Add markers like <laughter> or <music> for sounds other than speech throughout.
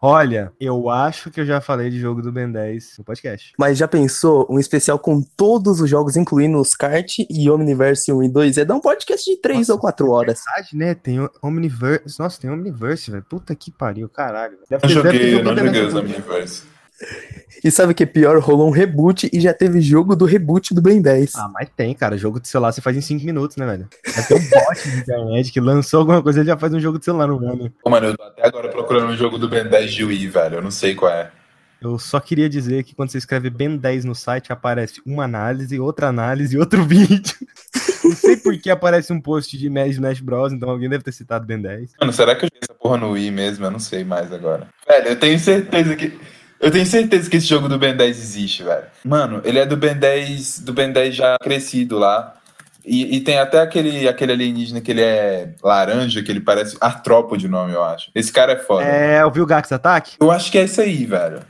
Olha, eu acho que eu já falei de jogo do Ben 10 no podcast. Mas já pensou um especial com todos os jogos, incluindo os kart e Omniverse 1 e 2? É dar um podcast de 3 Nossa, ou 4 horas. É verdade, né? Tem Omniverse. Nossa, tem Omniverse, velho. Puta que pariu, caralho. Eu Deve ter- ter joguei, eu jogo não joguei os. Omniverse. E sabe o que é pior? Rolou um reboot e já teve jogo do reboot do Ben 10. Ah, mas tem, cara. Jogo de celular você faz em 5 minutos, né, velho? Ter um bot de internet que lançou alguma coisa, ele já faz um jogo de celular no ano. Pô, Mano, eu tô até agora procurando um jogo do Ben 10 de Wii, velho. Eu não sei qual é. Eu só queria dizer que quando você escreve Ben 10 no site, aparece uma análise, outra análise e outro <laughs> vídeo. Não sei por que aparece um post de Smash Bros, então alguém deve ter citado Ben 10. Mano, será que eu joguei essa porra no Wii mesmo? Eu não sei mais agora. Velho, eu tenho certeza que. Eu tenho certeza que esse jogo do Ben 10 existe, velho. Mano, ele é do Ben 10, do Ben 10 já crescido lá. E, e tem até aquele, aquele alienígena que ele é laranja, que ele parece artrópode o nome, eu acho. Esse cara é foda. É, o Gax Attack? Eu acho que é isso aí, velho.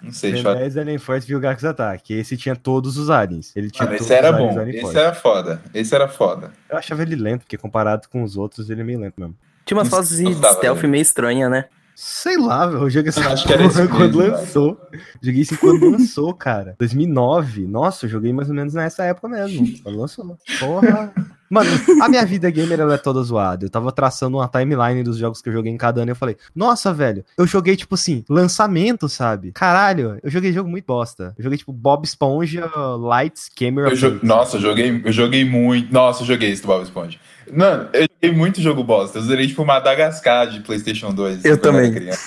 Não sei, Ben deixa eu... 10 Alien Force viu o Gax Attack. Esse tinha todos os aliens. Ele tinha Mano, todos esse era bom. Esse Force. era foda. Esse era foda. Eu achava ele lento, porque comparado com os outros, ele é meio lento mesmo. Tinha umas fases de stealth meio estranha, né? Sei lá, velho. Eu joguei essa Acho que era <laughs> esse quando mesmo, lançou. Joguei isso quando lançou, cara. 2009. Nossa, eu joguei mais ou menos nessa época mesmo. Quando lançou. Porra. Mano, a minha vida gamer ela é toda zoada. Eu tava traçando uma timeline dos jogos que eu joguei em cada ano e eu falei, nossa, velho, eu joguei, tipo assim, lançamento, sabe? Caralho, eu joguei jogo muito bosta. Eu joguei, tipo, Bob Esponja, Lights, Camera. Eu jo-. Nossa, eu joguei, eu joguei muito. Nossa, eu joguei esse do Bob Esponja. Mano, eu joguei muito jogo bosta. Eu zerei tipo Madagascar de PlayStation 2. Eu quando era também. criança.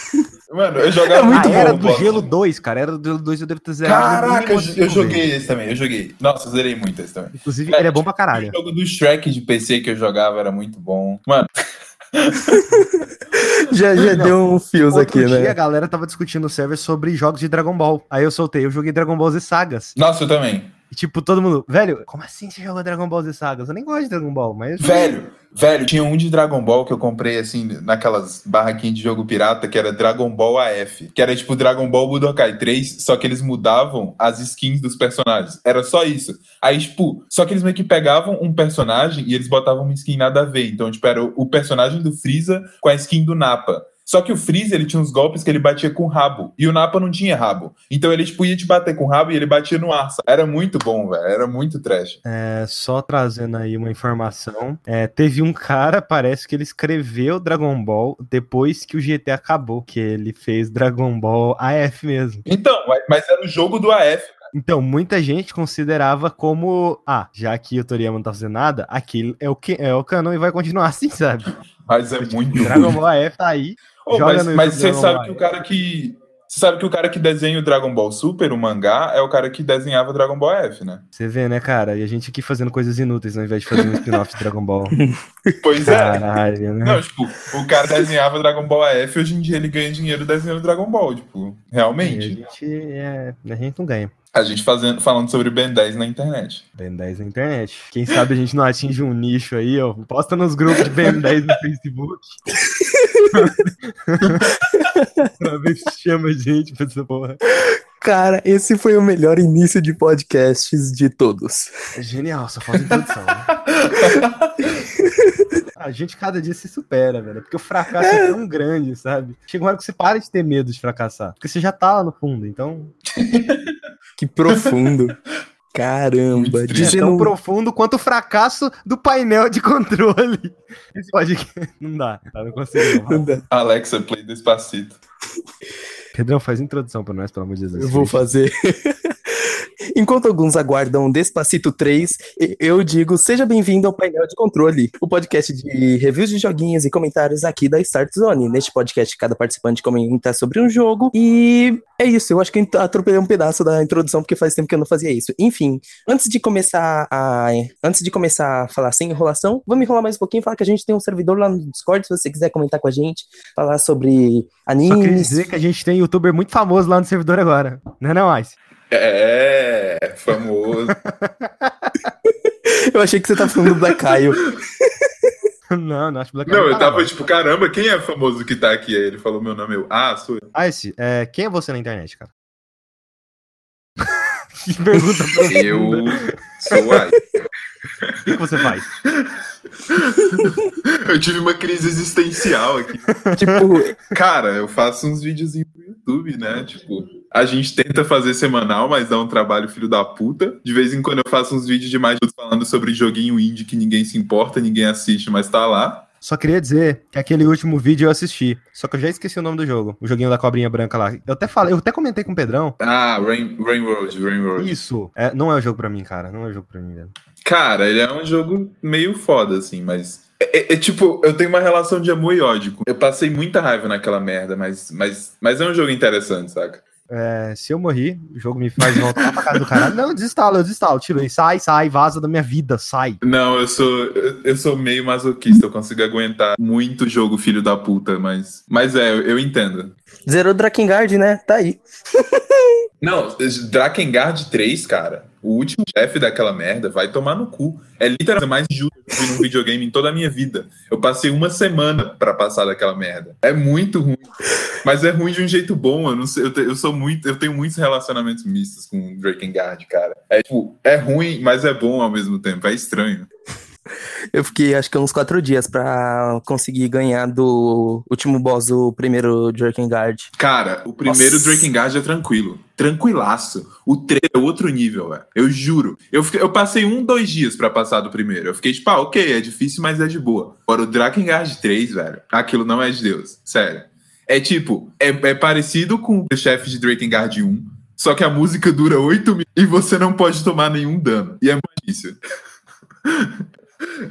Mano, eu jogava É muito ah, muito era bom, do bosta. Gelo 2, cara. Era do Gelo 2, eu devo ter zerado. Caraca, eu, eu joguei esse também, eu joguei. Nossa, eu zerei muito esse também. Inclusive, É, ele é bom pra caralho. O jogo do Shrek de PC que eu jogava era muito bom. Mano, <laughs> Já, já Não, deu um fios Outro aqui, dia né? a galera tava discutindo no server sobre jogos de Dragon Ball. Aí eu soltei, eu joguei Dragon Ball Z Sagas. nossa, eu também. E tipo, todo mundo, velho, como assim você jogou Dragon Ball Z Sagas? Eu nem gosto de Dragon Ball, mas. Velho, velho, tinha um de Dragon Ball que eu comprei assim, naquelas barraquinhas de jogo pirata, que era Dragon Ball AF. Que era tipo Dragon Ball Budokai 3, só que eles mudavam as skins dos personagens. Era só isso. Aí, tipo, só que eles meio que pegavam um personagem e eles botavam uma skin nada a ver. Então, tipo, era o personagem do Freeza com a skin do Nappa. Só que o Freeza, ele tinha uns golpes que ele batia com o rabo. E o Nappa não tinha rabo. Então ele, tipo, ia te bater com o rabo e ele batia no ar. Era muito bom, velho. Era muito trash. É, só trazendo aí uma informação. é, teve um cara, parece que ele escreveu Dragon Ball depois que o GT acabou. Que ele fez Dragon Ball AF mesmo. Então, mas- mas era o jogo do AF. Então, muita gente considerava como. Ah, já que o Toriyama não tá fazendo nada, aquilo é o, que, é o canon e vai continuar assim, sabe? Mas é muito Dragon Ball AF tá aí. Joga mas, mas você sabe que o cara que. Você sabe que o cara que desenha o Dragon Ball Super, o mangá, é o cara que desenhava Dragon Ball F, né? Você vê, né, cara? E a gente aqui fazendo coisas inúteis ao invés de fazer um spin-off de Dragon Ball. <laughs> Pois é. Caralho, né? Não, tipo, o cara desenhava Dragon Ball AF, hoje em dia ele ganha dinheiro desenhando Dragon Ball, tipo, E a realmente. gente, é, a gente não ganha. A gente fazendo, falando sobre Ben 10 na internet. Ben 10 na internet. Quem sabe a gente não atinge um nicho aí, ó. Posta nos grupos de Ben 10 no Facebook. <laughs> pra ver se chama a gente pra essa porra. Cara, esse foi o melhor início de podcasts de todos. É genial, só falta introdução. Né? <laughs> A gente cada dia se supera, velho. Porque o fracasso é tão grande, sabe? Chega uma hora que você para de ter medo de fracassar. Porque você já tá lá no fundo, então. <laughs> Que profundo. Caramba. Triste. É tão Dizendo... profundo quanto o fracasso do painel de controle. Esse podcast. <laughs> Não dá, tá? Não consigo. não. Alexa, play Despacito. Pedrão, faz introdução pra nós, pelo amor de Deus. Eu vou fazer. Enquanto alguns aguardam Despacito 3, e- eu digo seja bem-vindo ao painel de controle, o podcast de reviews de joguinhos e comentários aqui da Start Zone. Neste podcast, cada participante comenta sobre um jogo e é isso. Eu acho que eu atropelei um pedaço da introdução porque faz tempo que eu não fazia isso. Enfim, antes de começar a antes de começar a falar sem enrolação, vamos enrolar mais um pouquinho e falar que a gente tem um servidor lá no Discord, se você quiser comentar com a gente, falar sobre Só queria animes. dizer que a gente tem youtuber muito famoso lá no servidor agora. Não é não, Ice? É, famoso. <laughs> Eu achei que você tá falando do Black Caio. <laughs> Não, não acho Black Não, eu tá tava tipo, caramba, quem é famoso que tá aqui? Aí ele falou meu nome, eu, ah, sou eu. Ice, é, quem é você na internet, cara? <laughs> que pergunta profunda. Eu sou o Ai. O que, que você faz? <laughs> eu tive uma crise existencial aqui. Tipo, Cara, eu faço uns videozinhos pro YouTube, né? Tipo, a gente tenta fazer semanal, mas dá um trabalho filho da puta. De vez em quando eu faço uns vídeos de mais falando sobre joguinho indie que ninguém se importa, ninguém assiste, mas tá lá. Só queria dizer que aquele último vídeo eu assisti. Só que eu já esqueci o nome do jogo. O joguinho da cobrinha branca lá. Eu até falei, eu até comentei com o Pedrão. Ah, Rain, Rain Road, Rain Road. Isso. É, não é o jogo pra mim, cara. Não é o jogo pra mim, velho. Cara, ele é um jogo meio foda, assim, mas. É, é- é tipo, eu tenho uma relação de amor e ódio. Eu passei muita raiva naquela merda, mas, mas, mas é um jogo interessante, saca? É, se eu morrer, o jogo me faz voltar pra casa do caralho. Não, eu desinstalo, eu desinstalo. Tiro aí. Sai, sai, vaza da minha vida, sai. Não, eu sou, eu, eu sou meio masoquista, eu consigo aguentar muito jogo filho da puta, mas. Mas é, eu, eu entendo. zerou Drakengard, né? Tá aí. <laughs> Não, Drakengard 3, cara, o último chefe daquela merda vai tomar no cu. É literalmente mais justo que eu vi num videogame em toda a minha vida. Eu passei uma semana pra passar daquela merda. É muito ruim. Mas é ruim de um jeito bom. Eu não sei, eu, te- eu sou muito, eu tenho muitos relacionamentos mistos com Drakengard, cara. É tipo, é ruim, mas é bom ao mesmo tempo. É estranho. Eu fiquei acho que uns quatro dias pra conseguir ganhar do último boss do primeiro Drakengard. Cara, o primeiro Nossa. Drakengard é tranquilo. Tranquilaço. O 3 é outro nível, velho. Eu juro. Eu, fiquei- eu passei um, dois dias pra passar do primeiro. Eu fiquei tipo, ah, ok, é difícil, mas é de boa. Agora, o Drakengard 3, velho, aquilo não é de Deus. Sério. É tipo, é, é parecido com o chefe de Drakengard 1, só que a música dura 8 minutos e você não pode tomar nenhum dano. E é muito difícil. <laughs>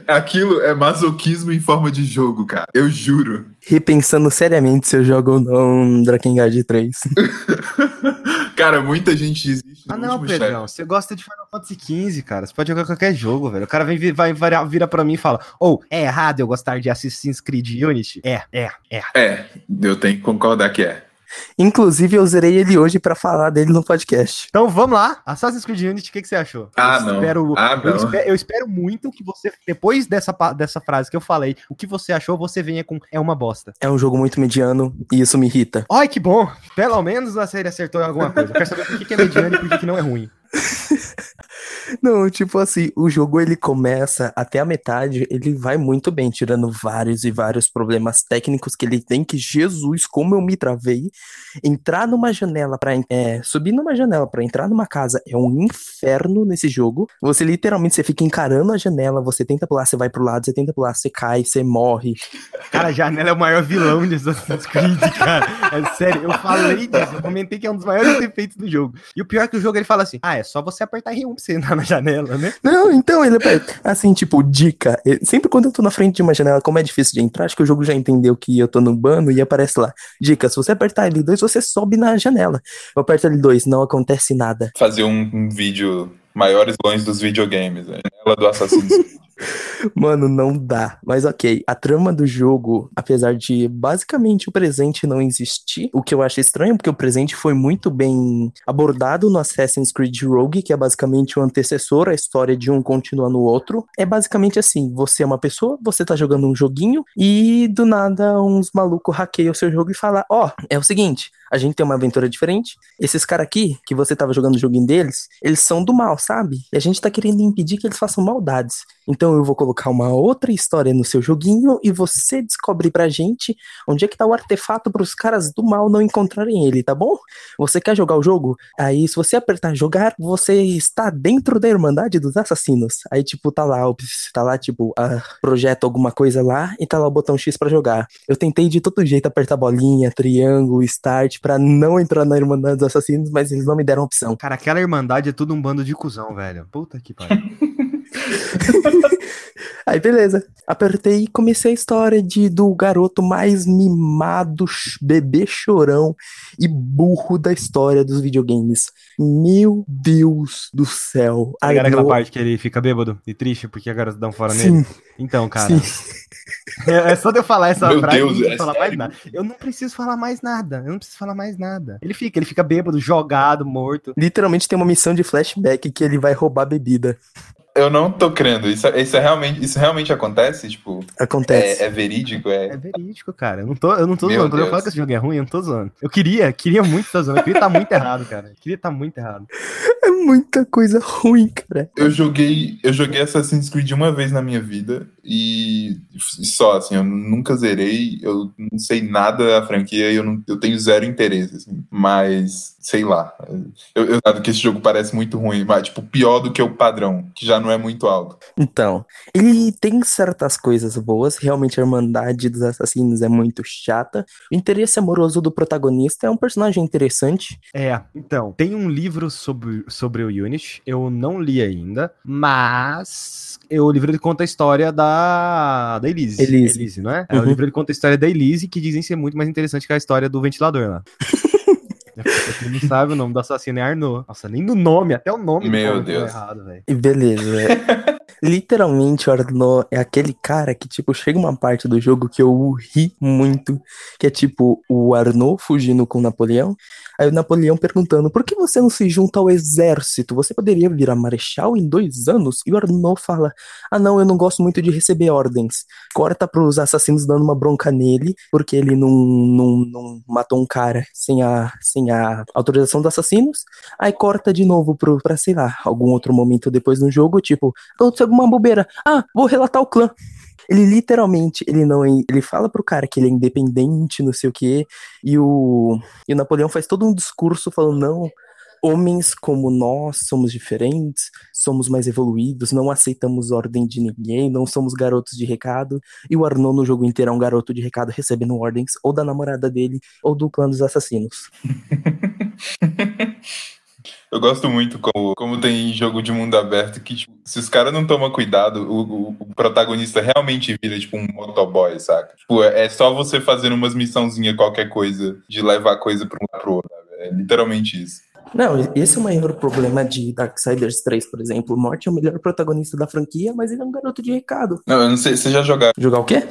Aquilo é masoquismo em forma de jogo, cara. Eu juro. Repensando seriamente se eu jogo ou não Drakengard 3. <laughs> Cara, muita gente desiste no Ah, não, Pedrão. Você gosta de Final Fantasy XV, cara. Você pode jogar qualquer jogo, velho. O cara vem, vai, vai, vira pra mim e fala: Ou, é errado eu gostar de Assassin's Creed Unity? É, é, é. É, eu tenho que concordar que é. Inclusive, eu zerei ele hoje pra falar dele no podcast. Então vamos lá. Assassin's Creed Unity, o que, que você achou? Ah, eu não. Espero, Ah, eu, não. espero, eu espero muito que você, depois dessa, dessa frase que eu falei, o que você achou, você venha com é uma bosta. É um jogo muito mediano e isso me irrita. Ai, que bom! Pelo menos a série acertou em alguma coisa. Eu quero saber por que, que é mediano e por que, que não é ruim. <laughs> Não, tipo assim, o jogo ele começa até a metade, ele vai muito bem, tirando vários e vários problemas técnicos que ele tem, que Jesus, como eu me travei. Entrar numa janela para subir numa janela pra entrar numa casa é um inferno nesse jogo. Você literalmente você fica encarando a janela, você tenta pular, você vai pro lado, você tenta pular, você cai, você morre. Cara, a Janela é o maior vilão de Assassin's Creed, cara. É sério, eu falei disso, eu comentei que é um dos maiores defeitos do jogo. E o pior é que o jogo ele fala assim: ah, é só você apertar R1 pra você entrar na janela, né? Não, então ele assim, tipo, dica. Sempre quando eu tô na frente de uma janela, como é difícil de entrar, acho que o jogo já entendeu que eu tô no bando e aparece lá. Dica, se você apertar L2, você sobe na janela. Eu aperto L2, não acontece nada. Fazer um, um vídeo maiores vilões dos videogames, né? Ela do Assassin's <laughs> Creed. Mano, não dá. Mas ok, a trama do jogo, apesar de basicamente o presente não existir, o que eu acho estranho, porque o presente foi muito bem abordado no Assassin's Creed Rogue, que é basicamente o antecessor, a história de um continua no outro. É basicamente assim: você é uma pessoa, você tá jogando um joguinho, e do nada uns malucos hackeiam o seu jogo e falam: Ó, é o seguinte. A gente tem uma aventura diferente. Esses caras aqui, que você tava jogando o joguinho deles, eles são do mal, sabe? E a gente tá querendo impedir que eles façam maldades. Então eu vou colocar uma outra história no seu joguinho e você descobre pra gente onde é que tá o artefato pros caras do mal não encontrarem ele, tá bom? Você quer jogar o jogo? Aí se você apertar jogar, você está dentro da Irmandade dos Assassinos. Aí tipo tá lá, tá lá tipo, ah, projeta alguma coisa lá e tá lá o botão X pra jogar. Eu tentei de todo jeito apertar bolinha, triângulo, start pra não entrar na Irmandade dos Assassinos, mas eles não me deram opção. Cara, aquela irmandade é tudo um bando de cuzão, velho. Puta que pariu. <laughs> Aí beleza, apertei e comecei a história de do garoto mais mimado, bebê chorão e burro da história dos videogames. Meu Deus do céu. Ai, aquela parte que ele fica bêbado e triste porque a garota dá um fora Sim, nele? Então, cara. sim. É é só de eu falar essa Meu frase, eu Deus, não preciso é falar mais nada. Eu não preciso falar mais nada. Eu não preciso falar mais nada. Ele fica, ele fica bêbado, jogado, morto. Literalmente tem uma missão de flashback que ele vai roubar bebida. Eu não tô crendo. Isso, isso, é realmente, isso realmente acontece? Tipo, Acontece. é, é verídico? É É... verídico, cara. Eu não tô, eu não tô Meu zoando. Quando eu falo que esse jogo é ruim, eu não tô zoando. Eu queria, queria muito estar zoando. Eu queria estar muito errado, cara. Eu queria estar muito errado. É muita coisa ruim, cara. Eu joguei, eu joguei Assassin's Creed uma vez na minha vida e só, assim, eu nunca zerei, eu não sei nada da franquia e eu, não, eu tenho zero interesse, assim, mas sei lá. Eu, eu que esse jogo parece muito ruim, mas tipo, pior do que o padrão, que já não é muito alto. Então, ele tem certas coisas boas, realmente a Irmandade dos Assassinos é muito chata. O interesse amoroso do protagonista é um personagem interessante. É, então, tem um livro sobre, sobre o Unity, eu não li ainda, mas o livro ele conta a história da, da Elise. Elise. Elise não é? é? Uhum. O livro ele conta a história da Elise, que dizem ser muito mais interessante que a história do ventilador lá. <laughs> É, pra quem não sabe, o nome do assassino é Arnaud. Nossa, nem do nome, até o nome Meu do Deus. errado, velho. E beleza. <laughs> Literalmente, o Arnaud é aquele cara que, tipo, chega uma parte do jogo que eu ri muito, que é tipo o Arnaud fugindo com o Napoleão, aí o Napoleão perguntando, por que você não se junta ao exército? Você poderia virar marechal em dois anos? E o Arnaud fala, ah não, eu não gosto muito de receber ordens. Corta pros assassinos dando uma bronca nele, porque ele não, não, não matou um cara sem a, sem a autorização dos assassinos, aí corta de novo pro, pra, sei lá, algum outro momento depois no jogo, tipo, aconteceu alguma bobeira. Ah, vou relatar o clã. Ele literalmente, ele não, ele fala pro cara que ele é independente, não sei o quê, e o, e o Napoleão faz todo um discurso falando, não, homens como nós somos diferentes, somos mais evoluídos, não aceitamos ordem de ninguém, não somos garotos de recado, e o Arnaud no jogo inteiro é um garoto de recado recebendo ordens ou da namorada dele ou do clã dos assassinos. <laughs> Eu gosto muito como, como tem jogo de mundo aberto que, tipo, se os caras não tomam cuidado, o, o, protagonista realmente vira, tipo, um motoboy, saca? Tipo, é, é só você fazendo umas missãozinhas, qualquer coisa, de levar coisa pra um lado pro outro. É literalmente isso. Não, esse é o maior problema de Darksiders 3, por exemplo. O Morty é o melhor protagonista da franquia, mas ele é um garoto de recado. Não, eu não sei, você já jogaram Jogar o quê?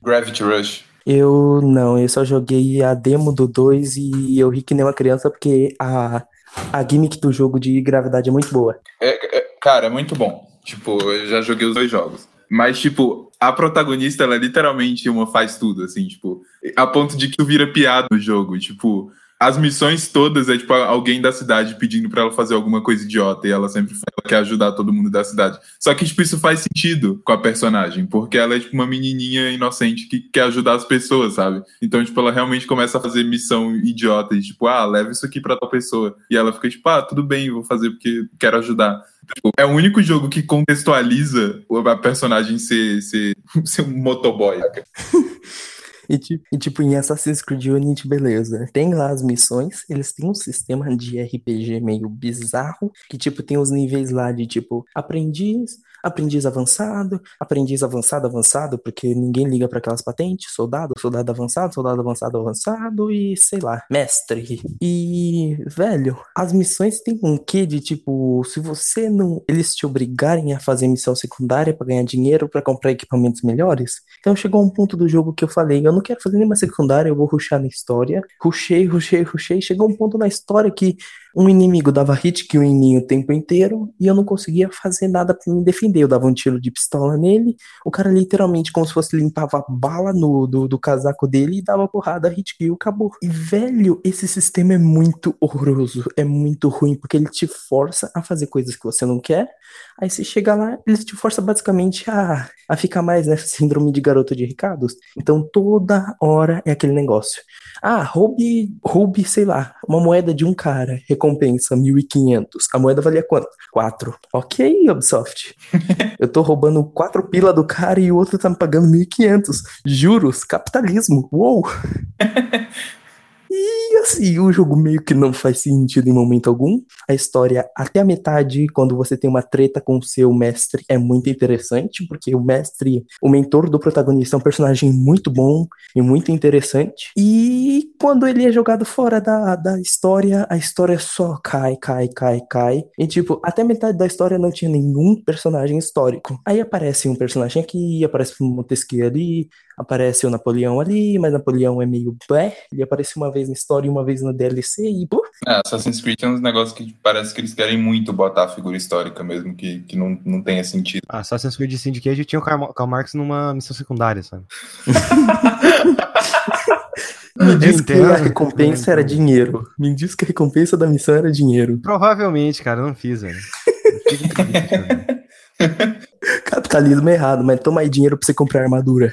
Gravity Rush? Eu não, eu só joguei a demo do 2 e eu ri que nem uma criança porque a a gimmick do jogo de gravidade é muito boa. É, é, cara, é muito bom. Tipo, eu já joguei os dois jogos. Mas, tipo, a protagonista, ela é literalmente uma faz tudo, assim, tipo, a ponto de que tu vira piada no jogo. Tipo, as missões todas é tipo alguém da cidade pedindo para ela fazer alguma coisa idiota e ela sempre quer ajudar todo mundo da cidade. Só que tipo isso faz sentido com a personagem, porque ela é tipo uma menininha inocente que quer ajudar as pessoas, sabe? Então tipo ela realmente começa a fazer missão idiota e tipo, ah, leva isso aqui para tal pessoa. E ela fica tipo, ah, tudo bem, vou fazer porque quero ajudar. Tipo, é o único jogo que contextualiza a personagem ser, ser, <laughs> ser um motoboy. <laughs> E tipo, e tipo, em Assassin's Creed Unity, beleza. Tem lá as missões, eles têm um sistema de RPG meio bizarro, que tipo, tem os níveis lá de tipo, aprendiz, aprendiz avançado, aprendiz avançado, avançado, porque ninguém liga para aquelas patentes, soldado, soldado avançado, soldado avançado, avançado e sei lá, mestre. E, velho, as missões têm um quê de tipo, se você não, eles te obrigarem a fazer missão secundária para ganhar dinheiro, para comprar equipamentos melhores. Então chegou um ponto do jogo que eu falei, eu não quero fazer nenhuma secundária, eu vou ruxar na história. Ruxei, ruxei, ruxei, chegou um ponto na história que um inimigo dava hit kill em mim o tempo inteiro e eu não conseguia fazer nada para me defender. Eu dava um tiro de pistola nele, o cara literalmente, como se fosse limpava bala no, do, do casaco dele e dava porrada, hit kill, acabou. E velho, esse sistema é muito horroroso, é muito ruim, porque ele te força a fazer coisas que você não quer. Aí você chega lá, ele te força basicamente a, a ficar mais nessa síndrome de garoto de recados. Então toda hora é aquele negócio. Ah, roube, roube, sei lá, uma moeda de um cara, recompensa 1.500. A moeda valia quanto? 4. Ok, Ubisoft. <laughs> Eu tô roubando 4 pila do cara e o outro tá me pagando 1.500. Juros, capitalismo. Uou! <laughs> E assim, o jogo meio que não faz sentido em momento algum. A história, até a metade, quando você tem uma treta com o seu mestre, é muito interessante, porque o mestre, o mentor do protagonista, é um personagem muito bom e muito interessante. E quando ele é jogado fora da, da história, a história só cai, cai, cai, cai. E tipo, até a metade da história não tinha nenhum personagem histórico. Aí aparece um personagem aqui, aparece um Montesquieu ali, aparece o Napoleão ali, mas Napoleão é meio blé, ele aparece uma vez na história e uma vez na DLC e pô. É, Assassin's Creed tem uns negócios que parece que eles querem muito botar a figura histórica mesmo, que, que não, não tenha sentido. Ah, Assassin's Creed Syndicate tinha o Karl, Karl Marx numa missão secundária, sabe? <laughs> Me diz que a recompensa era dinheiro. Me diz que a recompensa da missão era dinheiro. Provavelmente, cara, eu não fiz, velho. Eu fico <laughs> triste, velho. Capitalismo é errado, mas toma aí dinheiro pra você comprar armadura.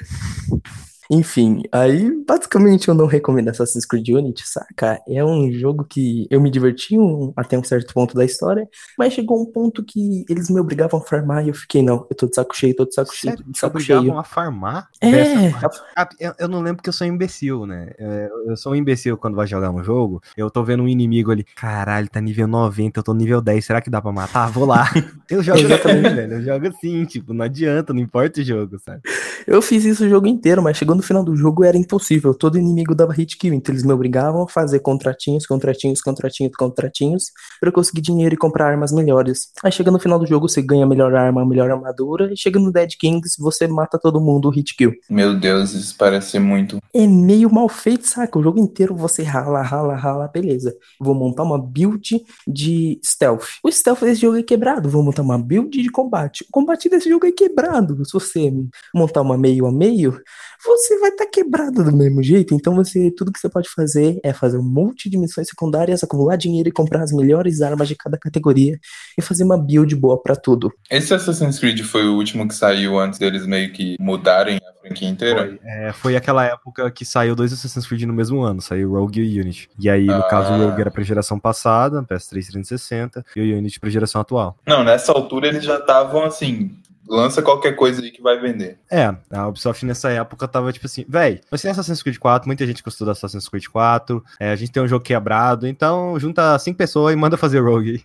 Enfim, aí basicamente eu não recomendo Assassin's Creed Unity, saca? É um jogo que eu me diverti um- até um certo ponto da história, mas chegou um ponto que eles me obrigavam a farmar e eu fiquei, não, eu tô de saco cheio, tô de saco cheio, de saco obrigavam a farmar? É, Dessa- Ah, eu, eu não lembro que eu sou imbecil, né? É, Eu sou um imbecil quando vai jogar um jogo. Eu tô vendo um inimigo ali. Caralho, tá nível 90, eu tô nível 10. Será que dá pra matar? Vou lá. <laughs> Eu jogo assim, <laughs> velho. Eu jogo assim, tipo, não adianta, não importa o jogo, sabe? eu fiz isso o jogo inteiro, mas chegou no final do jogo era impossível. Todo inimigo dava hit kill, então eles me obrigavam a fazer contratinhos, contratinhos, contratinhos, contratinhos, pra eu conseguir dinheiro e comprar armas melhores. Aí chega no final do jogo, você ganha a melhor arma, a melhor armadura, e chega no Dead Kings, você mata todo mundo, hit kill. Meu Deus, isso parece muito. É meio mal feito, saca? O jogo inteiro você rala, rala, rala, beleza. Vou montar uma build de stealth. O stealth desse jogo é quebrado. Vou montar uma build de combate. O combate desse jogo é quebrado. Se você montar uma meio a meio, você vai estar quebrado do mesmo jeito. Então você, tudo que você pode fazer é fazer um monte de missões secundárias, acumular dinheiro e comprar as melhores armas de cada categoria e fazer uma build boa pra tudo. Esse Assassin's Creed foi o último que saiu antes deles meio que mudarem a franquia inteira? Foi, é, foi aquela época que saiu dois Assassin's Creed no mesmo ano. Saiu Rogue e Unity. E aí, no Ah. caso, o Rogue era pra geração passada, PS3 360, e o Unity pra geração atual. Não, nessa altura eles já estavam assim. Lança qualquer coisa aí que vai vender. É, a Ubisoft nessa época tava tipo assim, véi, você tem Assassin's Creed 4, muita gente gostou do Assassin's Creed 4, é, a gente tem um jogo quebrado, então junta cinco pessoas e manda fazer Rogue.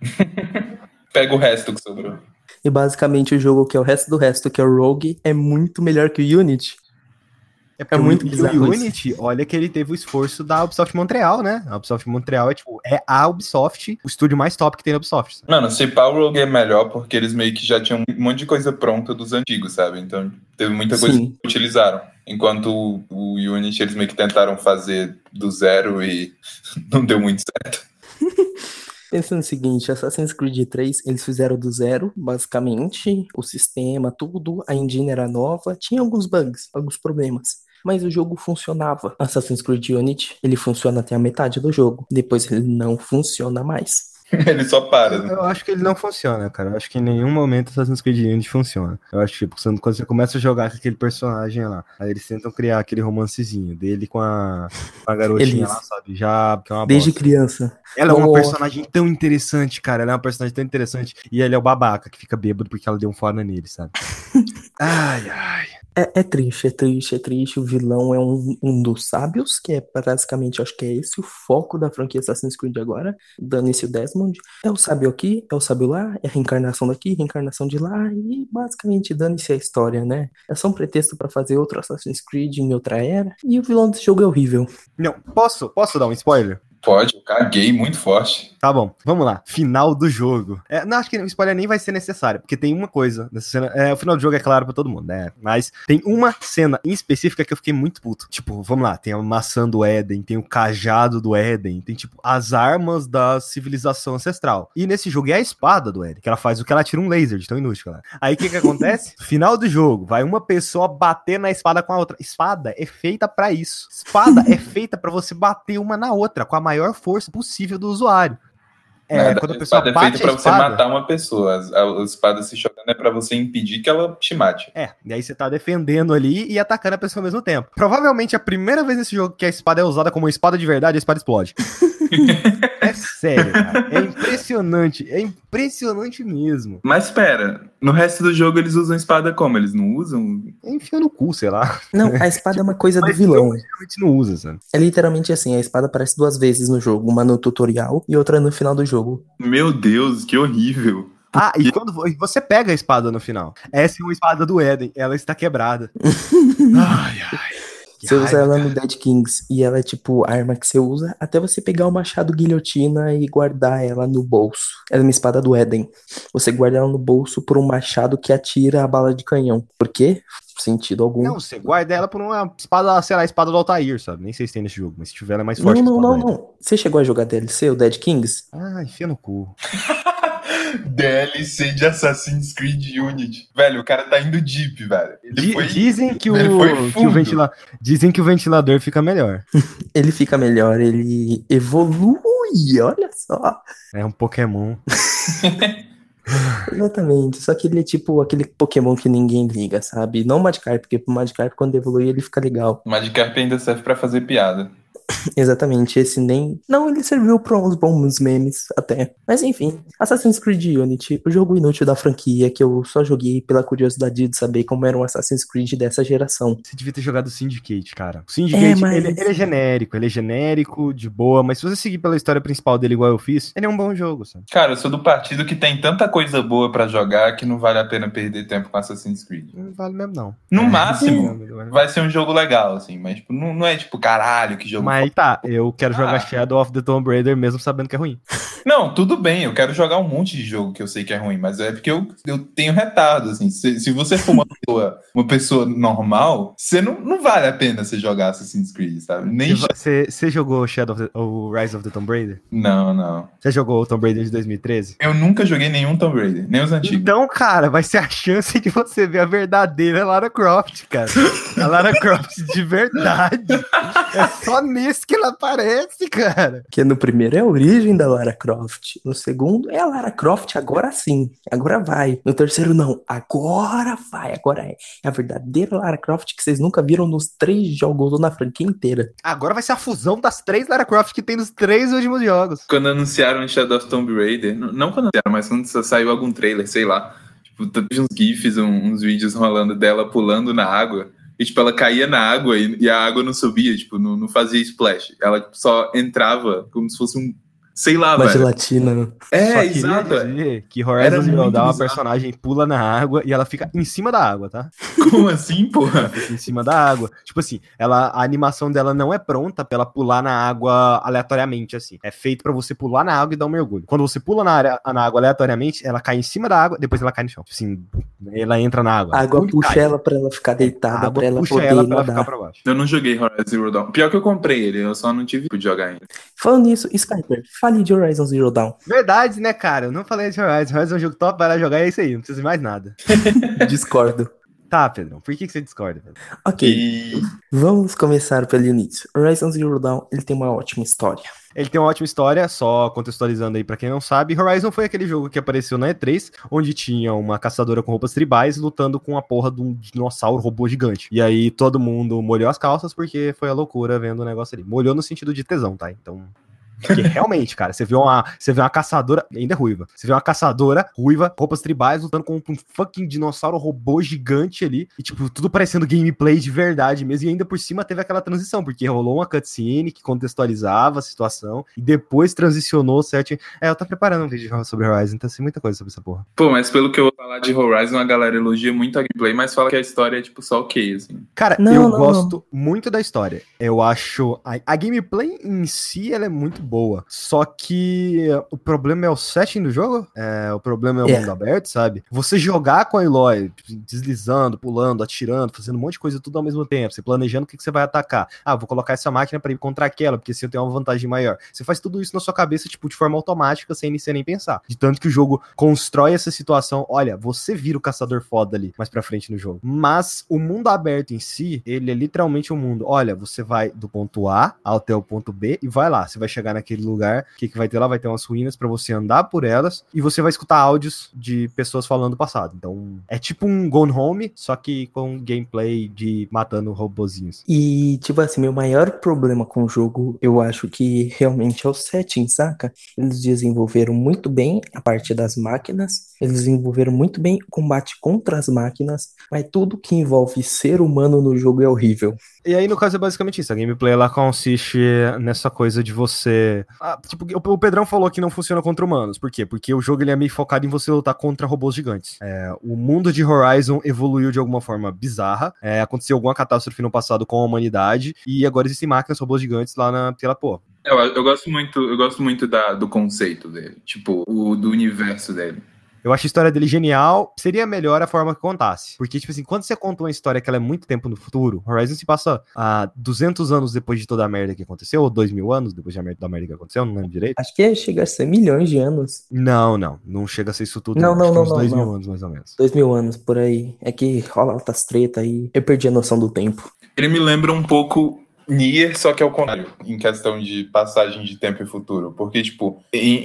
<laughs> Pega o resto que sobrou. E basicamente o jogo que é o resto do resto, que é o Rogue, é muito melhor que o Unity. É, porque muito bizarro o isso. Unity, olha que ele teve o esforço da Ubisoft Montreal, né? A Ubisoft Montreal é tipo, é a Ubisoft, o estúdio mais top que tem na Ubisoft. sabe? Mano, se pá, o Rogue é melhor porque eles meio que já tinham um monte de coisa pronta dos antigos, sabe? Então teve muita coisa Sim. que utilizaram. Enquanto o, o Unity eles meio que tentaram fazer do zero e <laughs> não deu muito certo. <laughs> Pensando no seguinte, Assassin's Creed 3, eles fizeram do zero, basicamente, o sistema, tudo, a engine era nova, tinha alguns bugs, alguns problemas. Mas o jogo funcionava. Assassin's Creed Unity, ele funciona até a metade do jogo. Depois ele não funciona mais. <laughs> ele só para. né? Eu acho que ele não funciona, cara. Eu acho que em nenhum momento Assassin's Creed Unity funciona. Eu acho que, tipo, quando quando você começa a jogar com aquele personagem lá, aí eles tentam criar aquele romancezinho dele com a, com a garotinha lá, sabe? Já, que é uma Desde bosta. criança. Ela é uma Oh. personagem tão interessante, cara. Ela é uma personagem tão interessante. E ele é o babaca que fica bêbado porque ela deu um fora nele, sabe? <laughs> ai, ai. É, é triste, é triste, é triste. O vilão é um, um dos sábios, que é basicamente, acho que é esse o foco da franquia Assassin's Creed agora. Dane-se o Desmond. É o sábio aqui, é o sábio lá, é a reencarnação daqui, reencarnação de lá, e basicamente dane-se a história, né? É só um pretexto pra fazer outro Assassin's Creed em outra era. E o vilão desse jogo é horrível. Não, posso, posso dar um spoiler? Pode, eu caguei muito forte. Tá bom, vamos lá. Final do jogo. É, não, acho que o spoiler nem vai ser necessário, porque tem uma coisa nessa cena. É, o final do jogo é claro pra todo mundo, né? Mas tem uma cena em específica que eu fiquei muito puto. Tipo, vamos lá, tem a maçã do Éden, tem o cajado do Éden, tem, tipo, as armas da civilização ancestral. E nesse jogo é a espada do Éden, que ela faz o que ela tira um laser de tão inútil, cara. Aí o que que acontece? <laughs> Final do jogo, vai uma pessoa bater na espada com a outra. Espada é feita pra isso. Espada é <laughs> feita pra você bater uma na outra com a maior força possível do usuário. É, quando a pessoa espada é bate feita a pra você espada, matar uma pessoa. A, a espada se jogando é pra você impedir que ela te mate. É, e aí você tá defendendo ali e atacando a pessoa ao mesmo tempo. Provavelmente a primeira vez nesse jogo que a espada é usada como espada de verdade, a espada explode. <laughs> é sério, cara. É impressionante. É impressionante mesmo. Mas espera, no resto do jogo eles usam espada como? Eles não usam? Enfia no cu, sei lá. Não, a espada é uma coisa do vilão. Realmente não usa, sabe? É literalmente assim, a espada aparece duas vezes no jogo, uma no tutorial e outra no final do jogo. Meu Deus, que horrível. Ah, e quando vo- você pega a espada no final? Essa é uma espada do Éden, ela está quebrada. <laughs> ai, ai. Que Você usa raiva, ela cara. no Dead Kings e ela é tipo a arma que você usa até você pegar o machado guilhotina e guardar ela no bolso. Ela é uma espada do Éden. Você guarda ela no bolso por um machado que atira a bala de canhão. Por quê? Sentido algum. Não, você guarda ela por uma espada, sei lá, a espada do Altair, sabe? Nem sei se tem nesse jogo, mas se tiver ela é mais não, forte que a não, espada não, Éden. não. Você chegou a jogar DLC, o Dead Kings? Ah, enfia no cu. <laughs> <laughs> DLC de Assassin's Creed Unity. Velho, o cara tá indo deep, velho. Foi- dizem que o, que o fundo. ventila- dizem que o ventilador fica melhor. <laughs> Ele fica melhor, ele evolui, olha só. É um Pokémon. <laughs> Exatamente, só que ele é tipo aquele Pokémon que ninguém liga, sabe? Não o Magikarp, porque o Magikarp quando evolui ele fica legal. O Magikarp ainda serve pra fazer piada. <coughs> Exatamente, esse nem. Não, ele serviu pra uns bons memes até. Mas enfim, Assassin's Creed Unity, o jogo inútil da franquia que eu só joguei pela curiosidade de saber como era um Assassin's Creed dessa geração. Você devia ter jogado o Syndicate, cara. O Syndicate, É, mas- ele, ele é genérico, ele é genérico, de boa, mas se você seguir pela história principal dele igual eu fiz, ele é um bom jogo, sabe? Cara, eu sou do partido que tem tanta coisa boa pra jogar que não vale a pena perder tempo com Assassin's Creed. Não vale mesmo, não. No É, máximo, não, vai ser um jogo legal, assim, mas tipo, não, não é tipo, caralho, que jogo. Mas tá, eu quero jogar Ah. Shadow of the Tomb Raider mesmo sabendo que é ruim. Não, tudo bem, eu quero jogar um monte de jogo que eu sei que é ruim, mas é porque eu, eu tenho retardo, assim. Se, se você for uma <laughs> pessoa, uma pessoa normal, você não, não vale a pena você jogar Assassin's Creed, sabe? Nem. Você você jogou Shadow of the, o Rise of the Tomb Raider? Não, não. Você jogou o Tomb Raider de 2013? Eu nunca joguei nenhum Tomb Raider, nem os antigos. Então, cara, vai ser a chance de você ver a verdadeira Lara Croft, cara. A Lara Croft de verdade. É só nesse que ela aparece, cara. Que no primeiro é a origem da Lara Croft. No segundo é a Lara Croft, agora sim. Agora vai. No terceiro, não. Agora vai. Agora é. É a verdadeira Lara Croft que vocês nunca viram nos três jogos ou na franquia inteira. Agora vai ser a fusão das três Lara Croft que tem nos três últimos jogos. Quando anunciaram Shadow of Tomb Raider, não, quando anunciaram, mas quando saiu algum trailer, sei lá. Tipo, uns GIFs, uns vídeos rolando dela pulando na água. E, tipo, ela caía na água e, e a água não subia, tipo, não, não fazia splash. Ela só entrava como se fosse um. Sei lá, Uma velho. gelatina. É, Só queria exato. é. dizer que Horizon Zero Dawn, a bizarro. personagem pula na água e ela fica em cima da água, tá? <laughs> Como assim, porra? Fica em cima da água. Tipo assim, ela, a animação dela não é pronta pra ela pular na água aleatoriamente, assim. É feito pra você pular na água e dar um mergulho. Quando você pula na, área, na água aleatoriamente, ela cai em cima da água, depois ela cai no chão. Tipo assim, ela entra na água. A água puxa cai, ela pra ela ficar a deitada, água pra ela puxa poder ela pra ela ficar pra baixo. Eu não joguei Horizon Zero Dawn. Pior que eu comprei ele, eu só não tive de jogar ainda. Falando nisso, Skyper, fale de Horizon Zero Dawn. Verdade, né, cara? Eu não falei de Horizon. Horizon é um jogo top, vai lá jogar e é isso aí. Não precisa de mais nada. <laughs> Discordo. Tá, Pedrão. Por que, que você discorda, Pedro? Ok, E vamos começar pelo início. Horizon Zero Dawn, ele tem uma ótima história. Ele tem uma ótima história, só contextualizando aí pra quem não sabe. Horizon foi aquele jogo que apareceu na E3, onde tinha uma caçadora com roupas tribais lutando com a porra de um dinossauro robô gigante. E aí todo mundo molhou as calças porque foi a loucura vendo o negócio ali. Molhou no sentido de tesão, tá? Então. Porque realmente, cara, você vê uma, você vê uma caçadora, ainda é ruiva. Você vê uma caçadora ruiva, roupas tribais, lutando com um fucking dinossauro robô gigante ali. E, tipo, tudo parecendo gameplay de verdade mesmo. E ainda por cima teve aquela transição, porque rolou uma cutscene que contextualizava a situação. E depois transicionou certo. É, eu tô preparando um vídeo sobre Horizon, então tem muita coisa sobre essa porra. Pô, mas pelo que eu vou falar de Horizon, a galera elogia muito a gameplay, mas fala que a história é tipo só ok, assim. Cara, Não, eu não, gosto muito da história. Eu acho. A, a gameplay em si ela é muito boa. Só que o problema é o setting do jogo. É, o problema é o É. mundo aberto, sabe? Você jogar com a Eloy, deslizando, pulando, atirando, fazendo um monte de coisa tudo ao mesmo tempo. Você planejando o que, que você vai atacar. Ah, vou colocar essa máquina pra ir contra aquela, porque assim eu tenho uma vantagem maior. Você faz tudo isso na sua cabeça, tipo, de forma automática, sem nem pensar. De tanto que o jogo constrói essa situação. Olha, você vira o caçador foda ali mais pra frente no jogo. Mas o mundo aberto em si, ele é literalmente um mundo. Olha, você vai do ponto A até o ponto B e vai lá. Você vai chegar naquele lugar. O que, que vai ter lá? Vai ter umas ruínas pra você andar por elas e você vai escutar áudios de pessoas falando do passado. Então, é tipo um Gone Home, só que com gameplay de matando robozinhos. E, tipo assim, meu maior problema com o jogo, eu acho que realmente é o setting, saca? Eles desenvolveram muito bem a parte das máquinas, eles desenvolveram muito bem o combate contra as máquinas, mas tudo que envolve ser humano no jogo é horrível. E aí, no caso, é basicamente isso. A gameplay ela consiste nessa coisa de você. Ah, tipo, o Pedrão falou que não funciona contra humanos. Por quê? Porque o jogo ele é meio focado em você lutar contra robôs gigantes. É, o mundo de Horizon evoluiu de alguma forma bizarra. É, aconteceu alguma catástrofe no passado com a humanidade. E agora existem máquinas, robôs gigantes lá na pela porra. Eu, eu gosto muito, eu gosto muito da, do conceito dele, tipo, o, do universo dele. Eu acho a história dele genial. Seria melhor a forma que contasse. Porque, tipo assim, quando você conta uma história que ela é muito tempo no futuro, Horizon se passa a 200 anos depois de toda a merda que aconteceu, ou 2 mil anos depois da merda, da merda que aconteceu, não lembro direito. Acho que chega a ser milhões de anos. Não, não. Não chega a ser isso tudo. Não, não, não, uns não, 2 não. mil anos, mais ou menos. Dois mil anos por aí. É que rola altas treta aí. Eu perdi a noção do tempo. Ele me lembra um pouco Nier, só que é o contrário, em questão de passagem de tempo e futuro. Porque, tipo, em.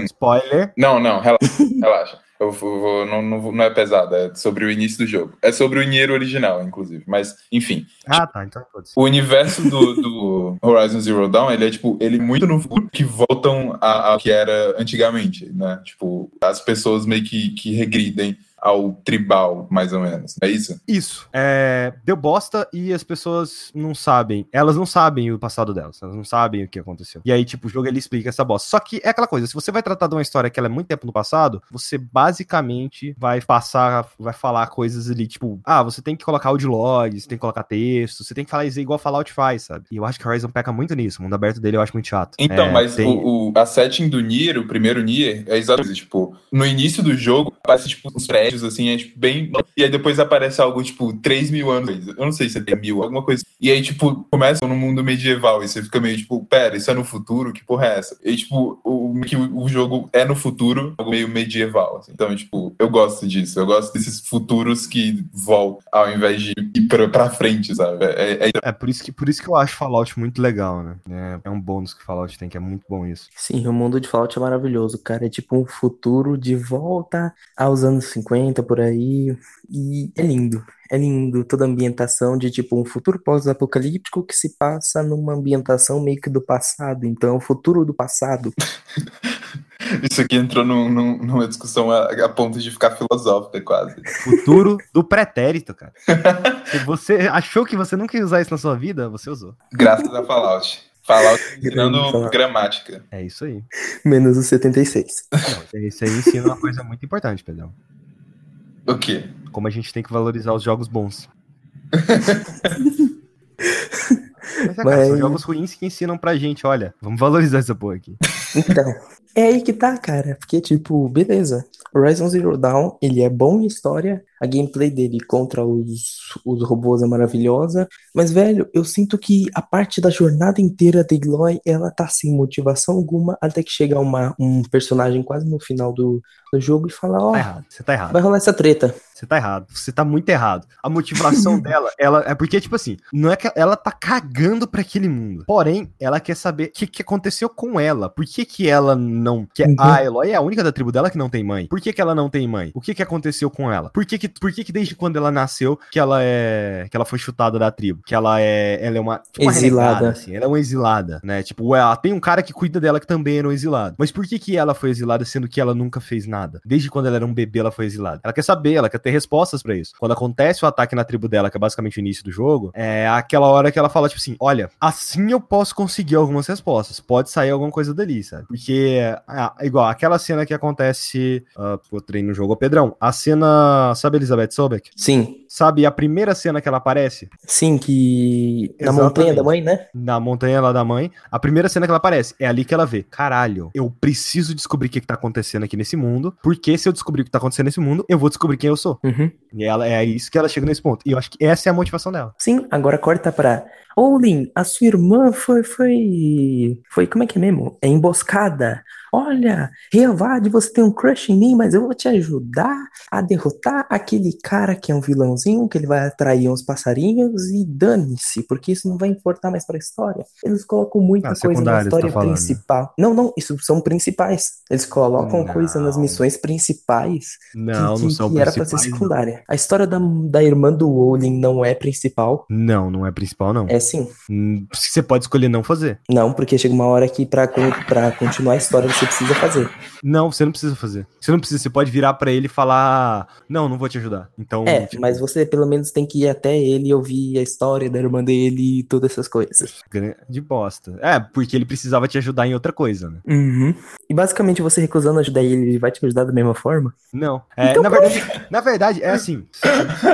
em- Spoiler. Não, não, <laughs> relaxa. relaxa. Eu vou- não, não, não é pesado, é sobre o início do jogo. É sobre o Nier original, inclusive. Mas, enfim. Ah, tá. Então pode ser. O universo do, do Horizon Zero Dawn, ele é tipo, ele é muito no futuro que voltam ao que era antigamente, né? Tipo, as pessoas meio que, que regridem ao tribal, mais ou menos. É isso? Isso. É, deu bosta e as pessoas não sabem. Elas não sabem o passado delas. Elas não sabem o que aconteceu. E aí, tipo, o jogo ele explica essa bosta. Só que é aquela coisa: se você vai tratar de uma história que ela é muito tempo no passado, você basicamente vai passar, vai falar coisas ali, tipo, ah, você tem que colocar audiolog, você tem que colocar texto, você tem que falar isso igual Fallout faz, sabe? E eu acho que Horizon peca muito nisso. O mundo aberto dele eu acho muito chato. Então, É, mas tem- o, o- a setting do Nier, o primeiro Nier, é exatamente, tipo, no início do jogo, aparece, tipo, uns prédios, assim, é, tipo, bem... E aí depois aparece algo, tipo, 3 mil anos, eu não sei se é 3 mil, alguma coisa. E aí, tipo, começa no mundo medieval, e você fica meio, tipo, pera, isso é no futuro? Que porra é essa? E, tipo, o, que o, o jogo é no futuro, algo meio medieval, assim. Então, tipo, eu gosto disso, eu gosto desses futuros que voltam, ao invés de ir pra, pra frente, sabe? É, é- É por isso, que, por isso que eu acho Fallout muito legal, né? É, é um bônus que Fallout tem, que é muito bom isso. Sim, o mundo de Fallout é maravilhoso, cara. É tipo um futuro de volta aos anos 50 por aí. E é lindo. É lindo toda a ambientação de tipo um futuro pós-apocalíptico que se passa numa ambientação meio que do passado. Então, é o futuro do passado. <laughs> Isso aqui entrou num- num- numa discussão a, a ponto de ficar filosófica, quase. Futuro do pretérito, cara. <laughs> Se você achou que você nunca ia usar isso na sua vida, você usou. Graças a Fallout. Fallout <laughs> ensinando Grande Fallout. gramática. É isso aí. Menos o 76. Não, isso aí ensina uma coisa muito importante, Pedrão. O quê? Como a gente tem que valorizar os jogos bons. <laughs> Mas, é, cara, são Mas- jogos ruins que ensinam pra gente, olha, vamos valorizar essa porra aqui. Então, é aí que tá, cara. Porque, tipo, beleza. Horizon Zero Dawn, ele é bom em história. A gameplay dele contra os, os robôs é maravilhosa. Mas, velho, eu sinto que a parte da jornada inteira da Eloy, ela tá sem motivação alguma. Até que chega uma, um personagem quase no final do, do jogo e fala: Ó, Tá errado, você tá errado. vai rolar essa treta. Você tá errado. Você tá muito errado. A motivação <laughs> dela, ela é porque, tipo assim, não é que ela tá cagando pra aquele mundo. Porém, ela quer saber o que, que aconteceu com ela. Por que, que ela não. Que Uhum. A Eloy é a única da tribo dela que não tem mãe. Por que, que ela não tem mãe? O que, que aconteceu com ela? Por que, que, por que, que desde quando ela nasceu que ela é. que ela foi chutada da tribo? Que ela é. Ela é uma. tipo, uma Exilada. renegada, assim. Ela é uma exilada, né? Tipo, ela tem um cara que cuida dela que também era um exilado. Mas por que, que ela foi exilada sendo que ela nunca fez nada? Desde quando ela era um bebê, ela foi exilada. Ela quer saber, ela quer ter respostas pra isso. Quando acontece o ataque na tribo dela, que é basicamente o início do jogo, é aquela hora que ela fala, tipo assim: olha, assim eu posso conseguir algumas respostas. Pode sair alguma coisa dali, sabe? Porque, ah, igual, aquela cena que acontece. Uh, eu treino no jogo, Ô, Pedrão. A cena. Sabe Elizabeth Sobek? Sim, Sabe a primeira cena que ela aparece? sim, que. Na Exatamente. montanha da mãe, né? na montanha lá da mãe, a primeira cena que ela aparece, é ali que ela vê, caralho, eu preciso descobrir o que, que tá acontecendo aqui nesse mundo, porque se eu descobrir o que tá acontecendo nesse mundo, eu vou descobrir quem eu sou. Uhum. E ela é isso que ela chega nesse ponto. E eu acho que essa é a motivação dela. Sim, agora corta pra. Ô, Lin, a sua irmã foi, foi, foi, como é que é mesmo? É emboscada. Olha, Reavade, você tem um crush em mim, mas eu vou te ajudar a derrotar aquele cara que é um vilãozinho, que ele vai atrair uns passarinhos e dane-se, porque isso não vai importar mais pra história. Eles colocam muita Ah, coisa na tá história falando. principal. Não, não, isso são principais. Eles colocam Não. coisa nas missões principais Não, que, não são que era pra ser secundária. A história da, da irmã do Olin não é principal. Não, não é principal, não. É sim. Hum, Você pode escolher não fazer. Não, porque chega uma hora que pra, pra continuar a história você precisa fazer. Não, você não precisa fazer. Você não precisa, você pode virar pra ele e falar, não, não vou te ajudar. Então, É, tipo, mas você pelo menos tem que ir até ele e ouvir a história da irmã dele e todas essas coisas. de bosta. É, porque ele precisava te ajudar em outra coisa, né? Uhum. E basicamente você recusando ajudar ele, ele vai te ajudar da mesma forma? Não. É, Então na, verdade, na verdade, é assim.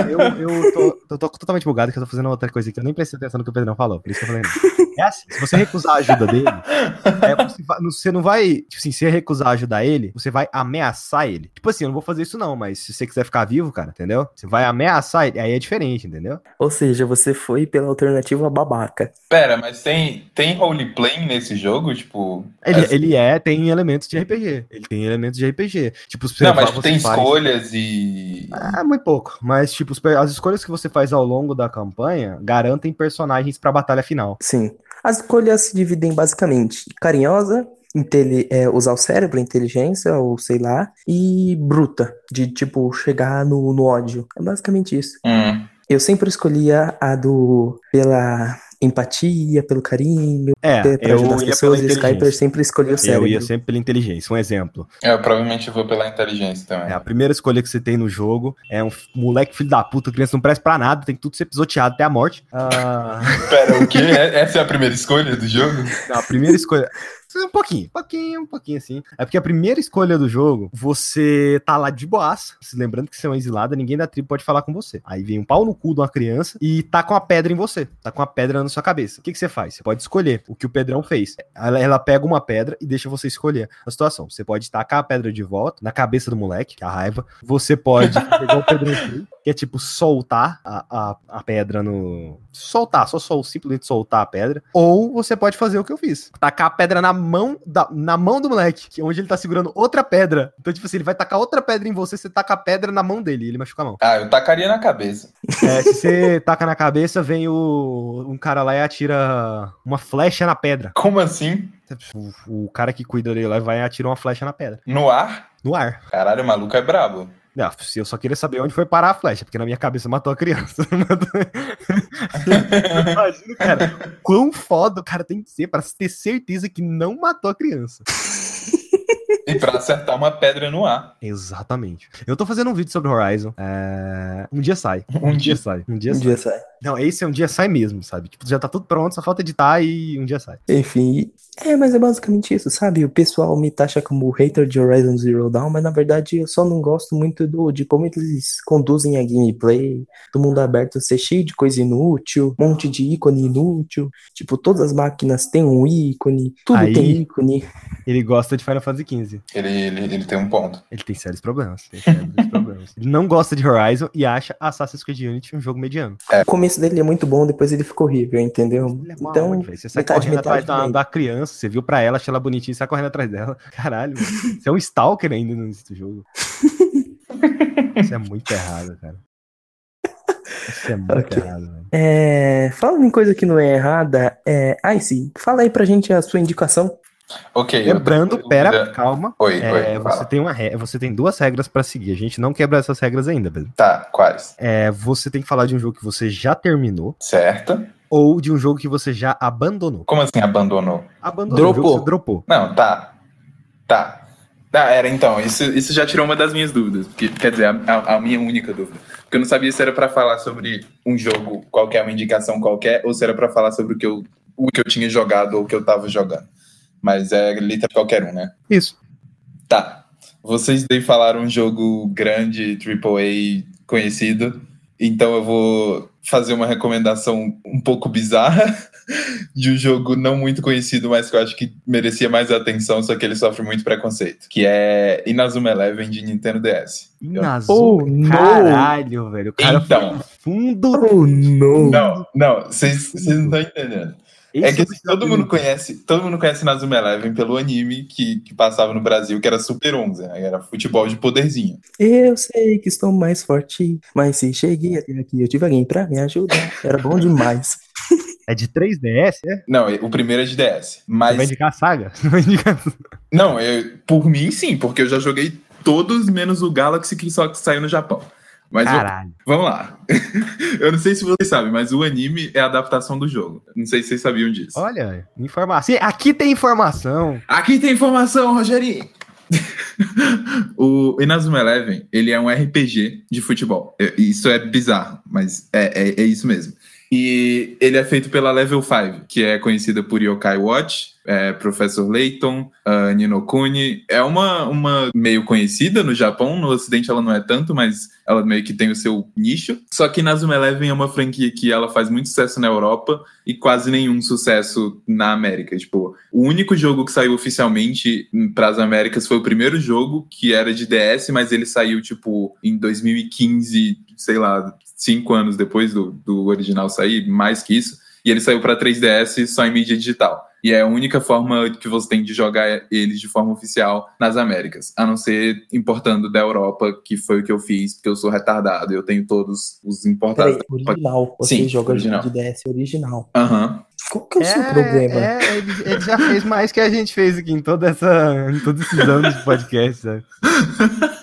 Eu, eu tô, eu tô totalmente bugado que eu tô fazendo outra coisa aqui. Eu nem prestei atenção no que o Pedrão falou. Por isso que eu falei. não. É assim, se você recusar a ajuda dele, <laughs> é, você, vai- você não vai. Tipo assim, se você recusar ajudar ele, você vai ameaçar ele. Tipo assim, eu não vou fazer isso, não, mas se você quiser ficar vivo, cara, entendeu? Você vai ameaçar ele, aí é diferente, entendeu? Ou seja, você foi pela alternativa babaca. Pera, mas tem, tem roleplay nesse jogo? Tipo. Ele, ele é, tem elementos de RPG. Ele tem elementos de RPG. Tipo, os Não, mas você tem faz- escolhas e. É muito pouco, mas tipo, as escolhas que você faz ao longo da campanha garantem personagens pra batalha final. Sim. As escolhas se dividem basicamente carinhosa, é, usar o cérebro, inteligência, ou sei lá, e bruta, de tipo chegar no, no ódio. É basicamente isso. Hum. Eu sempre escolhia a do pela empatia, pelo carinho, É, pra eu ajudar as ia pessoas, e Skyper sempre escolhia o Eu cérebro. ia sempre pela inteligência. Um exemplo. É, Eu provavelmente vou pela inteligência também. É, a primeira escolha que você tem no jogo é um moleque filho da puta, criança não presta pra nada, tem que tudo ser pisoteado até a morte. Ah, Pera, o quê? <laughs> Essa é a primeira escolha do jogo? não, a primeira escolha. Um pouquinho, um pouquinho, um pouquinho assim. É porque a primeira escolha do jogo, você tá lá de boaça. se Lembrando que você é uma exilada, ninguém da tribo pode falar com você. Aí vem um pau no cu de uma criança e tá com a pedra em você. Tá com a pedra na sua cabeça. O que, que você faz? Você pode escolher o que o Pedrão fez. Ela, ela pega uma pedra e deixa você escolher a situação. Você pode tacar a pedra de volta na cabeça do moleque, que é a raiva. Você pode <laughs> pegar o Pedrão que é tipo soltar a, a, a pedra no. Soltar, só sol, simplesmente soltar a pedra. Ou você pode fazer o que eu fiz: tacar a pedra na mão, da, na mão do moleque, que é onde ele tá segurando outra pedra. Então, tipo assim, ele vai tacar outra pedra em você, você taca a pedra na mão dele e ele machuca a mão. Ah, eu tacaria na cabeça. É, se você <laughs> taca na cabeça, vem o, um cara lá e atira uma flecha na pedra. Como assim? O, o cara que cuida dele lá vai e atira uma flecha na pedra. No ar? No ar. Caralho, o maluco é brabo. Não, se eu só queria saber onde foi parar a flecha, porque na minha cabeça matou a criança. <laughs> Imagina, cara, quão foda o cara tem que ser pra ter certeza que não matou a criança. E pra acertar uma pedra no ar. Exatamente. Eu tô fazendo um vídeo sobre Horizon. é, Um dia sai. Um dia. sai. Um dia Um sai. dia sai. Não, esse é um dia sai mesmo, sabe? Tipo, já tá tudo pronto, só falta editar e um dia sai. Enfim, é, mas é basicamente isso, sabe? O pessoal me taxa como hater de Horizon Zero Dawn, mas na verdade eu só não gosto muito do, de como eles conduzem a gameplay, do mundo aberto ser cheio de coisa inútil, um monte de ícone inútil, tipo, todas as máquinas têm um ícone, tudo Aí- tem ícone. Ele gosta de Final Fantasy XV. Ele, ele, ele tem um ponto. Ele tem sérios problemas. Tem sérios problemas. <laughs> Ele não gosta de Horizon e acha Assassin's Creed Unity um jogo mediano. O começo dele é muito bom, depois ele ficou horrível, entendeu? É mal, Então, você sai metade, correndo metade atrás da, da criança, você viu pra ela, achou ela bonitinha e sai correndo atrás dela. <laughs> Caralho, você é um stalker ainda nesse jogo. <laughs> Isso é muito errado, cara. Isso é muito Ok. errado, velho. É, falando em coisa que não é errada, é, Ice, fala aí pra gente a sua indicação. Ok. tô Lembrando, com pera, calma. Oi, É, oi. você, fala. tem uma re... você tem duas regras pra seguir. A gente não quebra essas regras ainda, beleza? Tá, quais? É, você tem que falar de um jogo que você já terminou Certo. ou de um jogo que você já abandonou. Como assim abandonou? Abandonou, Dropou. que você dropou. Não, tá. Tá. Tá, era então. Isso, isso já tirou uma das minhas dúvidas. que- quer dizer, a, a- a minha única dúvida. Porque eu não sabia se era pra falar sobre um jogo qualquer, uma indicação qualquer, ou se era pra falar sobre o que eu, o que eu tinha jogado ou o que eu tava jogando. Mas é literalmente qualquer um, né? Isso. Tá. Vocês daí falaram um jogo grande, AAA, conhecido. Então eu vou fazer uma recomendação um pouco bizarra <laughs> de um jogo não muito conhecido, mas que eu acho que merecia mais atenção, só que ele sofre muito preconceito. Que é Inazuma Eleven de Nintendo DS. Inazuma, Oh, no. caralho, velho. O cara Então. foi no fundo. Oh, não! Não, não, vocês não estão entendendo. É Esse que eu todo mundo conhece, todo mundo conhece Inazuma Eleven pelo anime que, que passava no Brasil, que era Super 11, né? Era futebol de poderzinho. Eu sei que estou mais forte, mas se cheguei até aqui, eu tive alguém pra me ajudar. Era bom demais. <laughs> É de 3DS, é? Não, o primeiro é de DS. Você vai Mas indicar a saga? <laughs> Vai indicar... Não, eu, por mim sim, porque eu já joguei todos menos o Galaxy que só saiu no Japão. Mas eu- Caralho. vamos lá. <laughs> eu não sei se vocês sabem, mas o anime é a adaptação do jogo. Não sei se vocês sabiam disso. Olha, informação. Aqui tem informação. Aqui tem informação, Rogerinho! <laughs> o Inazuma Eleven, ele é um RPG de futebol. Isso é bizarro, mas é, é, é isso mesmo. E ele é feito pela Level 5, que é conhecida por Yokai Watch, é, Professor Layton, uh, Nino Kuni. É uma, uma meio conhecida no Japão, no Ocidente ela não é tanto, mas ela meio que tem o seu nicho. Só que Nazuma Eleven é uma franquia que ela faz muito sucesso na Europa e quase nenhum sucesso na América. Tipo, o único jogo que saiu oficialmente para as Américas foi o primeiro jogo, que era de DS, mas ele saiu, tipo, em 2015, sei lá, cinco anos depois do, do original sair, mais que isso. E ele saiu para 3DS só em mídia digital. E é a única forma que você tem de jogar eles de forma oficial nas Américas, a não ser importando da Europa, que foi o que eu fiz, porque eu sou retardado, eu tenho todos os importados. Peraí, original, você Sim, joga original. de DS original. Aham. Qual que é o seu problema? é, ele, ele já fez mais que a gente fez aqui em toda essa, em todos esses anos de podcast, sabe? <laughs>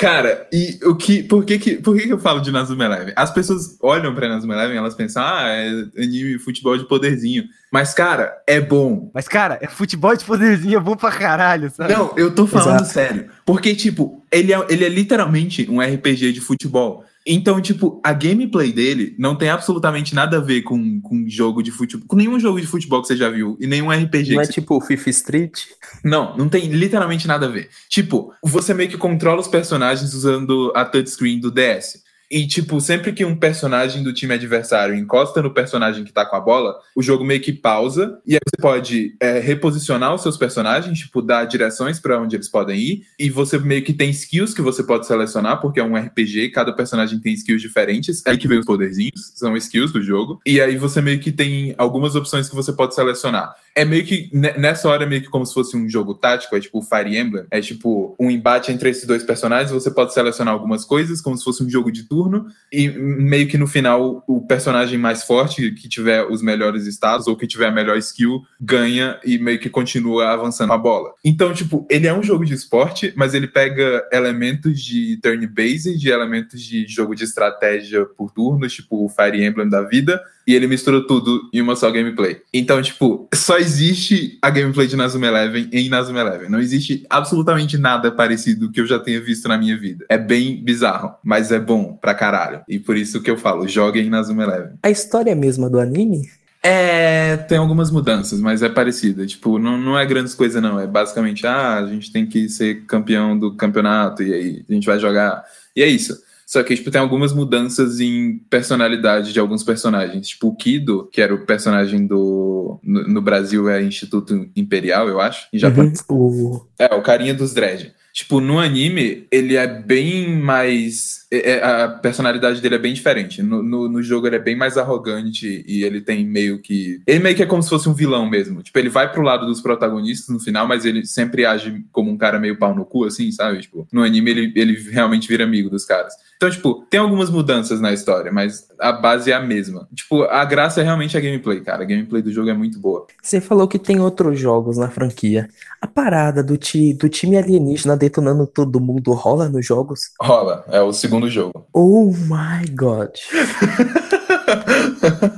Cara, e o que, por que que, por que que eu falo de Nazuma Eleven? As pessoas olham pra Nazuma Eleven e elas pensam, ah, é anime futebol de poderzinho. Mas, cara, é bom. Mas, cara, é futebol de poderzinho é bom pra caralho, sabe? Não, eu tô falando Exato. sério. Porque, tipo, ele é, ele é literalmente um RPG de futebol. Então, tipo, a gameplay dele não tem absolutamente nada a ver com, com jogo de futebol. Com nenhum jogo de futebol que você já viu. E nenhum RPG. Não é você- tipo o FIFA Street? Não, não tem literalmente nada a ver. Tipo, você meio que controla os personagens usando a touchscreen do DS. E, tipo, sempre que um personagem do time adversário encosta no personagem que tá com a bola, o jogo meio que pausa. E aí você pode é, reposicionar os seus personagens, tipo, dar direções pra onde eles podem ir. E você meio que tem skills que você pode selecionar, porque é um RPG, cada personagem tem skills diferentes. É aí que vem os poderzinhos, são skills do jogo. E aí você meio que tem algumas opções que você pode selecionar. É meio que, ne- nessa hora, é meio que como se fosse um jogo tático, é tipo o Fire Emblem. É tipo um embate entre esses dois personagens, você pode selecionar algumas coisas, como se fosse um jogo de turno, e meio que no final, o personagem mais forte, que tiver os melhores estados, ou que tiver a melhor skill, ganha e meio que continua avançando a bola. Então, tipo, ele é um jogo de esporte, mas ele pega elementos de turn-based, de elementos de jogo de estratégia por turnos, tipo o Fire Emblem da vida, e ele mistura tudo em uma só gameplay. Então, tipo, só existe a gameplay de Nazuma Eleven em Nazuma Eleven. Não existe absolutamente nada parecido que eu já tenha visto na minha vida. É bem bizarro, mas é bom pra caralho. E por isso que eu falo, joguem Nazuma Eleven. A história mesma do anime? É, tem algumas mudanças, mas é parecida. Tipo, não, não é grandes coisas, não. É basicamente, ah, a gente tem que ser campeão do campeonato, e aí a gente vai jogar. E é isso. Só que, tipo, tem algumas mudanças em personalidade de alguns personagens. Tipo, o Kido, que era o personagem do. No, no Brasil é Instituto Imperial, eu acho. Em Japão. Uhum. É, o carinha dos dread. Tipo, no anime, ele é bem mais. é- é- a personalidade dele é bem diferente. No, no, no jogo, ele é bem mais arrogante e ele tem meio que. Ele meio que é como se fosse um vilão mesmo. Tipo, ele vai pro lado dos protagonistas no final, mas ele sempre age como um cara meio pau no cu, assim, sabe? Tipo, no anime, ele, ele realmente vira amigo dos caras. Então, tipo, tem algumas mudanças na história, mas a base é a mesma. Tipo, a graça é realmente a gameplay, cara. A gameplay do jogo é muito boa. Você falou que tem outros jogos na franquia. A parada do, ti, do time alienígena detonando todo mundo rola nos jogos? Rola, é o segundo jogo. Oh my god.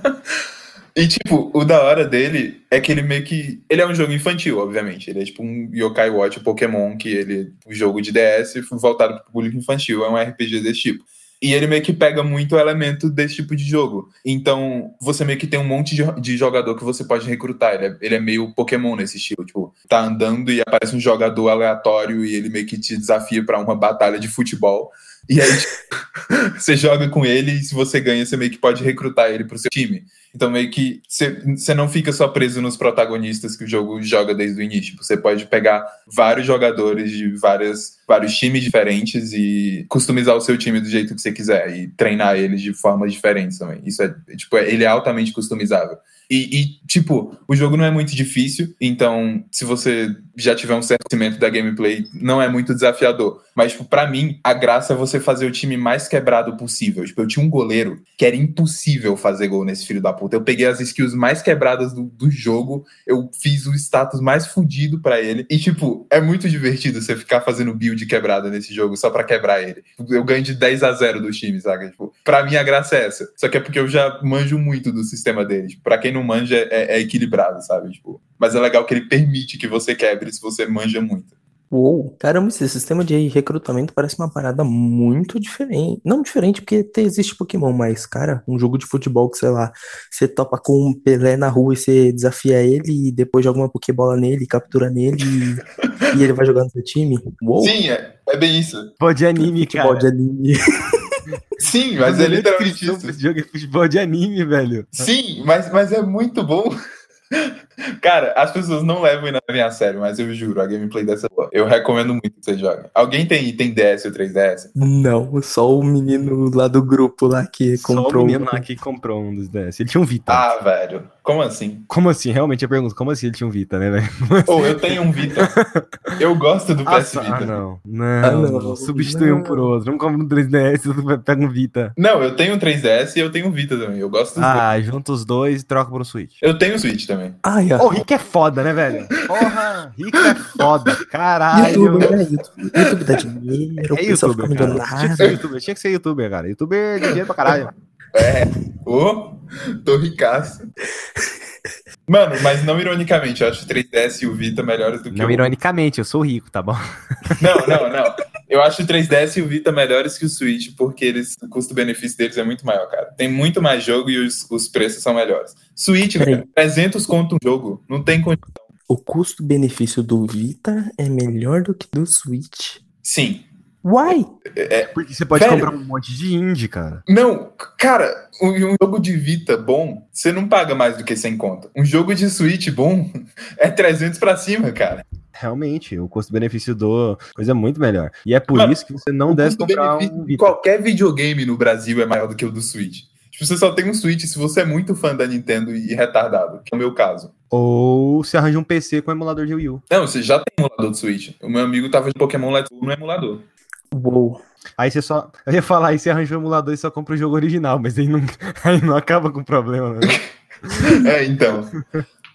<laughs> E, tipo, o da hora dele é que ele meio que. Ele é um jogo infantil, obviamente. Ele é tipo um Yokai Watch Pokémon, que ele. Um jogo de DS voltado pro público infantil. É um RPG desse tipo. E ele meio que pega muito elemento desse tipo de jogo. Então, você meio que tem um monte de, de jogador que você pode recrutar. Ele é, ele é meio Pokémon nesse estilo. Tipo, tá andando e aparece um jogador aleatório e ele meio que te desafia pra uma batalha de futebol. E aí, tipo, <laughs> você joga com ele e se você ganha, você meio que pode recrutar ele pro seu time. Então, meio que você você não fica só preso nos protagonistas que o jogo joga desde o início. Você pode pegar vários jogadores de várias, vários times diferentes e customizar o seu time do jeito que você quiser e treinar eles de formas diferentes também. Isso é, tipo, é- ele é altamente customizável. E, e, tipo, o jogo não é muito difícil, então, se você já tiver um certo conhecimento da gameplay, não é muito desafiador. Mas, tipo, pra mim, a graça é você fazer o time mais quebrado possível. Tipo, eu tinha um goleiro que era impossível fazer gol nesse filho da puta. Eu peguei as skills mais quebradas do, do jogo, eu fiz o status mais fudido pra ele. E, tipo, é muito divertido você ficar fazendo build quebrada nesse jogo só pra quebrar ele. Eu ganho de 10 a 0 do time, saca? Tipo, pra mim a graça é essa. Só que é porque eu já manjo muito do sistema dele. Tipo, pra quem não manja, é, é equilibrado, sabe? Tipo, mas é legal que ele permite que você quebre se você manja muito. Uou, caramba, esse sistema de recrutamento parece uma parada muito diferente. Não diferente porque te- existe Pokémon, mas, cara, um jogo de futebol que, sei lá, você topa com um Pelé na rua e você desafia ele e depois joga uma Pokébola nele, captura nele e, <laughs> e ele vai jogar no seu time. Uou, Sim, é, é bem isso. Futebol de anime, futebol cara. de anime. <laughs> Sim, mas é literalmente isso. Esse jogo é futebol de anime, velho. Sim, mas, mas é muito bom. Cara, as pessoas não levam ele a sério, mas eu juro, a gameplay dessa é boa. Eu recomendo muito que você jogue. Alguém tem, tem DS ou 3DS? Não, só o menino lá do grupo lá que Só o comprou. menino um- lá que comprou um dos DS. Ele tinha um Vita. Ah, velho. Como assim? Como assim? Realmente, eu pergunto, como assim ele tinha um Vita, né, velho? Ou eu tenho um Vita. <laughs> Eu gosto do PS Ah, Vita. ah, não. Não, Ah, não, não. Substitui um não. por outro. Não compra um 3DS, pega um Vita. Não, eu tenho um 3DS e eu tenho um Vita também. Eu gosto dos dois. Ah, junta os dois e troca por um Switch. Eu tenho um Switch também. Ô, Rick é foda, né, velho? Porra, Rick é foda. Caralho. YouTube, né? YouTube, YouTube dá dinheiro, o É youtuber. Tinha que ser youtuber, tinha que ser youtuber, cara. Youtuber de dinheiro pra caralho. Ô, tô ricaço. Mano, mas não ironicamente, eu acho o 3DS e o Vita melhores do que Não, o... ironicamente, eu sou rico, tá bom? Não, não, não. Eu acho o 3DS e o Vita melhores que o Switch, porque eles, o custo-benefício deles é muito maior, cara. Tem muito mais jogo e os, os preços são melhores. Switch, velho, 300 conto um jogo. Não tem condição. O custo-benefício do Vita é melhor do que do Switch. Sim. Why? Porque você pode Velho. comprar um monte de indie, cara. Não, cara, um, um jogo de Vita bom, você não paga mais do que 100 conto. Um jogo de Switch bom <laughs> é 300 pra cima, cara. Realmente, o custo-benefício do coisa é muito melhor. E é por Mano, isso que você não deve comprar custo-benefício um de Vita. qualquer videogame no Brasil é maior do que o do Switch. Tipo, você só tem um Switch se você é muito fã da Nintendo e retardado, que é o meu caso. Ou você arranja um PC com emulador de Wii U. Não, você já tem emulador do Switch. O meu amigo tava de Pokémon Let's Go no emulador. Uou. Aí você só. Eu ia falar, aí você arranja um emulador e só compra o jogo original, mas aí não, <laughs> aí não acaba com o problema, né? <laughs> É, então.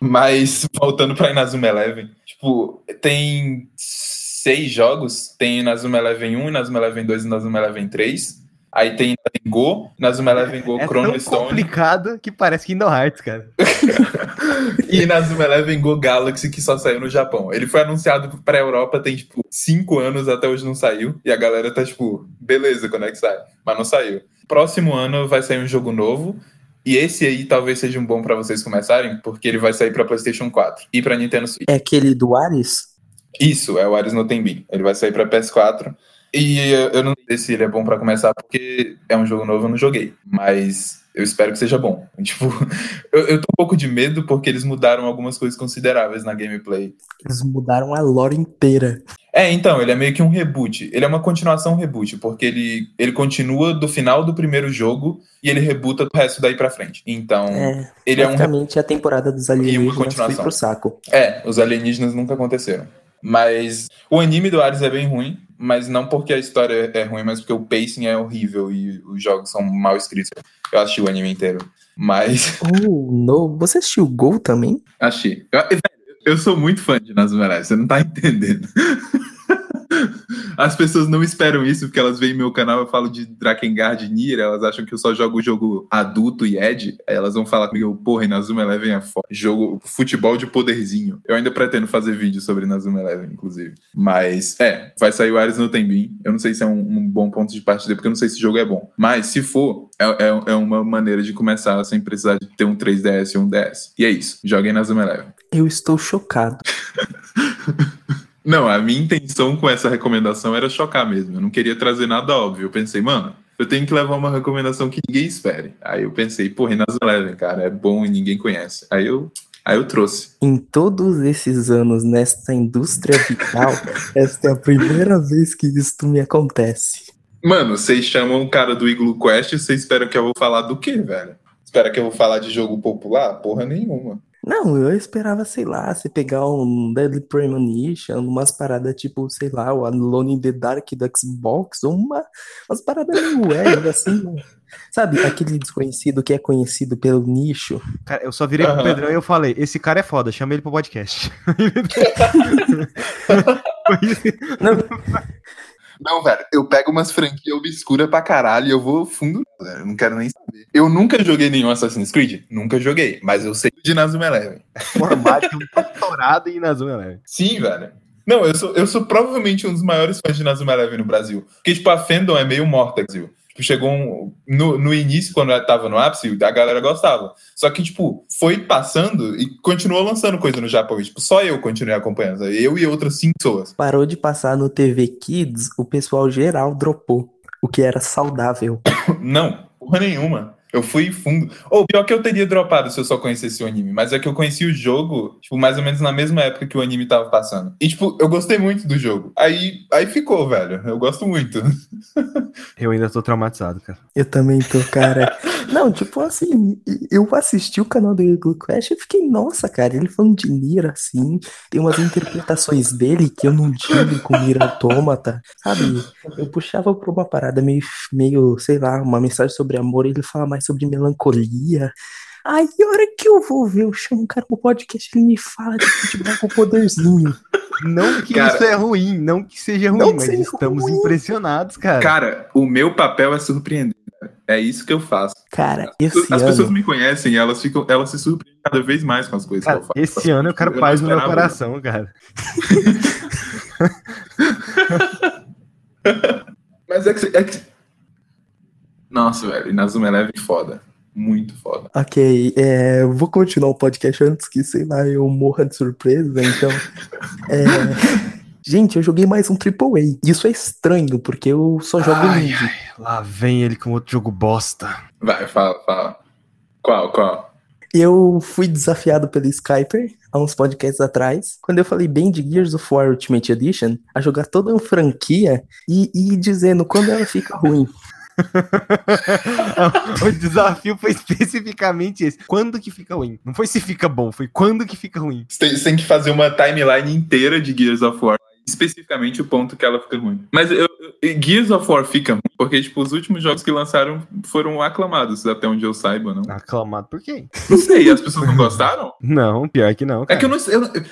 Mas, voltando pra Inazuma Eleven, tipo, tem seis jogos. Tem Inazuma Eleven 1, Inazuma Eleven 2 e Inazuma Eleven 3. Aí tem Go, Inazuma Eleven Go É tão Chrono Stone complicado que parece Kingdom Hearts, cara. <laughs> e Inazuma Eleven Go Galaxy, que só saiu no Japão. Ele foi anunciado pra Europa tem, tipo, cinco anos, até hoje não saiu. E a galera tá, tipo, beleza, quando é que sai? Mas não saiu. Próximo ano vai sair um jogo novo. E esse aí talvez seja um bom pra vocês começarem, porque ele vai sair pra PlayStation 4 e pra Nintendo Switch. É aquele do Ares? Isso, é o Ares no Tenbin. Ele vai sair pra PS4. E eu não sei se ele é bom pra começar, porque é um jogo novo, eu não joguei. Mas eu espero que seja bom. <laughs> Tipo, eu, eu tô um pouco de medo porque eles mudaram algumas coisas consideráveis na gameplay. Eles mudaram a lore inteira. É, então, ele é meio que um reboot. Ele é uma continuação reboot, porque ele, ele continua do final do primeiro jogo e ele rebuta do resto daí pra frente. Então, É, ele é um basicamente a temporada dos alienígenas foi pro saco. É, os alienígenas nunca aconteceram. Mas o anime do Ares é bem ruim, mas não porque a história é ruim, mas porque o pacing é horrível e os jogos são mal escritos. Eu assisti o anime inteiro. Mas <laughs> Oh, no. Você assistiu o Gol também? achei. Eu, eu sou muito fã de Eleven, você não tá <laughs> entendendo. As pessoas não esperam isso, porque elas veem meu canal, eu falo de Drakengard e Nier, elas acham que eu só jogo o jogo adulto e Ed, aí elas vão falar comigo, porra, Inazuma Eleven é foda. Jogo futebol de poderzinho. Eu ainda pretendo fazer vídeo sobre Inazuma Eleven, inclusive. Mas, é, vai sair o Ares no Tenbin. Eu não sei se é um, um bom ponto de partida, porque eu não sei se o jogo é bom. Mas, se for, é, é, é uma maneira de começar sem precisar de ter um 3DS ou um DS. E é isso, joguem Inazuma Eleven. Eu estou chocado. <laughs> Não, a minha intenção com essa recomendação era chocar mesmo. Eu não queria trazer nada óbvio. Eu pensei, mano, eu tenho que levar uma recomendação que ninguém espere. Aí eu pensei, pô, Inazuma Eleven, cara, é bom e ninguém conhece. Aí eu, aí eu trouxe. Em todos esses anos nesta indústria vital, <laughs> esta é a primeira vez que isto me acontece. Mano, vocês chamam o cara do Igloo Quest e vocês esperam que eu vou falar do quê, velho? Espera que eu vou falar de jogo popular? Porra nenhuma. Não, eu esperava, sei lá, você pegar um Deadly Premonition, umas paradas tipo, sei lá, o Alone in the Dark do Xbox, ou uma, umas paradas meio web, assim, né? Sabe, aquele desconhecido que é conhecido pelo nicho. Cara, eu só virei pro Aham. Pedrão e eu falei, esse cara é foda, chama ele pro podcast. <laughs> Não, Não, velho, eu pego umas franquias obscuras pra caralho e eu vou fundo, velho. Eu não quero nem saber. Eu nunca joguei nenhum Assassin's Creed? Nunca joguei, mas eu sei de Nazuma Eleven. Formado um doutorado em Inazuma Eleven. Sim, velho. Não, eu sou, eu sou provavelmente um dos maiores fãs de Nazuma Eleven no Brasil. Porque, tipo, a fandom é meio morta, Brasil. Tipo, chegou um, no, no início, quando eu tava no ápice, a galera gostava. Só que, tipo, foi passando e continuou lançando coisa no Japão. E, tipo, só eu continuei acompanhando. Eu e outras cinco pessoas. Parou de passar no TV Kids, o pessoal geral dropou. O que era saudável. <coughs> Não, porra nenhuma. Eu fui fundo. Ou pior que eu teria dropado se eu só conhecesse o anime, mas é que eu conheci o jogo, tipo, mais ou menos na mesma época que o anime tava passando. E, tipo, eu gostei muito do jogo. Aí, aí ficou, velho. Eu gosto muito. <laughs> Eu ainda tô traumatizado, cara. Eu também tô, cara. Não, tipo assim, eu assisti o canal do Eagle Crash e fiquei, nossa, cara, ele falando de Nier, assim, tem umas interpretações dele que eu não tive com Nier Automata, sabe? Eu puxava pra uma parada meio, meio, sei lá, uma mensagem sobre amor e ele fala mais sobre melancolia. Aí, a hora que eu vou ver, eu chamo o cara pro podcast, ele me fala de futebol com poderzinho. Não que Cara- isso é ruim, não que seja ruim, mas seja estamos ruim. impressionados, cara. Cara, o meu papel é surpreender. É isso que eu faço. Cara, esse As pessoas ano, me conhecem e elas, ficam, elas se surpreendem cada vez mais com as coisas Cara, que eu faço. esse ano eu quero não paz no meu coração, cara. <laughs> <laughs> Mas é que, é que. Nossa, velho, Inazuma Eleven foda. Muito foda. ok, é, eu vou continuar o podcast antes que, sei lá, eu morra de surpresa, então, <laughs> é... Gente, eu joguei mais um AAA. Isso é estranho, porque eu só jogo Ai, indie. Lá vem ele com outro jogo bosta. Vai, fala, fala. Qual, qual? Eu fui desafiado pelo Skyper há uns podcasts atrás, quando eu falei bem de Gears of War Ultimate Edition, a jogar toda uma franquia e, e ir dizendo quando ela fica ruim. <laughs> o desafio foi especificamente esse. Quando que fica ruim? Não foi se fica bom, foi quando que fica ruim. Você tem, tem que fazer uma timeline inteira de Gears of War. Especificamente o ponto que ela fica ruim. Mas eu, Gears of War fica ruim, porque, tipo, os últimos jogos que lançaram foram aclamados, até onde eu saiba, não? Aclamado por quem? Não sei, as pessoas não gostaram? <laughs> Não, pior que não. É Cara. que eu não sei. eu velho,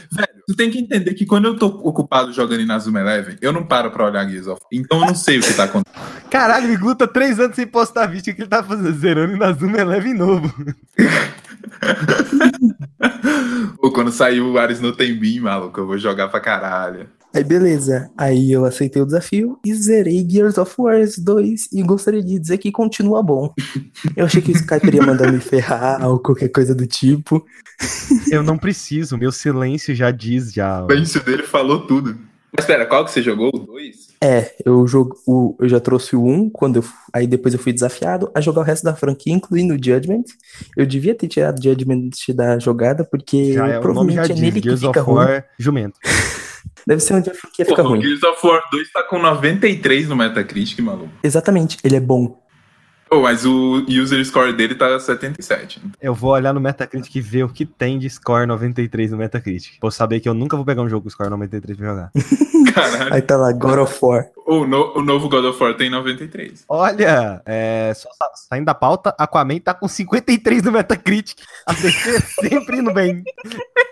tu tem que entender que quando eu tô ocupado jogando Inazuma Eleven, eu não paro pra olhar Gears of War. Então eu não sei o que tá acontecendo. Caralho, o Iglu tá três anos sem postar vídeo que ele tá fazendo, zerando na Zoom Eleven novo. <laughs> Ou quando saiu o Ares no Tembim, maluco, eu vou jogar pra caralho. Aí beleza, aí eu aceitei o desafio e zerei Gears of War 2 e gostaria de dizer que continua bom. Eu achei que o Skyper ia mandar me ferrar ou qualquer coisa do tipo. Eu não preciso, meu silêncio já diz já. O silêncio dele falou tudo. Mas espera, qual que você jogou? O 2? É, eu, jogo, o- eu já trouxe o 1, quando eu, f- aí depois eu fui desafiado a jogar o resto da franquia, incluindo o Judgment. Eu devia ter tirado o Judgment da jogada, porque Já é, o nome provavelmente já é diz, nele que Gears fica of ruim. War jumento. <laughs> Deve ser onde a franquia fica Pô, o ruim. Gears of War 2 tá com 93 no Metacritic, maluco. Exatamente, ele é bom. Pô, mas o user score dele tá 77. Eu vou olhar no Metacritic e ver o que tem de score 93 no Metacritic. Eu saber que eu nunca vou pegar um jogo com score 93 pra jogar. <laughs> Caralho. Aí tá lá, God of War. O, no- o novo God of War tem 93. Olha, é, só sa- saindo da pauta, Aquaman tá com 53 no Metacritic. A DC sempre indo bem.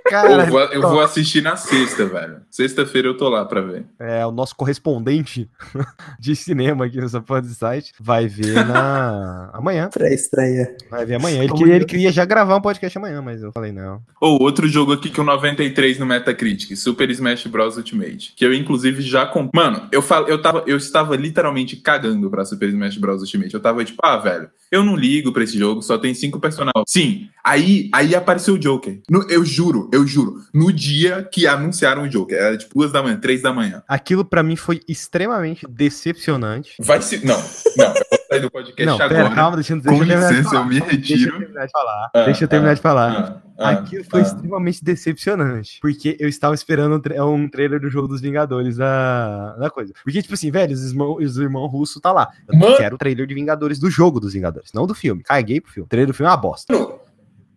Cara, eu, vou, eu vou assistir na sexta, velho. Sexta-feira eu tô lá pra ver. é, o nosso correspondente <laughs> de cinema aqui nessa porra de site vai ver na amanhã. Pré-estreia. Vai ver amanhã. Ele queria, ele queria já gravar um podcast amanhã, mas eu falei não. Ou outro jogo aqui com 93 no Metacritic, Super Smash Bros Ultimate, que eu inclusive já comprei. Mano, eu falo, eu tava, eu estava literalmente cagando pra Super Smash Bros Ultimate. Eu tava tipo, ah, velho, eu não ligo pra esse jogo, só tem cinco personagens. Sim, aí, aí apareceu o Joker. No- eu juro, eu juro, no dia que anunciaram o Joker, era tipo duas da manhã, três da manhã. Aquilo pra mim foi extremamente decepcionante. Vai se, não, não, sair do podcast Não, agora. pera, calma, deixa, eu- deixa Com eu licença, falar. eu me Deixa eu retiro. terminar de falar. Ah, deixa eu terminar ah, de falar. Ah, ah, Aquilo foi ah. extremamente decepcionante. Porque eu estava esperando um, tra- um trailer do jogo dos Vingadores da, da coisa. Porque, tipo assim, velho, os irmãos os irmão russos tá lá. Eu Mano. quero o trailer de Vingadores do jogo dos Vingadores, não do filme. Caguei pro filme. O trailer do filme é uma bosta. Mano,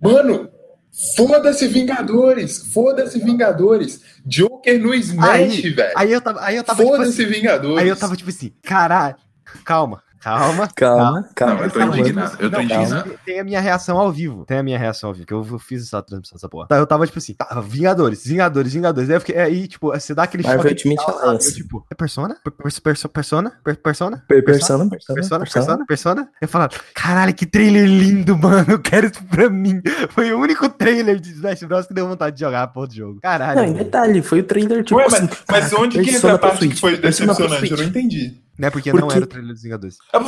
mano, foda-se Vingadores, foda-se Vingadores. Joker no Smash, velho. Aí eu tava, aí eu tava tipo Foda-se assim, Vingadores. aí eu tava tipo assim, caralho, calma. <laughs> Calma. Calma, calma. Não, eu tô calma. indignado. Eu tô indignado. Tem a minha reação ao vivo. Tem a minha reação ao vivo, que eu, eu fiz essa transmissão dessa porra. Tá, Eu tava tipo assim, tá, Vingadores, Vingadores, Vingadores. Aí fiquei, aí, tipo, você dá aquele Marvel choque. Ultimate Alliance. eu, tipo, é persona? Per- per- perso- Persona? Per- Persona? Per- Persona, persona, Persona, persona. persona, persona. Eu falava, caralho, que trailer lindo, <laughs> mano. Eu quero isso pra mim. Foi o único trailer de Smash Bros. que deu vontade de jogar a porra do jogo. Caralho. Não, em detalhe, foi o trailer tipo Ué, assim. mas, mas caraca, onde que <laughs> entra a parte que foi decepcionante? Eu não entendi. Né? Porque Por não era o trailer dos Vingadores. Ah.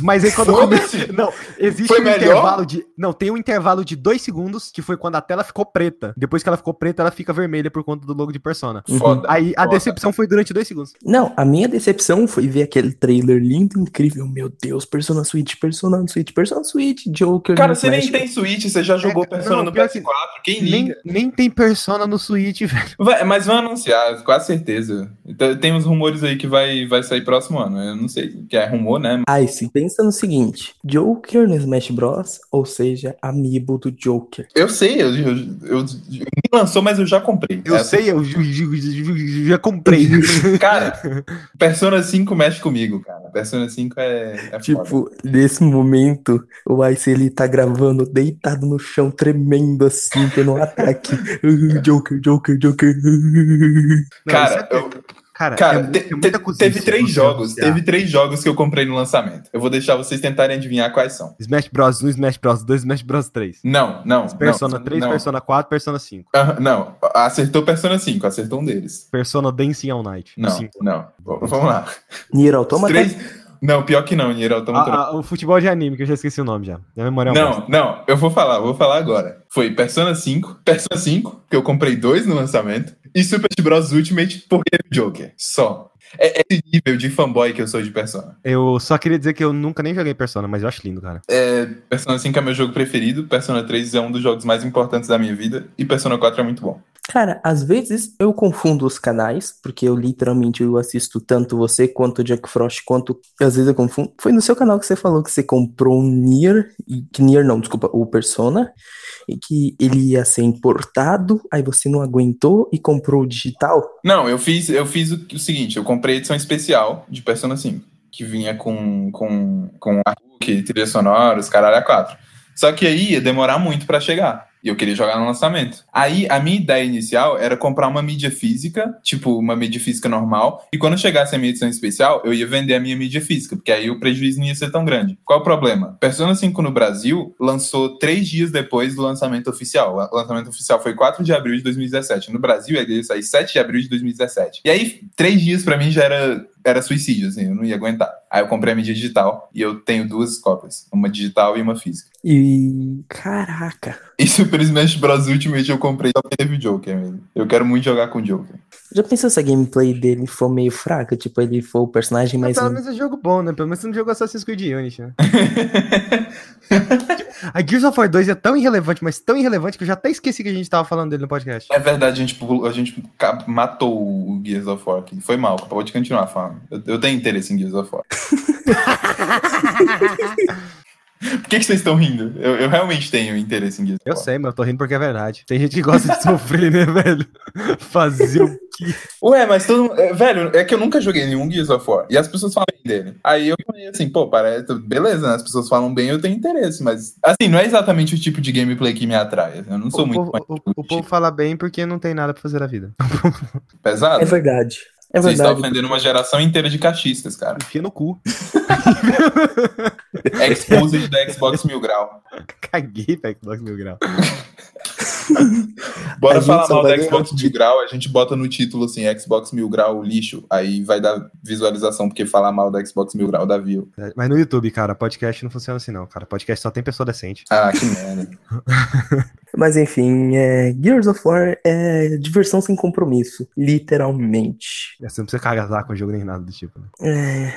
Mas aí quando Foda-se. come... Não, existe Foi um melhor? intervalo de. Não, tem um intervalo de dois segundos, que foi quando a tela ficou preta. Depois que ela ficou preta, ela fica vermelha por conta do logo de Persona. Foda. Aí a Foda. decepção foi durante dois segundos. Não, a minha decepção foi ver aquele trailer lindo, incrível. Meu Deus, Persona Switch, Persona Switch, Persona Switch, Joker. Cara, você nem Smash. tem Switch, você já jogou É, Persona não, no pior que- PS4. Quem Nem, liga? nem tem Persona no Switch, <laughs> velho. Vai- mas vão anunciar, com certeza. Então, Tem uns rumores aí que vai, vai sair próximo ano. Eu não sei, que é rumor, né? Ai, se pensa no seguinte: Joker no Smash Bros. Ou seja, amiibo do Joker. Eu sei, eu, eu, eu- ninguém lançou, mas eu já comprei. Eu Essa- sei, eu já comprei. <laughs> Cara, <laughs> Persona 5 mexe comigo, cara. Persona 5 é, é foda. Tipo, nesse momento, o Ice ele tá gravando deitado no chão, tremendo assim, tendo um ataque. <laughs> Joker, Joker, Joker. Não, Cara, é- eu- cara, Cara, é te- é muita te- teve três jogos. anunciar. Teve três jogos que eu comprei no lançamento. Eu vou deixar vocês tentarem adivinhar quais são. Smash Bros 1, Smash Bros 2, Smash Bros 3. Não, não. Persona não, 3, não. Persona 4, Persona 5. Aham, não, acertou Persona 5, acertou um deles. Persona Dancing All Night. Não, Cinco. não. V- Vamos lá. Nier Automata? três... Não, pior que não, Nier Automata. Ah, ah, o futebol de anime, que eu já esqueci o nome já. Minha memória é. Não, não, eu vou falar, vou falar agora. Foi Persona 5, Persona 5, que eu comprei dois no lançamento, e Super Bros. Ultimate porque é o Joker. Só. É esse nível de fanboy que eu sou de Persona. Eu só queria dizer que eu nunca nem joguei Persona, mas eu acho lindo, cara. É, Persona 5 é meu jogo preferido, Persona 3 é um dos jogos mais importantes da minha vida, e Persona 4 é muito bom. Cara, às vezes eu confundo os canais, porque eu literalmente eu assisto tanto você quanto o Jack Frost, quanto às vezes eu confundo. Foi no seu canal que você falou que você comprou um Nier, e que Nier não, desculpa, o Persona, e que ele ia ser importado, aí você não aguentou e comprou o digital. Não, eu fiz, eu fiz o, o seguinte, eu comprei a edição especial de Persona 5, que vinha com, com, com artbook, trilha sonora, os caralho a quatro. Só que aí ia demorar muito pra chegar. E eu queria jogar no lançamento. Aí a minha ideia inicial era comprar uma mídia física, tipo uma mídia física normal, e quando chegasse a minha edição especial, eu ia vender a minha mídia física, porque aí o prejuízo não ia ser tão grande. Qual o problema? Persona 5 no Brasil lançou três dias depois do lançamento oficial. O lançamento oficial foi 4 de abril de 2017. No Brasil, ele ia sair 7 de abril de 2017. E aí, três dias pra mim já era, era suicídio, assim, eu não ia aguentar. Aí eu comprei a mídia digital e eu tenho duas cópias, uma digital e uma física. E. Caraca. E Super Smash Bros. Ultimate eu comprei só porque teve o Joker mesmo. Eu quero muito jogar com o Joker. Já pensou se a gameplay dele for meio fraca? Tipo, ele for o personagem Mas mais. pelo menos é jogo bom, né? Pelo menos você não jogou Assassin's Creed Unity, né? <laughs> A Gears of War 2 é tão irrelevante, mas tão irrelevante que eu já até esqueci que a gente tava falando dele no podcast. É verdade, a gente, a gente matou o Gears of War aqui. Foi mal, pode continuar falando. Eu, eu tenho interesse em Gears of War. <laughs> <laughs> Por que, que vocês estão rindo? Eu, eu realmente tenho interesse em Gears Eu sei, mas eu tô rindo porque é verdade. Tem gente que gosta de <laughs> sofrer, né, velho? <laughs> Fazer o quê? Ué, mas todo mundo- é, Velho, é que eu nunca joguei nenhum Gears of War. E as pessoas falam bem dele. Aí eu falei assim, pô, parece. Beleza, né? As pessoas falam bem, eu tenho interesse. Mas, assim, não é exatamente o tipo de gameplay que me atrai. Eu não sou O muito povo, o, o povo fala bem porque não tem nada pra fazer na vida. pesado. É verdade. É Você está ofendendo uma geração inteira de cachistas, cara. Enfia no cu. Exposed da Xbox Mil Grau. Caguei pra Xbox Mil Grau. <laughs> Bora falar mal da Xbox Mil Grau, a gente bota no título assim, Xbox Mil Grau lixo, aí vai dar visualização, porque falar mal da Xbox Mil Grau dá view. Mas no YouTube, cara, podcast não funciona assim, não, cara. Podcast só tem pessoa decente. Ah, que merda. <laughs> Mas enfim, é, Gears of War é diversão sem compromisso, literalmente. Você não precisa casar com o jogo nem nada do tipo, né? É,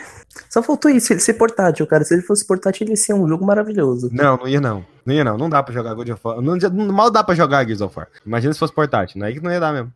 Só faltou isso, ele ser portátil, cara. Se ele fosse portátil, ele ia ser um jogo maravilhoso. Não, não ia não. Não ia não. Não dá pra jogar God of War. Não, mal dá pra jogar Gears of War. Imagina se fosse portátil. Não é que não ia dar mesmo.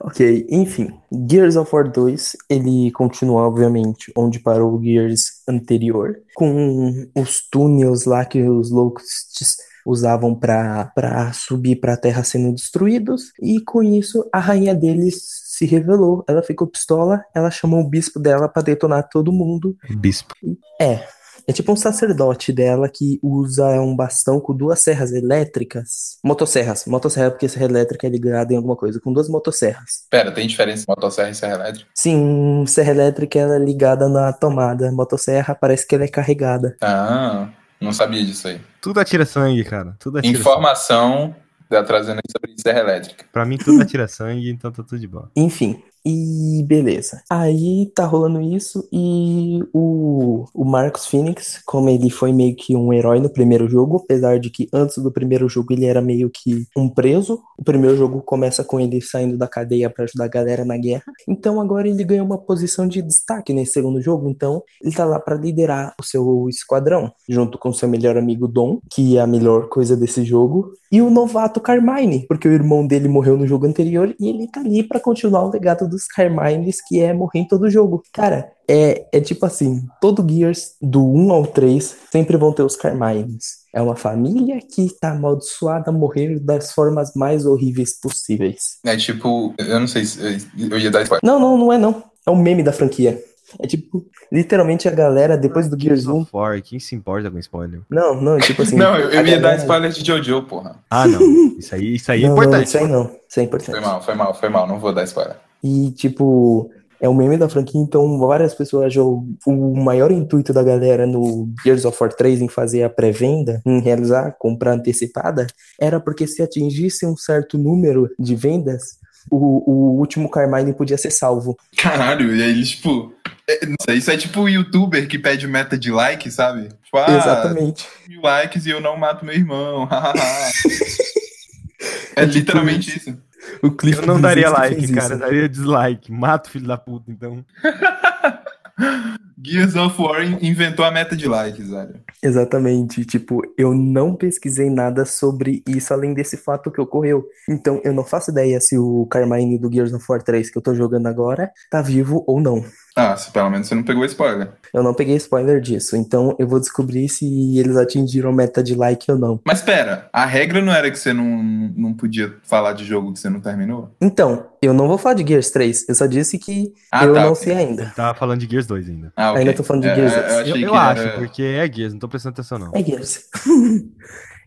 Ok, enfim. Gears of War 2, ele continua, obviamente, onde parou o Gears anterior, com os túneis lá que os Locusts usavam pra subir pra terra sendo destruídos, e com isso a rainha deles se revelou. Ela ficou pistola, ela chamou o bispo dela pra detonar todo mundo. Bispo. É. É tipo um sacerdote dela que usa um bastão com duas serras elétricas. Motosserras. Motosserra, porque serra elétrica é ligada em alguma coisa. Com duas motosserras. Pera, tem diferença entre motosserra e serra elétrica? Sim, serra elétrica ela é ligada na tomada. Motosserra parece que ela é carregada. Ah, não sabia disso aí. Tudo atira sangue, cara. Tudo atira sangue. Informação tá trazendo aí sobre serra elétrica. Pra mim, tudo atira sangue, então tá tudo de boa. Enfim. E beleza. Aí tá rolando isso e o, o Marcos Phoenix, como ele foi meio que um herói no primeiro jogo, apesar de que antes do primeiro jogo ele era meio que um preso. O primeiro jogo começa com ele saindo da cadeia para ajudar a galera na guerra. Então agora ele ganhou uma posição de destaque nesse segundo jogo, então ele tá lá para liderar o seu esquadrão, junto com seu melhor amigo Dom, que é a melhor coisa desse jogo, e o novato Carmine, porque o irmão dele morreu no jogo anterior e ele tá ali para continuar o legado dos Carmines, que é morrer em todo jogo. Cara, é, é tipo assim, todo Gears, do 1 ao 3, sempre vão ter os Carmines. É uma família que tá amaldiçoada a morrer das formas mais horríveis possíveis. É tipo, eu não sei se eu ia dar spoiler. Não, não, não é não. É um meme da franquia. É tipo, literalmente a galera, depois do Gears 1. For, quem se importa com spoiler? Não, não, tipo assim. <laughs> Não, eu, eu ia dar galera- spoiler de Jojo, porra. Ah, não. Isso aí, isso aí é Não, não, importante. isso aí não. Isso é importante. Foi mal, foi mal, foi mal. Não vou dar spoiler. E, tipo, é um meme da franquia, então várias pessoas jogam. O maior intuito da galera no Gears of War 3 em fazer a pré-venda, em realizar, comprar antecipada, era porque se atingisse um certo número de vendas, o, o último Carmine podia ser salvo. Caralho, e aí, tipo. é, Nossa, isso é tipo o youtuber que pede meta de like, sabe? Tipo, ah, Exatamente. mil likes e eu não mato meu irmão. <laughs> <laughs> é literalmente isso. O Cliff Eu não daria like, cara. Eu isso. daria dislike. Mata o filho da puta, então. <laughs> Gears of War in- inventou a meta de likes, velho. Exatamente. Tipo, eu não pesquisei nada sobre isso além desse fato que ocorreu. Então, eu não faço ideia se o Carmine do Gears of War 3 que eu tô jogando agora tá vivo ou não. Ah, se pelo menos você não pegou spoiler. Eu não peguei spoiler disso, então eu vou descobrir se eles atingiram meta de like ou não. Mas pera, a regra não era que você não, não podia falar de jogo que você não terminou? Então, eu não vou falar de Gears 3, eu só disse que Ah, eu tá, não sei ainda. Tava falando de Gears 2 ainda. Ah, ok. Ainda tô falando de É, Gears é, X. Eu, Eu, eu que acho, era- porque é Gears, não tô prestando atenção, não. É Gears. <laughs>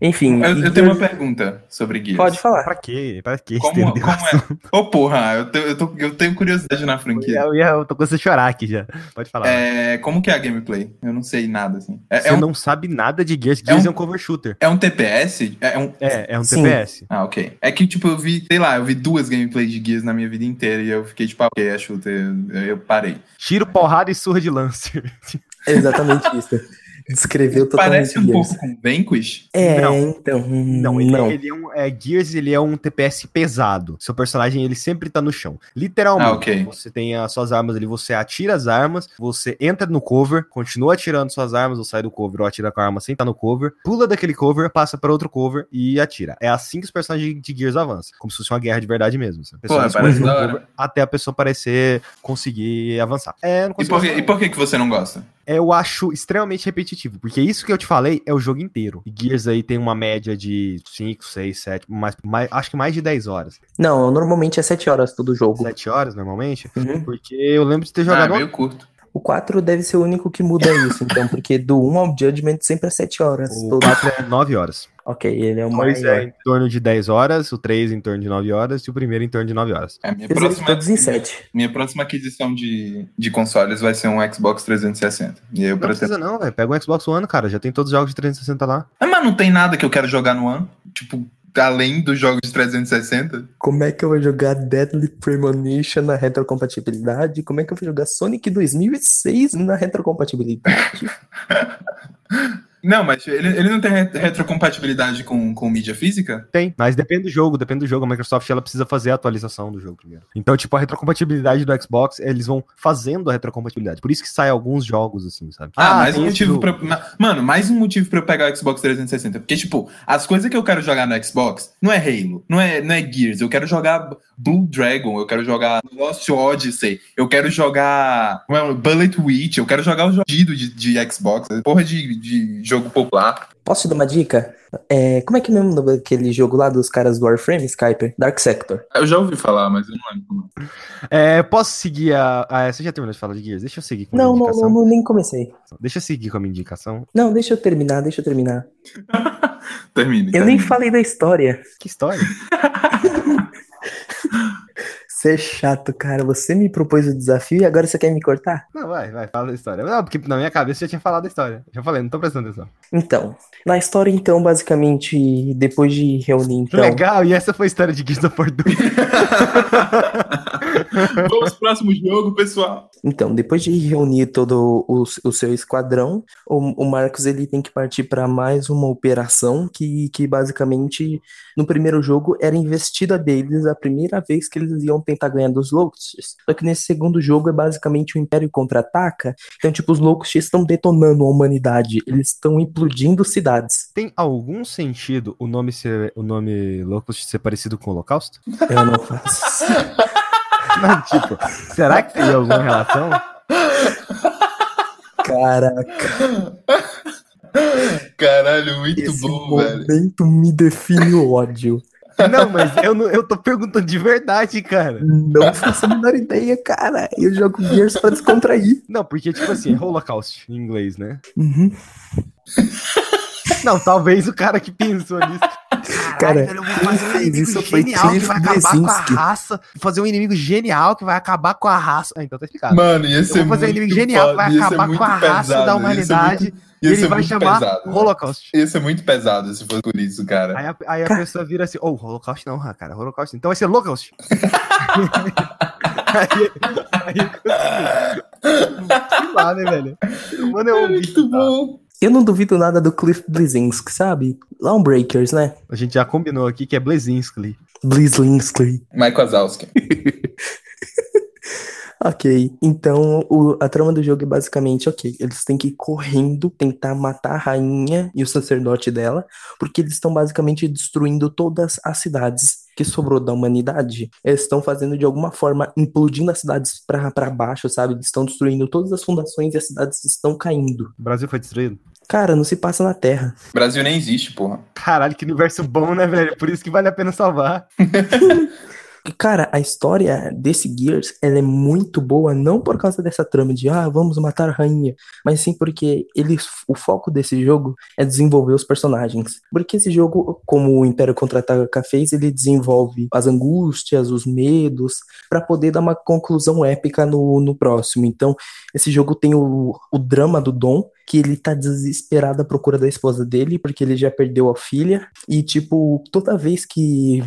Enfim, Eu, eu tenho uma Gears- pergunta sobre Gears. Pode falar. Pra quê? Pra quê? Como, como é? Ô, porra, eu, tenho- eu, tô- eu tenho curiosidade na franquia. Eu, ia- eu tô começando a chorar aqui já. Pode falar. É, como que é a gameplay? Eu não sei nada, assim. É, Você é um, não sabe nada de Gears. Gears um- é um, cover shooter. é um TPS? É um... É, é um Sim. TPS. Ah, ok. É que, tipo, eu vi, sei lá, eu vi duas gameplays de Gears na minha vida inteira e eu fiquei, tipo, ah, ok, é shooter, eu, eu parei. Tiro, porrada e surra de Lancer. É exatamente isso. <laughs> Descreveu totalmente Parece um Gears. pouco com Vanquish. É, Não. então. Não, ele, não. ele é um. É, Gears ele é um TPS pesado. Seu personagem ele sempre tá no chão. Literalmente. Ah, ok. Você tem as suas armas ali, você atira as armas, você entra no cover, continua atirando suas armas, ou sai do cover, ou atira com a arma sem estar no cover, pula daquele cover, passa para outro cover e atira. É assim que os personagens de Gears avançam. Como se fosse uma guerra de verdade mesmo. sabe? A pessoa Pô, parece cover até a pessoa parecer conseguir avançar. É, não E por, que, e por que, que você não gosta? Eu acho extremamente repetitivo, porque isso que eu te falei é o jogo inteiro. E Gears aí tem uma média de 5, 6, 7, mais, mais, acho que mais de 10 horas. Não, normalmente é 7 horas todo jogo. 7 horas normalmente, Uhum. porque eu lembro de ter Ah, jogado. meio curto. O 4 deve ser o único que muda isso, então, porque do 1 ao Judgment sempre é 7 horas. o todo- 4 é 9 horas. Ok, ele é o O 2 maior. é em torno de 10 horas, o 3 em torno de 9 horas e o primeiro em torno de 9 horas. É, minha próxima, todos em 7. minha próxima aquisição de, de consoles vai ser um Xbox 360. E aí eu Não pretendo. precisa não, velho. Pega um Xbox One, cara. Já tem todos os jogos de 360 lá. Ah, mas não tem nada que eu quero jogar no One? Tipo, além dos jogos de 360? Como é que eu vou jogar Deadly Premonition na retrocompatibilidade? Como é que eu vou jogar Sonic 2006 na retrocompatibilidade? <laughs> Não, mas ele, ele não tem re- retrocompatibilidade com, com mídia física? Tem, mas depende do jogo, depende do jogo. A Microsoft ela precisa fazer a atualização do jogo primeiro. Então, tipo, a retrocompatibilidade do Xbox, eles vão fazendo a retrocompatibilidade. Por isso que sai alguns jogos assim, sabe? Ah, mais um motivo jogo. pra. ma- Mano, mais um motivo pra eu pegar o Xbox 360. Porque, tipo, as coisas que eu quero jogar no Xbox não é Halo, não é, não é Gears. Eu quero jogar Blue Dragon, eu quero jogar Lost Odyssey, eu quero jogar well, Bullet Witch, eu quero jogar o jogo de, de Xbox. Porra de, de jogo popular. Posso te dar uma dica? É, como é que é mesmo aquele jogo lá dos caras do Warframe, Skyper? Dark Sector. Eu já ouvi falar, mas eu não lembro. É, posso seguir a. Ah, você já terminou de falar de Gears? Deixa eu seguir com a Não, minha não, indicação. não, não, nem comecei. Deixa eu seguir com a minha indicação. Não, deixa eu terminar, deixa eu terminar. <laughs> Termine. Eu nem termine. falei da história. Que história? <laughs> Você é chato, cara. Você me propôs o desafio e agora você quer me cortar? Não, vai, vai, fala da história. Não, porque na minha cabeça eu já tinha falado da história. Já falei, não tô prestando atenção. Então, na história, então, basicamente, depois de reunir, então. Legal, e essa foi a história de Gears of War 2. <laughs> Vamos pro próximo jogo, pessoal. Então, depois de reunir todo o, o seu esquadrão, o, o Marcos ele tem que partir para mais uma operação que, que basicamente no primeiro jogo era investida deles a primeira vez que eles iam tentar ganhar dos Locusts. Só que nesse segundo jogo é basicamente o Império contra-ataca. Então, tipo, os Locusts estão detonando a humanidade, eles estão implodindo cidades. Tem algum sentido o nome ser o nome Locust ser parecido com o Holocausto? Eu não faço. <laughs> Não, tipo, será que teria alguma relação? Caraca, Caralho, muito esse bom, velho. momento me define o ódio. Não, mas eu, não, eu tô perguntando de verdade, cara. Não faço a menor ideia, cara. Eu jogo Gears pra descontrair. Não, porque, tipo assim, é Holocaust em inglês, né? Uhum. Não, talvez o cara que pensou nisso. Cara, velho, eu vou fazer um <laughs> inimigo genial que vai acabar com a raça. Fazer um inimigo genial que vai acabar com a raça. Ah, então tá explicado. Mano, ia ser eu vou fazer um muito inimigo genial que vai acabar com a raça pesado, da ia ser humanidade. E ele vai chamar pesado. velho. Holocaust. Ia ser muito pesado se fosse por isso, cara. Aí a, aí a Cara. pessoa vira assim, oh, Holocaust não, cara, Holocaust. Então vai ser Holocaust. <laughs> aí, aí, <laughs> sei lá, né, velho? Mano, é um bicho. muito bom. Eu não duvido nada do Cliff Bleszinski, sabe? Lawbreakers, né? A gente já combinou aqui que é Blazinski. Blizlinski. Mike Wazowski. <laughs> Ok, então o- a trama do jogo é basicamente, ok, eles têm que ir correndo tentar matar a rainha e o sacerdote dela, porque eles estão basicamente destruindo todas as cidades que sobrou da humanidade. Eles estão fazendo de alguma forma, implodindo as cidades pra, pra baixo, sabe? Eles estão destruindo todas as fundações e as cidades estão caindo. O Brasil foi destruído? Cara, não se passa na Terra. Brasil nem existe, porra. Caralho, que universo bom, né, velho? Por isso que vale a pena salvar. <laughs> Cara, a história desse Gears, ela é muito boa, não por causa dessa trama de, ah, vamos matar a rainha, mas sim porque eles, o foco desse jogo é desenvolver os personagens. Porque esse jogo, como o Império Contra-Ataca fez, ele desenvolve as angústias, os medos, pra poder dar uma conclusão épica no, no próximo. Então, esse jogo tem o, o drama do Dom, que ele tá desesperado à procura da esposa dele, porque ele já perdeu a filha, e, tipo, toda vez que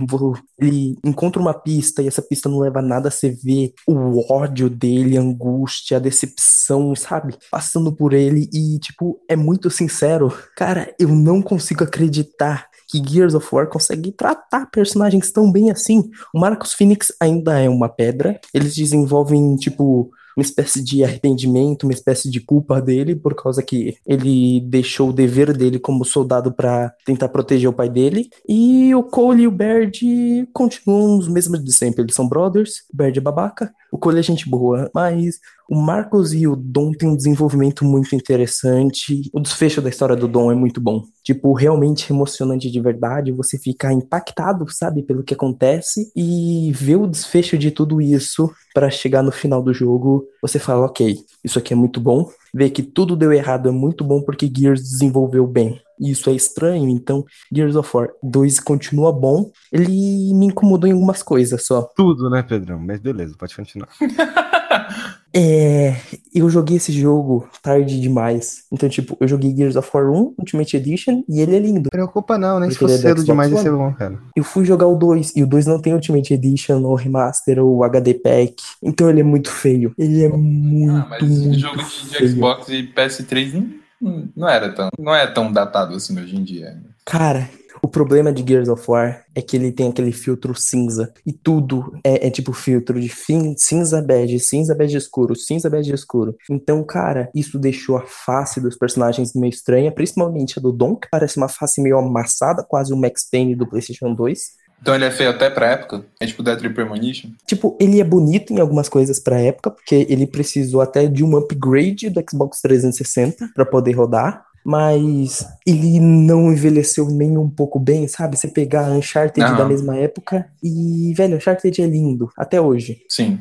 ele encontra uma pista e essa pista não leva a nada, você vê o ódio dele, a angústia, a decepção, sabe? Passando por ele e, tipo, é muito sincero. Cara, eu não consigo acreditar que Gears of War consegue tratar personagens tão bem assim. O Marcus Phoenix ainda é uma pedra. Eles desenvolvem, tipo, uma espécie de arrependimento, uma espécie de culpa dele, por causa que ele deixou o dever dele como soldado pra tentar proteger o pai dele. E o Cole e o Baird continuam os mesmos de sempre. Eles são brothers, o Baird é babaca, o Cole é gente boa, mas o Marcos e o Dom têm um desenvolvimento muito interessante. O desfecho da história do Dom é muito bom. Tipo, realmente emocionante de verdade. Você fica impactado, sabe, pelo que acontece e ver o desfecho de tudo isso pra chegar no final do jogo. Você fala, ok, isso aqui é muito bom. Ver que tudo deu errado é muito bom porque Gears desenvolveu bem. E isso é estranho, então Gears of War 2 continua bom. Ele me incomodou em algumas coisas só. Tudo, né, Pedrão? Mas beleza, pode continuar. <laughs> É, eu joguei esse jogo tarde demais. Então, tipo, eu joguei Gears of War 1 Ultimate Edition e ele é lindo. Preocupa não, nem se é do cedo demais ia ser bom, cara. Eu fui jogar o 2 e o 2 não tem Ultimate Edition, ou Remaster, ou HD Pack. Então ele é muito feio. Ele é muito, Ah, mas muito jogo de, de. Xbox e PS3 não, não era tão, não é tão datado assim hoje em dia. Cara, o problema de Gears of War é que ele tem aquele filtro cinza. E tudo é, é tipo filtro de fim, cinza bege, cinza bege escuro, cinza bege escuro. Então, cara, isso deixou a face dos personagens meio estranha, principalmente a do Dom, que parece uma face meio amassada, quase o Max Payne do PlayStation 2. Então ele é feio até pra época. É tipo Death Premonition. Tipo, ele é bonito em algumas coisas pra época, porque ele precisou até de um upgrade do Xbox 360 pra poder rodar. Mas ele não envelheceu nem um pouco bem, sabe? Você pegar Uncharted da mesma época e, velho, Uncharted é lindo, até hoje. Sim.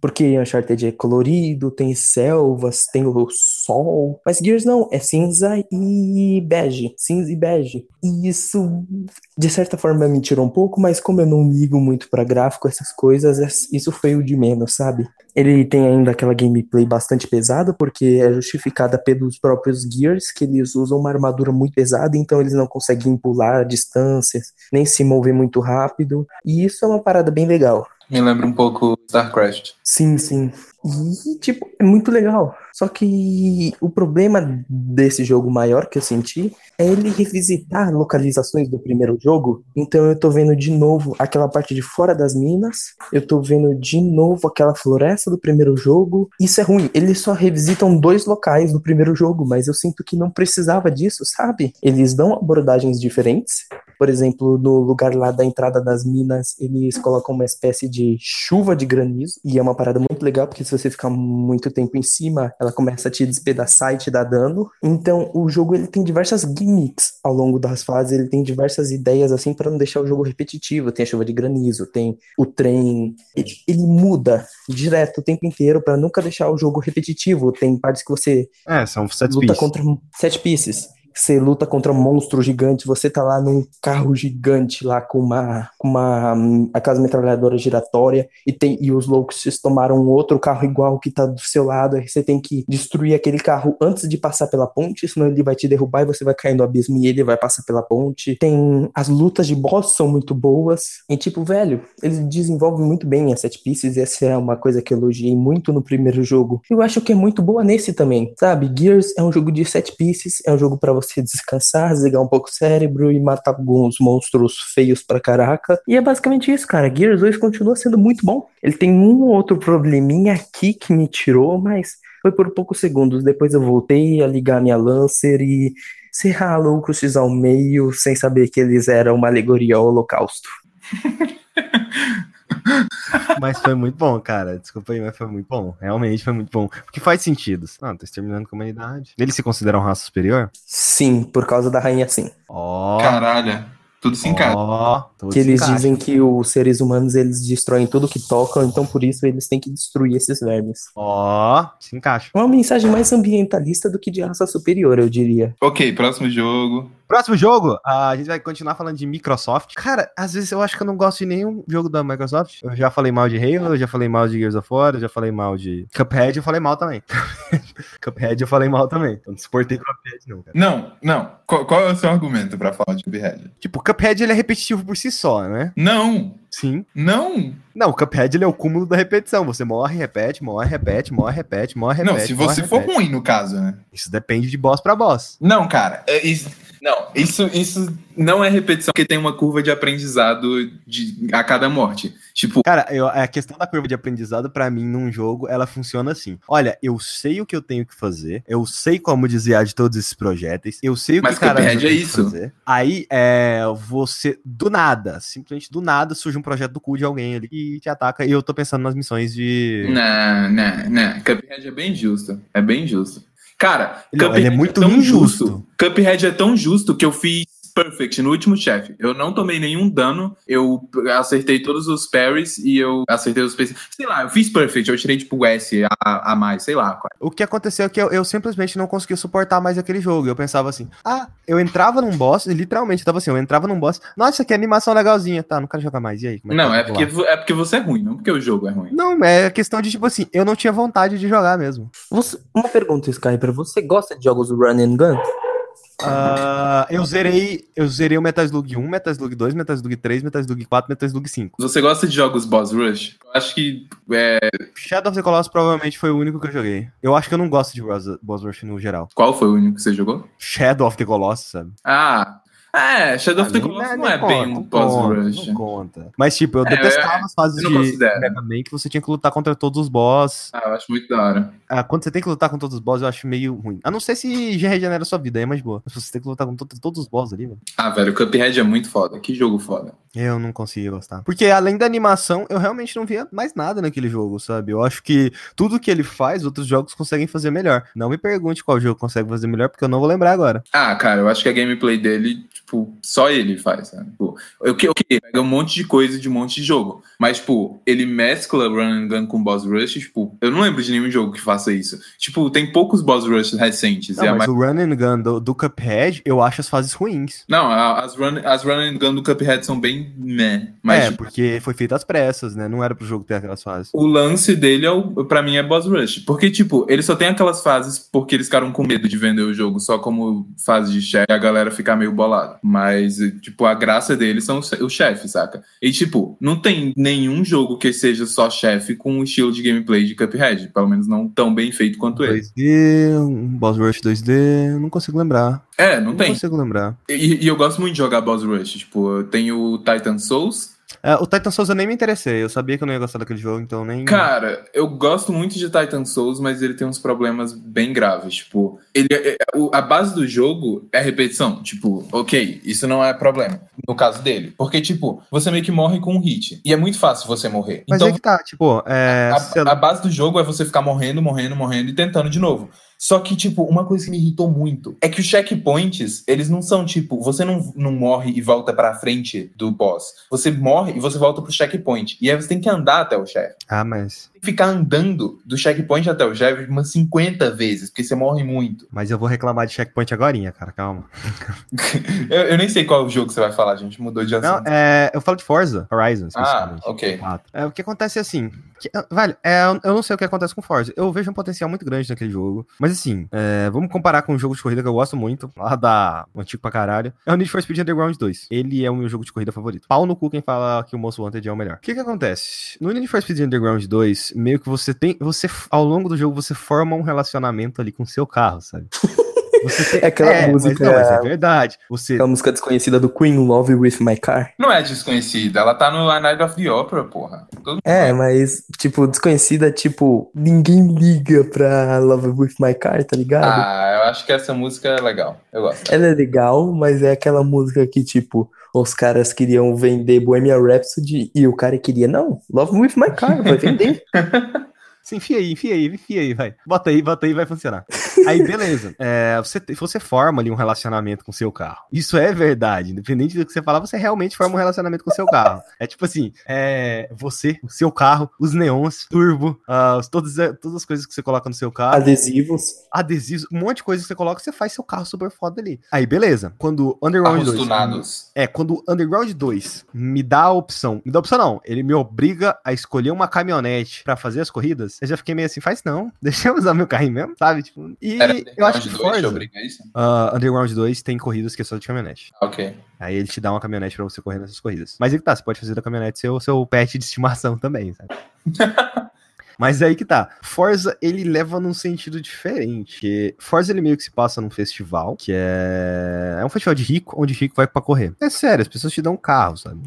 Porque Uncharted é colorido, tem selvas, tem o sol. Mas Gears não, é cinza e bege. Cinza e bege. E isso, de certa forma, me tirou um pouco, mas como eu não ligo muito pra gráfico, essas coisas, es- isso foi o de menos, sabe? Ele tem ainda aquela gameplay bastante pesada, porque é justificada pelos próprios Gears, que eles usam uma armadura muito pesada, então eles não conseguem pular distâncias, nem se mover muito rápido. E isso é uma parada bem legal. Me lembra um pouco StarCraft. Sim, sim. E, tipo, é muito legal. Só que o problema desse jogo maior que eu senti é ele revisitar localizações do primeiro jogo. Então eu tô vendo de novo aquela parte de fora das minas. Eu tô vendo de novo aquela floresta do primeiro jogo. Isso é ruim. Eles só revisitam dois locais do primeiro jogo, mas eu sinto que não precisava disso, sabe? Eles dão abordagens diferentes. Por exemplo, no lugar lá da entrada das minas, eles colocam uma espécie de chuva de granizo. E é uma parada muito legal, porque se você ficar muito tempo em cima, ela começa a te despedaçar e te dar dano. Então, o jogo ele tem diversas gimmicks ao longo das fases, ele tem diversas ideias assim para não deixar o jogo repetitivo. Tem a chuva de granizo, tem o trem. Ele, ele muda direto o tempo inteiro para nunca deixar o jogo repetitivo. Tem partes que você É, são sete luta pieces. contra sete pieces. Você luta contra um monstro gigante, você tá lá num carro gigante lá com uma com uma hum, aquelas metralhadoras giratória e tem e os loucos tomaram um outro carro igual que tá do seu lado, aí você tem que destruir aquele carro antes de passar pela ponte, senão ele vai te derrubar e você vai cair no abismo e ele vai passar pela ponte. Tem as lutas de boss são muito boas. E tipo, velho, eles desenvolvem muito bem as set pieces, essa é uma coisa que eu elogiei muito no primeiro jogo. Eu acho que é muito boa nesse também, sabe? Gears é um jogo de set pieces, é um jogo pra você descansar, desligar um pouco o cérebro e matar alguns monstros feios pra caraca. E é basicamente isso, cara. Gears 2 continua sendo muito bom. Ele tem um ou outro probleminha aqui que me tirou, mas foi por poucos segundos. Depois eu voltei a ligar minha Lancer e serrar loucos ao meio sem saber que eles eram uma alegoria ao holocausto. <laughs> Mas foi muito bom, cara. Desculpa aí, mas foi muito bom. Realmente foi muito bom. Porque faz sentido. Ah, tá exterminando com a humanidade. Eles se consideram raça superior? Sim, por causa da rainha sim. Ó. Caralho. Tudo se encaixa. Ó. tudo Que se eles encaixa. dizem que os seres humanos eles destroem tudo que tocam, então por isso eles têm que destruir esses vermes. Ó, se encaixa. Uma mensagem mais ambientalista do que de raça superior, eu diria. Ok, próximo jogo. Próximo jogo, a gente vai continuar falando de Microsoft. Cara, às vezes eu acho que eu não gosto de nenhum jogo da Microsoft. Eu já falei mal de Halo, eu já falei mal de Gears of War, eu já falei mal de Cuphead, eu falei mal também. <laughs> Cuphead eu falei mal também. Eu não suportei Cuphead não, cara. Não, não. Qual, qual é o seu argumento pra falar de Cuphead? Tipo, o Cuphead ele é repetitivo por si só, né? Não, Sim. não. Não, o Cuphead ele é o cúmulo da repetição. Você morre, repete, morre, repete, morre, repete, morre, repete. não, se morre, você for repete. ruim no caso, né? Isso depende de boss pra boss. Não, cara. é isso- não, isso, isso não é repetição, porque tem uma curva de aprendizado de, a cada morte. Tipo, Cara, eu- a questão da curva de aprendizado, pra mim, num jogo, ela funciona assim. Olha, eu sei o que eu tenho que fazer, eu sei como desviar de todos esses projéteis, eu sei o Mas que o cara Cuphead é que isso. fazer. Aí, é, você, do nada, simplesmente do nada, surge um projeto do cu de alguém ali e te ataca, e eu tô pensando nas missões de... Não, não, não. Cuphead é bem justo. É bem justo. Cara, Não, Cuphead ele é muito tão injusto. justo. Cuphead é tão justo que eu fiz Perfect no último chefe. Eu não tomei nenhum dano, eu acertei todos os parries e eu acertei os PC. Sei lá, eu fiz Perfect, eu tirei tipo o S a, a mais, sei lá. qual- O que aconteceu é que eu, eu simplesmente não conseguia suportar mais aquele jogo. Eu pensava assim, ah, eu entrava num boss, e literalmente, tava assim, eu entrava num boss, nossa, que animação legalzinha, tá, não quero jogar mais, e aí? como que Não, eu é porque, é porque você é ruim, não porque o jogo é ruim. Não, é questão de, tipo assim, eu não tinha vontade de jogar mesmo. Você- uma pergunta, Skyper. Você gosta de jogos run and gun? Ah, eu zerei, eu zerei o Metal Slug 1, Metal Slug 2, Metal Slug 3, Metal Slug 4, Metal Slug 5. Você gosta de jogos boss rush? Eu acho que é, Shadow of the Colossus provavelmente foi o único que eu joguei. Eu acho que eu não gosto de boss, boss rush no geral. qual foi o único que você jogou? Shadow of the Colossus, sabe? Ah, é, Shadow of the Colossus nem não é conta, bem um boss rush. Não conta. Mas, tipo, eu É, detestava as fases de considero. Mega Man que você tinha que lutar contra todos os boss. Ah, eu acho muito da hora. Ah, quando você tem que lutar com todos os boss, eu acho meio ruim. A não ser se já regenera sua vida, aí é mais boa. Mas <laughs> você tem que lutar com to- todos os boss ali, velho. Ah, velho, o Cuphead é muito foda. Que jogo foda. Eu não consegui gostar. Porque além da animação, eu realmente não via mais nada naquele jogo, sabe? Eu acho que tudo que ele faz, outros jogos conseguem fazer melhor. Não me pergunte qual jogo consegue fazer melhor, porque eu não vou lembrar agora. Ah, cara, eu acho que a gameplay dele, tipo, só ele faz, sabe? Tipo, o que, o que? Pega um monte de coisa de um monte de jogo. Mas, tipo, ele mescla Run and Gun com Boss Rush, tipo, eu não lembro de nenhum jogo que faça isso. Tipo, tem poucos Boss Rush recentes. Não, mas ma- o Run and Gun do, do Cuphead, eu acho as fases ruins. Não, as run, as run and Gun do Cuphead são bem meh. Mas, é, tipo, porque foi feito às pressas, né? Não era pro jogo ter aquelas fases. O lance dele, é o, pra mim, é Boss Rush. Porque, tipo, ele só tem aquelas fases porque eles ficaram com medo de vender o jogo só como fase de chefe e a galera ficar meio bolada. Mas, tipo, a graça deles são os os chefes, saca? E, tipo, não tem nenhum jogo que seja só chefe com o estilo de gameplay de Cuphead. Pelo menos não tão bem feito quanto ele. 2D, um Boss Rush 2D, não consigo lembrar. É, não Não tem. consigo lembrar. E, e eu gosto muito de jogar Boss Rush. Tipo, eu tenho o Titan Souls. É, o Titan Souls eu nem me interessei. Eu sabia que eu não ia gostar daquele jogo, então nem. Cara, eu gosto muito de Titan Souls, mas ele tem uns problemas bem graves. Tipo, ele, é- é- a base do jogo é repetição. Tipo, ok, isso não é problema. No caso dele. Porque, tipo, você meio que morre com um hit. E é muito fácil você morrer. Mas então, é que tá, tipo, é. se- a, a base do jogo é você ficar morrendo, morrendo, morrendo e tentando de novo. Só que, tipo, uma coisa que me irritou muito é que os checkpoints, eles não são tipo, você não, não morre e volta pra frente do boss. Você morre e você volta pro checkpoint. E aí você tem que andar até o chefe. Ah, mas. Ficar andando do checkpoint até o chefe umas 50 vezes, porque você morre muito. Mas eu vou reclamar de checkpoint agorinha, cara, calma. <laughs> Eu, eu nem sei qual jogo você vai falar, a gente mudou de Não, assunto. é. Eu falo de Forza Horizon, ah, ok. É, o que acontece é assim. que- velho, é, eu não sei o que acontece com Forza. Eu vejo um potencial muito grande naquele jogo. Mas assim, é, vamos comparar com um jogo de corrida que eu gosto muito, lá da antigo pra caralho. É o Need for Speed Underground 2. Ele é o meu jogo de corrida favorito. Pau no cu quem fala que o Most Wanted é o melhor. O que que acontece? No Need for Speed Underground 2, meio que você tem. Você, ao longo do jogo, você forma um relacionamento ali com o seu carro, sabe? Você <laughs> tem, É aquela mas música- não, mas é verdade. Você Aquela música desconhecida do Queen, Love With My Car. Não é desconhecida, ela tá no A Night of the Opera, porra. Todo É, mas, tipo, desconhecida, tipo, ninguém liga pra Love With My Car, tá ligado? Ah, eu acho que essa música é legal. Eu gosto. Ela é legal, mas é aquela música que, tipo, os caras queriam vender Bohemian Rhapsody e o cara queria, não, Love With My Car, vai vender. <laughs> Sim, enfia aí, enfia aí, enfia aí, vai. Bota aí, bota aí, vai funcionar. Aí, beleza. É, você, você forma ali um relacionamento com o seu carro. Isso é verdade. Independente do que você falar, você realmente forma um relacionamento com o seu carro. É tipo assim, é, você, o seu carro, os neons, turbo, os- todas, todas as coisas que você coloca no seu carro, Adesivos. adesivos, um monte de coisa que você coloca, você faz seu carro super foda ali. Aí, beleza. Quando o Underground Carros 2... tunados. É, quando o Underground 2 me dá a opção, me dá a opção não, ele me obriga a escolher uma caminhonete pra fazer as corridas, eu já fiquei meio assim, faz não, <laughs> deixa eu usar meu carrinho mesmo, sabe? Tipo, e Era eu acho que Underground 2 te Forza, obriga a isso? ah, Underground 2 tem corridas que é só de caminhonete. Ok. Aí ele te dá uma caminhonete pra você correr nessas corridas. Mas que tá, você pode fazer da caminhonete seu, seu pet de estimação também, sabe? <laughs> Mas aí que tá. Forza, ele leva num sentido diferente. que Forza, ele meio que se passa num festival, que é... É um festival de rico, onde rico vai pra correr. É sério, as pessoas te dão um carro, sabe?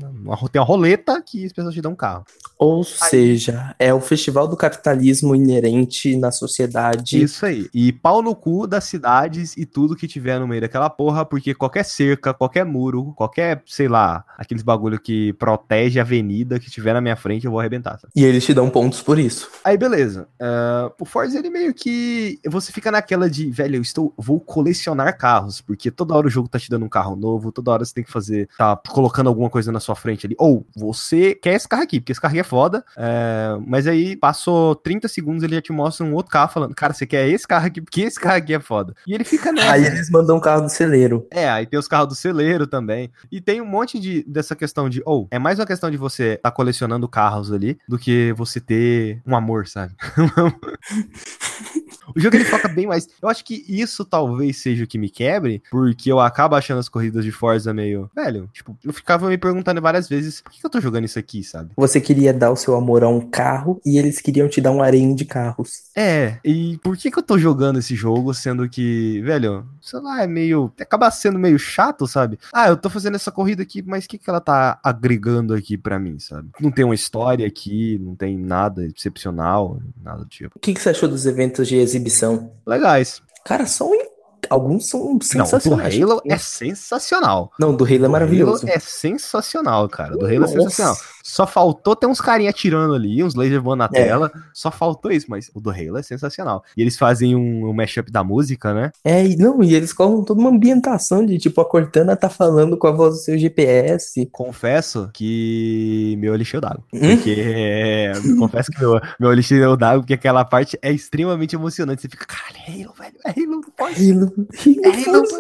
Tem uma roleta que as pessoas te dão um carro. Ou seja, é o festival do capitalismo inerente na sociedade. Isso aí. E pau no cu das cidades e tudo que tiver no meio daquela porra, porque qualquer cerca, qualquer muro, qualquer, sei lá, aqueles bagulho que protege a avenida que tiver na minha frente, eu vou arrebentar, sabe? E eles te dão pontos por isso. Aí, beleza. Ah, o Forza, ele meio que. Você fica naquela de, velho, eu estou. Vou colecionar carros, porque toda hora o jogo tá te dando um carro novo, toda hora você tem que fazer. Tá colocando alguma coisa na sua frente ali. Ou você quer esse carro aqui, porque esse carro aqui é foda. é, mas aí passou 30 segundos, ele já te mostra um outro carro falando, cara, você quer esse carro aqui, porque esse carro aqui é foda. E ele fica nessa. Aí eles mandam o carro do celeiro. É, aí tem os carros do celeiro também. E tem um monte de dessa questão de, ou, é mais uma questão de você tá colecionando carros ali do que você ter um amor, sabe? <laughs> <laughs> o jogo ele foca bem mais. Eu acho que isso talvez seja o que me quebre, porque eu acabo achando as corridas de Forza meio, velho, tipo, eu ficava me perguntando várias vezes, por que eu tô jogando isso aqui, sabe? Você queria dar o seu amor a um carro e eles queriam te dar um harém de carros. É, e por que que eu tô jogando esse jogo, sendo que, velho, sei lá, é meio. Acaba sendo meio chato, sabe? Ah, eu tô fazendo essa corrida aqui, mas o que que ela tá agregando aqui pra mim, sabe? Não tem uma história aqui, não tem nada excepcional, nada do tipo. O que, que você achou dos eventos de exibição? Legais. Cara, só um- alguns são Não, do sensacionais. Halo é sensacional. Não, do Halo é maravilhoso. Halo é sensacional, cara. Do Halo é Nossa. sensacional. Só faltou ter uns carinha atirando ali, uns lasers voando na É. tela. Só faltou isso, mas o do Halo é sensacional. E eles fazem um, um mashup da música, né? É, e não, e eles colocam toda uma ambientação de tipo, a Cortana tá falando com a voz do seu GPS. Confesso que meu olho encheu d'água. Hum? Porque é, confesso que meu, meu olho encheu d'água, porque aquela parte é extremamente emocionante. Você fica, caralho, é Halo, velho. É Halo. Halo, É Halo, Halo, Forza.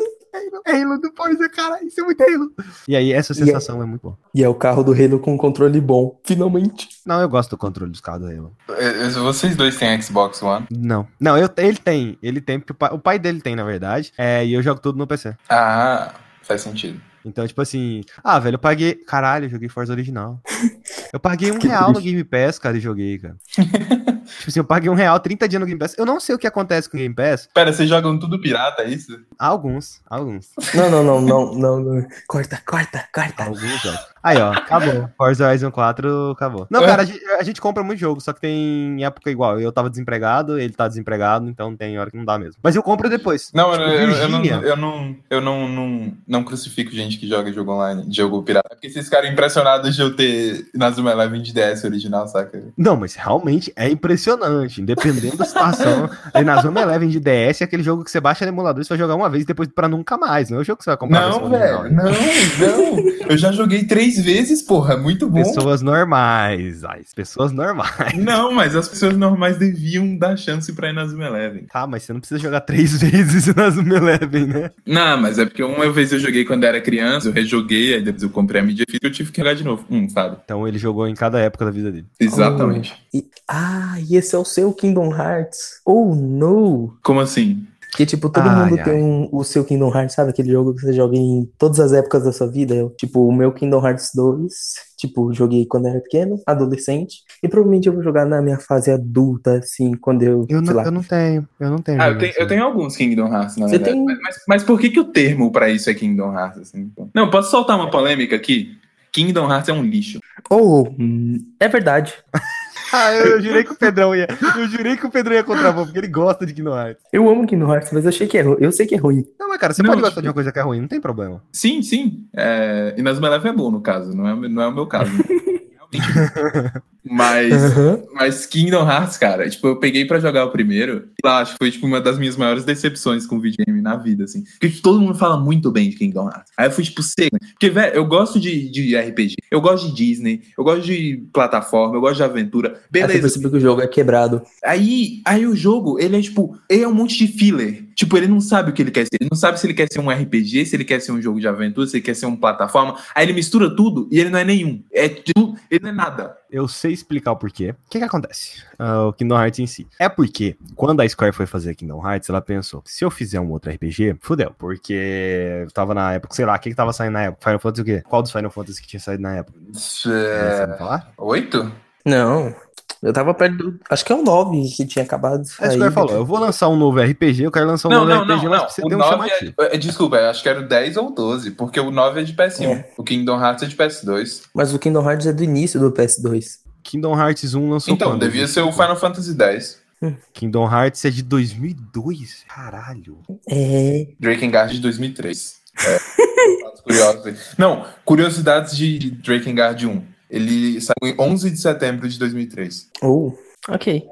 é Halo do Forza, cara. Isso é muito Halo. E aí, essa E é- sensação é muito boa. E é o carro do Halo com controle bom, finalmente. Não, eu gosto do controle dos carros do Halo. Eh, Vocês dois têm Xbox One? Não. Não, eu, ele tem. Ele tem, porque o pai, o pai dele tem, na verdade. É, e eu jogo tudo no PC. Ah, faz sentido. Então, tipo assim, ah, velho, eu paguei. Caralho, eu joguei Forza original. <laughs> Eu paguei um real no. Game Pass, cara, e joguei, cara. <laughs> tipo assim, eu paguei um real 30 dias no Game Pass. Eu não sei o que acontece com o Game Pass. Pera, vocês jogam tudo pirata, é isso? Alguns, alguns. Não, não, não, não, não, não. Corta, corta, corta. Alguns jogos. Aí, ó, acabou. Forza Horizon 4 acabou. Não, cara, a gente, a gente compra muito jogo, só que tem época igual. Eu tava desempregado, ele tá desempregado, então tem hora que não dá mesmo. Mas eu compro depois. Não, eu, Tipo, eu- eu não, eu, não, eu não, não, não crucifico gente que joga jogo online, jogo pirata. Porque vocês ficaram impressionados de eu ter Nazuma Eleven de DS original, saca? Não, mas realmente é impressionante. Independendo da situação. <laughs> Aí na Zona Eleven de DS é aquele jogo que você baixa no emulador e você vai jogar uma vez e depois pra nunca mais. Não é o jogo que você vai comprar. Não, velho, não, não. Eu já joguei três vezes, porra, muito bom. Pessoas normais. Ai, pessoas normais. Não, mas as pessoas normais deviam dar chance pra ir Nazuma Eleven. Tá, mas você não precisa jogar três <laughs> vezes na Zona Eleven, né? Não, mas é porque uma vez eu joguei quando era criança, eu rejoguei, aí depois eu comprei a mídia física e eu tive que jogar de novo. Hum, sabe? Então ele jogou em cada época da vida dele. Exatamente. E- ah, e esse é o seu Kingdom Hearts. Oh, no! Como assim? Que, tipo, todo Ai, mundo ai. tem um- o seu Kingdom Hearts, sabe? Aquele jogo que você joga em todas as épocas da sua vida. Eu, tipo, o meu Kingdom Hearts 2, tipo, joguei quando era pequeno, adolescente. E provavelmente eu vou jogar na minha fase adulta, assim, quando eu, Eu sei não, lá. eu não tenho. Eu não tenho. Ah, eu tenho, assim. eu tenho alguns Kingdom Hearts, na Você verdade. tem- Mas, mas, por que, que o termo pra isso é Kingdom Hearts? Assim? Não, posso soltar uma polêmica aqui? Kingdom Hearts é um lixo. Oh, é verdade. <laughs> Ah, <laughs> eu, eu jurei que o Pedrão ia. Eu jurei que o Pedrão ia contrapor, porque ele gosta de Kingdom Hearts. Eu amo Kingdom Hearts, mas eu achei que é ruim. Eu sei que é ruim. Não, mas cara, você Não, pode gostar tipo- de uma coisa que é ruim, não tem problema. Sim, sim. É... E Nazuma Eleven é bom, no caso. Não é, não é o meu caso. <laughs> Realmente. Mas, Aham. mas Kingdom Hearts, cara, tipo, eu peguei pra jogar o primeiro. E lá, acho que foi tipo uma das minhas maiores decepções com videogame na vida, assim. Porque tipo, todo mundo fala muito bem de Kingdom Hearts. Aí eu fui, tipo, seco. Porque, velho, eu gosto de, de RPG, eu gosto de Disney, eu gosto de plataforma, eu gosto de aventura. Aí você Beleza. percebeu que o jogo é quebrado. Aí, aí o jogo, ele é tipo, ele é um monte de filler. Tipo, ele não sabe o que ele quer ser. Ele não sabe se ele quer ser um RPG, se ele quer ser um jogo de aventura, se ele quer ser uma plataforma. Aí ele mistura tudo e ele não é nenhum. É tudo, ele não é nada. Eu sei explicar o porquê. O que que acontece? Ah, o Kingdom Hearts em si. É porque, quando a Square foi fazer Kingdom Hearts, ela pensou, se eu fizer um outro RPG, fudeu. Porque eu tava na época, sei lá, o que que tava saindo na época? Final Fantasy o quê? Qual dos Final Fantasy que tinha saído na época? Sabe falar? Oito? Não. Eu tava perto do. Acho que é o 9 que tinha acabado de A sair. Square falou, eu vou lançar um novo RPG, eu quero lançar um Não, novo não, RPG, não, mas não. precisa O ter um 9 chamativo. é, é- Desculpa, eu acho que era o 10 ou 12, porque o 9 é de PS1. É. O Kingdom Hearts é de PS2. Mas o Kingdom Hearts é do início do PS2. Kingdom Hearts 1 lançou Então, quando? devia ser o Final Fantasy X. Kingdom Hearts é de 2002. Caralho. É. Drakengard de 2003. É. Não, curiosidades de Drakengard 1. Ele saiu em 11 de setembro de 2003. Oh, ok.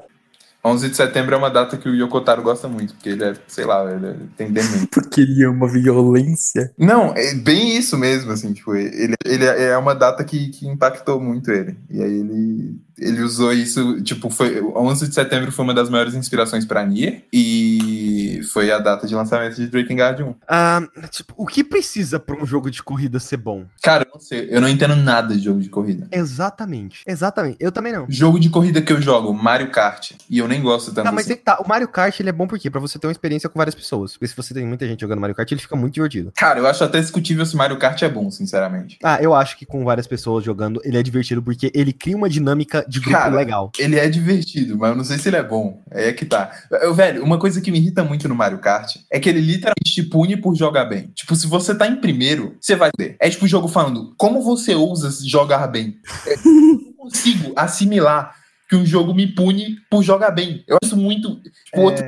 11 de setembro é uma data que o Yokotaro gosta muito, porque ele é, sei lá, ele é- tem demência. <laughs> Porque ele ama violência. Não, é bem isso mesmo, assim, tipo, ele, ele é é uma data que, que impactou muito ele. E aí ele, ele usou isso, tipo, foi 11 de setembro foi uma das maiores inspirações pra Nier, e foi a data de lançamento de Drakengard 1. Ah, tipo, o que precisa pra um jogo de corrida ser bom? Cara, eu não sei, eu não entendo nada de jogo de corrida. Exatamente. Exatamente. Eu também não. Jogo de corrida que eu jogo, Mario Kart, e eu nem gosto tanto Tá, mas assim. é tá. O Mario Kart ele é bom por quê? Pra você ter uma experiência com várias pessoas. Porque se você tem muita gente jogando Mario Kart, ele fica muito divertido. Cara, eu acho até discutível se Mario Kart é bom, sinceramente. Ah, eu acho que com várias pessoas jogando, ele é divertido porque ele cria uma dinâmica de grupo Cara, legal. Ele é divertido, mas eu não sei se ele é bom. É que tá. Eu, velho, uma coisa que me irrita muito no Mario Kart é que ele literalmente te pune por jogar bem. Tipo, se você tá em primeiro, você vai ter. É tipo o jogo falando, como você ousa jogar bem? É, eu não consigo assimilar que um jogo me pune por jogar bem. Eu acho muito. Tipo, É, outro.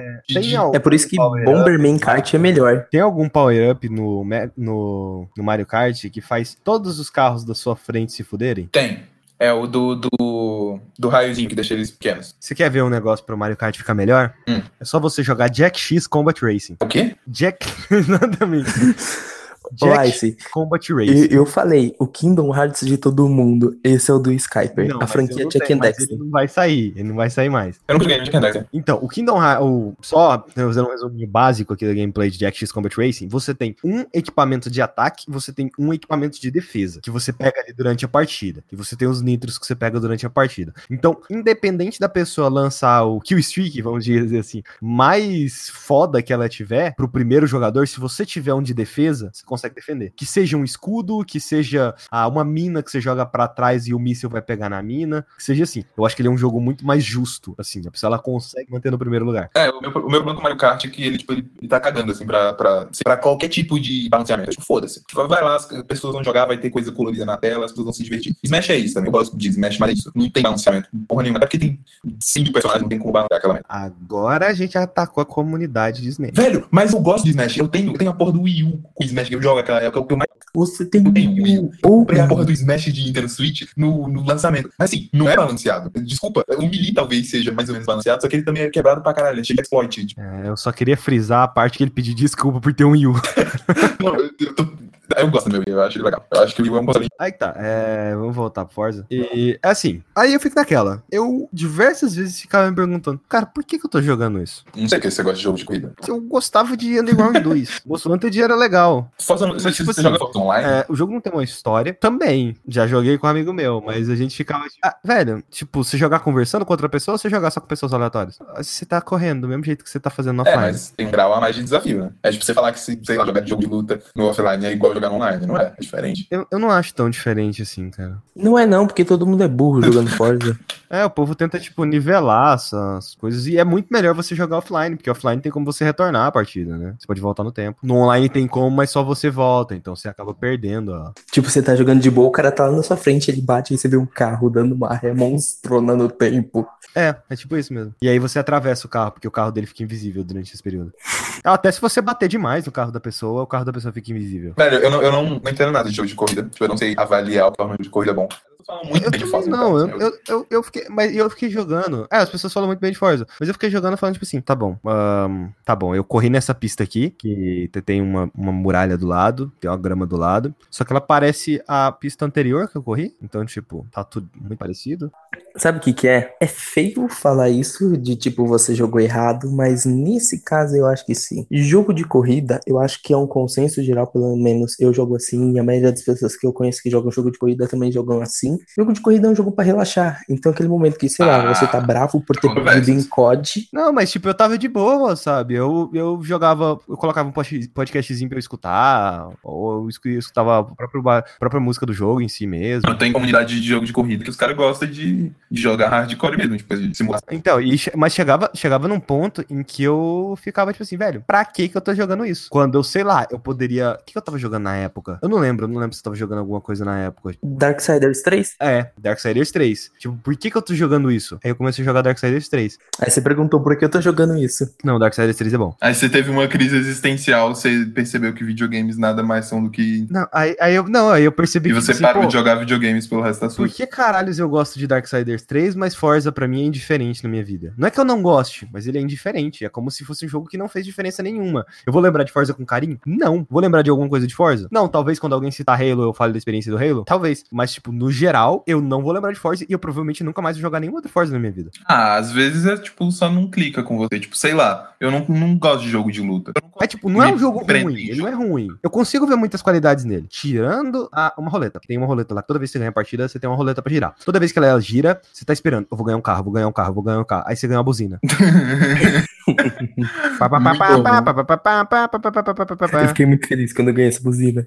algum É por isso que? Bomberman Kart é melhor. Tem algum power-up no, no, no Mario Kart que faz todos os carros da sua frente se fuderem? Tem. É o do, do, do raiozinho que deixa eles pequenos. Você quer ver um negócio pro Mario Kart ficar melhor? Hum. É só você jogar Jack X Combat Racing. O quê? Jack. <laughs> Exatamente. Ô, Jack Combat eu, Racing. eu falei, o Kingdom Hearts de todo mundo, esse é o do Skyper. Não, a franquia eu Jack and Dexter. Ele não vai sair, ele não vai sair mais. Eu nunca joguei no Jack and Dexter. Então, o Kingdom Hearts, o, só fazendo um resuminho básico aqui da gameplay de Jack X Combat Racing, você tem um equipamento de ataque, você tem um equipamento de defesa, que você pega ali durante a partida, e você tem os nitros que você pega durante a partida. Então, independente da pessoa lançar o kill streak, vamos dizer assim, mais foda que ela tiver pro primeiro jogador, se você tiver um de defesa, você consegue defender. Que seja um escudo, que seja ah, uma mina que você joga pra trás e o míssil vai pegar na mina, que seja assim. Eu acho que ele é um jogo muito mais justo, assim, a pessoa ela consegue manter no primeiro lugar. É, o meu, o meu problema com o Mario Kart é que ele, tipo, ele, ele tá cagando, assim, pra, pra, pra qualquer tipo de balanceamento. Tipo, foda-se. Tipo, vai lá, as pessoas vão jogar, vai ter coisa colorida na tela, as pessoas vão se divertir. Smash é isso também. Eu gosto de Smash, mas é isso. Não tem balanceamento. Porra nenhuma. Até porque tem cinco personagens, não tem como balancear aquela merda. Agora a gente atacou a comunidade de Snake. Velho, mas eu gosto de Smash. Eu tenho, eu tenho a porra do Wii U com o Smash que aquela época. é O que eu mais Você tem Tem Wii U. Ou comprei a porra do Smash de Nintendo Switch no, no lançamento. Mas assim, não é balanceado. Desculpa, o Melee talvez seja mais ou menos balanceado, só que ele também é quebrado pra caralho. Cheio de exploit. Tipo, É, eu só queria frisar a parte que ele pediu desculpa por ter um Wii U. <laughs> não, eu, eu tô- <laughs> eu gosto do meu Wii, eu acho legal. Eu acho que o Wii U é um console. Aí que tá, é, vamos voltar pro Forza. E, assim, aí eu fico naquela. Eu diversas vezes ficava me perguntando, cara, por que que eu tô jogando isso? Não sei o que você gosta de jogo de corrida. Eu gostava de Underground 2. O Wanted era legal. Forza, Mas, você, tipo você assim, joga Online? É, o jogo não tem uma história. Também. Já joguei com um amigo meu, mas a gente ficava. tipo, Ah, velho, tipo, você jogar conversando com outra pessoa ou você jogar só com pessoas aleatórias? Ah, Você tá correndo do mesmo jeito que você tá fazendo no É, offline. mas tem grau a mais de desafio, né? É tipo você falar que, se, sei lá, jogar de jogo de luta no offline é igual jogar no online, não é? É diferente. Eu, eu não acho tão diferente assim, cara. Não é não, porque todo mundo é burro jogando <laughs> Forza. É, o povo tenta, tipo, nivelar essas coisas. E é muito melhor você jogar offline, porque offline tem como você retornar a partida, né? Você pode voltar no tempo. No online tem como, mas só você volta. Então você acaba perdendo, ó. tipo, você tá jogando de boa, o cara tá lá na sua frente, ele bate e você vê um carro dando uma ré monstrona no tempo. É, é tipo isso mesmo. E aí você atravessa o carro, porque o carro dele fica invisível durante esse período. Até se você bater demais no carro da pessoa, o carro da pessoa fica invisível. Velho, eu não, eu não, entendo nada de jogo de corrida. Tipo, eu não sei avaliar o que é um jogo de corrida bom. Falando muito Eu bem de Forza. não, eu, então, eu, eu, eu fiquei, mas eu fiquei jogando. É, as pessoas falam muito bem de Forza, mas eu fiquei jogando falando, tipo assim, tá bom, ahn, tá bom, eu corri nessa pista aqui, que te- tem uma, uma muralha do lado, tem uma grama do lado, só que ela parece a pista anterior que eu corri, então, tipo, tá tudo muito parecido. Sabe o que que é? É feio falar isso de tipo você jogou errado, mas nesse caso eu acho que sim. Jogo de corrida, eu acho que é um consenso geral, pelo menos eu jogo assim, e a maioria das pessoas que eu conheço que jogam jogo de corrida também jogam assim. Jogo de corrida é um jogo pra relaxar. Então aquele momento que, sei lá, Ah, você tá bravo por ter perdido em. COD, Não, mas, tipo, eu tava de boa, sabe? Eu, eu jogava, eu colocava um pod- podcastzinho pra eu escutar, ou eu escu- escutava a própria, a própria música do jogo em si mesmo. Não tem comunidade de jogo de corrida que os caras gostam de, de jogar hardcore mesmo, tipo, de simulação. Então, e mas chegava, chegava num ponto em que eu ficava tipo assim, velho, pra que que eu tô jogando isso? Quando eu, sei lá, eu poderia. O que, que eu tava jogando na época? Eu não lembro, eu não lembro se eu tava jogando alguma coisa na época. Darksiders 3, É, Darksiders 3. Tipo, por que que eu tô jogando isso? Aí eu comecei a jogar Darksiders 3. aí você perguntou por que eu tô jogando isso. Não, Darksiders 3 é bom. Aí você teve uma crise existencial, você percebeu que videogames nada mais são do que. Não, aí, aí eu. Não, aí eu percebi E que. você tipo parou assim, de jogar videogames pelo resto da sua Por que caralhos eu gosto de Darksiders 3, mas Forza pra mim é indiferente na minha vida? Não é que eu não goste, mas ele é indiferente. É como se fosse um jogo que não fez diferença nenhuma. Eu vou lembrar de Forza com carinho? Não. Vou lembrar de alguma coisa de Forza? Não. Talvez quando alguém citar Halo eu fale da experiência do Halo? Talvez. Mas, tipo, no geral, geral, eu não vou lembrar de Forza e eu provavelmente nunca mais vou jogar nenhum outro Forza na minha vida. Ah, às vezes é tipo, só não clica com você. Tipo, sei lá, eu não, não gosto de jogo de luta. É tipo, não é um jogo ruim, ele não é ruim. Eu consigo ver muitas qualidades nele. Tirando a, uma roleta. Tem uma roleta lá, toda vez que você ganha a partida, você tem uma roleta pra girar. Toda vez que ela gira, você tá esperando. Eu vou ganhar um carro, vou ganhar um carro, vou ganhar um carro. Aí você ganha uma buzina. Eu fiquei muito feliz quando eu ganhei essa buzina.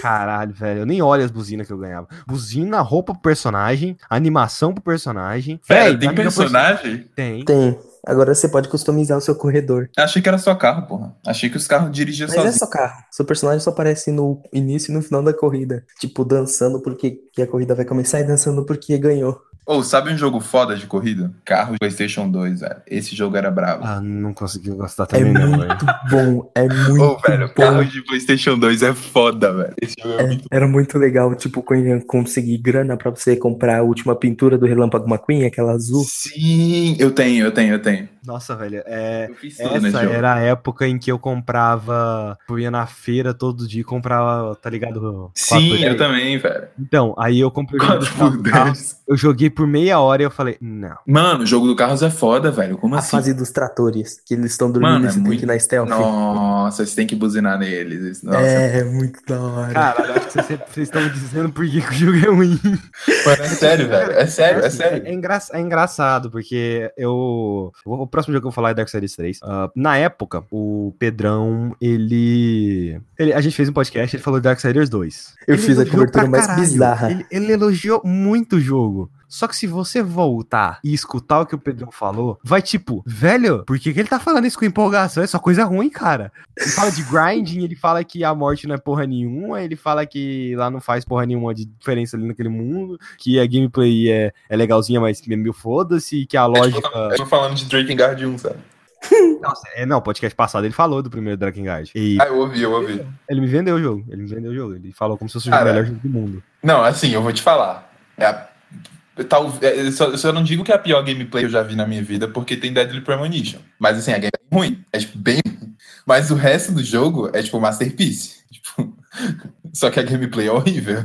Caralho, velho. Eu nem olho as buzinas que eu ganhava. Buzina roupa pro personagem, animação pro personagem. Pera, Véi, tem personagem? pro- Tem. Tem. Agora você pode customizar o seu corredor. Achei que era só carro, porra. Achei que os carros dirigiam Mas é sozinhos. só carro. Seu personagem só aparece no início e no final da corrida. Tipo, dançando porque que a corrida vai começar e dançando porque ganhou. Ou sabe um jogo foda de corrida? Carro de PlayStation 2, velho. Esse jogo era brabo. Ah, não consegui gostar É também, não, velho. muito bom, é muito Ô, velho, bom. carro de PlayStation 2 é foda, velho. Esse jogo é, É, muito era muito legal, tipo, quando conseguir grana pra você comprar a última pintura do Relâmpago McQueen, aquela azul. Sim, eu tenho, eu tenho, eu tenho. Nossa, velho, é. Eu tudo nesse Essa jogo. era a época em que eu comprava. Eu ia na feira todo dia e comprava, tá ligado? Sim, eu também, velho. Então, aí eu comprei o jogo 4 do por carro, 10. Eu joguei por meia hora e eu falei, não. Mano, o jogo do Carros é foda, velho. Como A assim? fase dos tratores, que eles estão dormindo Mano, e é você tem muito- que ir na stealth. Nossa, você tem que buzinar neles. Nossa, É, muito da hora. Caralho, acho que vocês estão dizendo por que que o jogo é ruim. Mano, é sério, velho. É sério, é assim, sério. É, engra- é engraçado, porque eu. O próximo jogo que eu vou falar é Darksiders 3. Ah, na época, o Pedrão, ele, ele- A gente fez um podcast, ele falou de Darksiders 2. Eu Ele fiz a cobertura mais caralho. bizarra. Ele, ele elogiou muito o jogo. Só que se você voltar e escutar o que o Pedrão falou, vai tipo, velho, por que, que ele tá falando isso com empolgação? É só coisa ruim, cara. Ele fala de grinding, ele fala que a morte não é porra nenhuma, ele fala que lá não faz porra nenhuma de diferença ali naquele mundo, que a gameplay é, é legalzinha, mas meio foda-se, que a É lógica. tipo, eu tô falando de Drakengard 1, sabe? <laughs> Nossa, é, não, podcast passado ele falou do primeiro Drakengard. E Ah, eu ouvi, eu ouvi. ele me vendeu o jogo. Ele me vendeu o jogo. Ele falou como se fosse o melhor jogo do mundo. Não, assim, eu vou te falar. É a- tal- é, eu, só, eu só não digo que é a pior gameplay que eu já vi na minha vida, porque tem Deadly Premonition. Mas assim, a gameplay é ruim. É tipo, bem ruim. Mas o resto do jogo é tipo Masterpiece. <laughs> Tipo, só que a gameplay é horrível.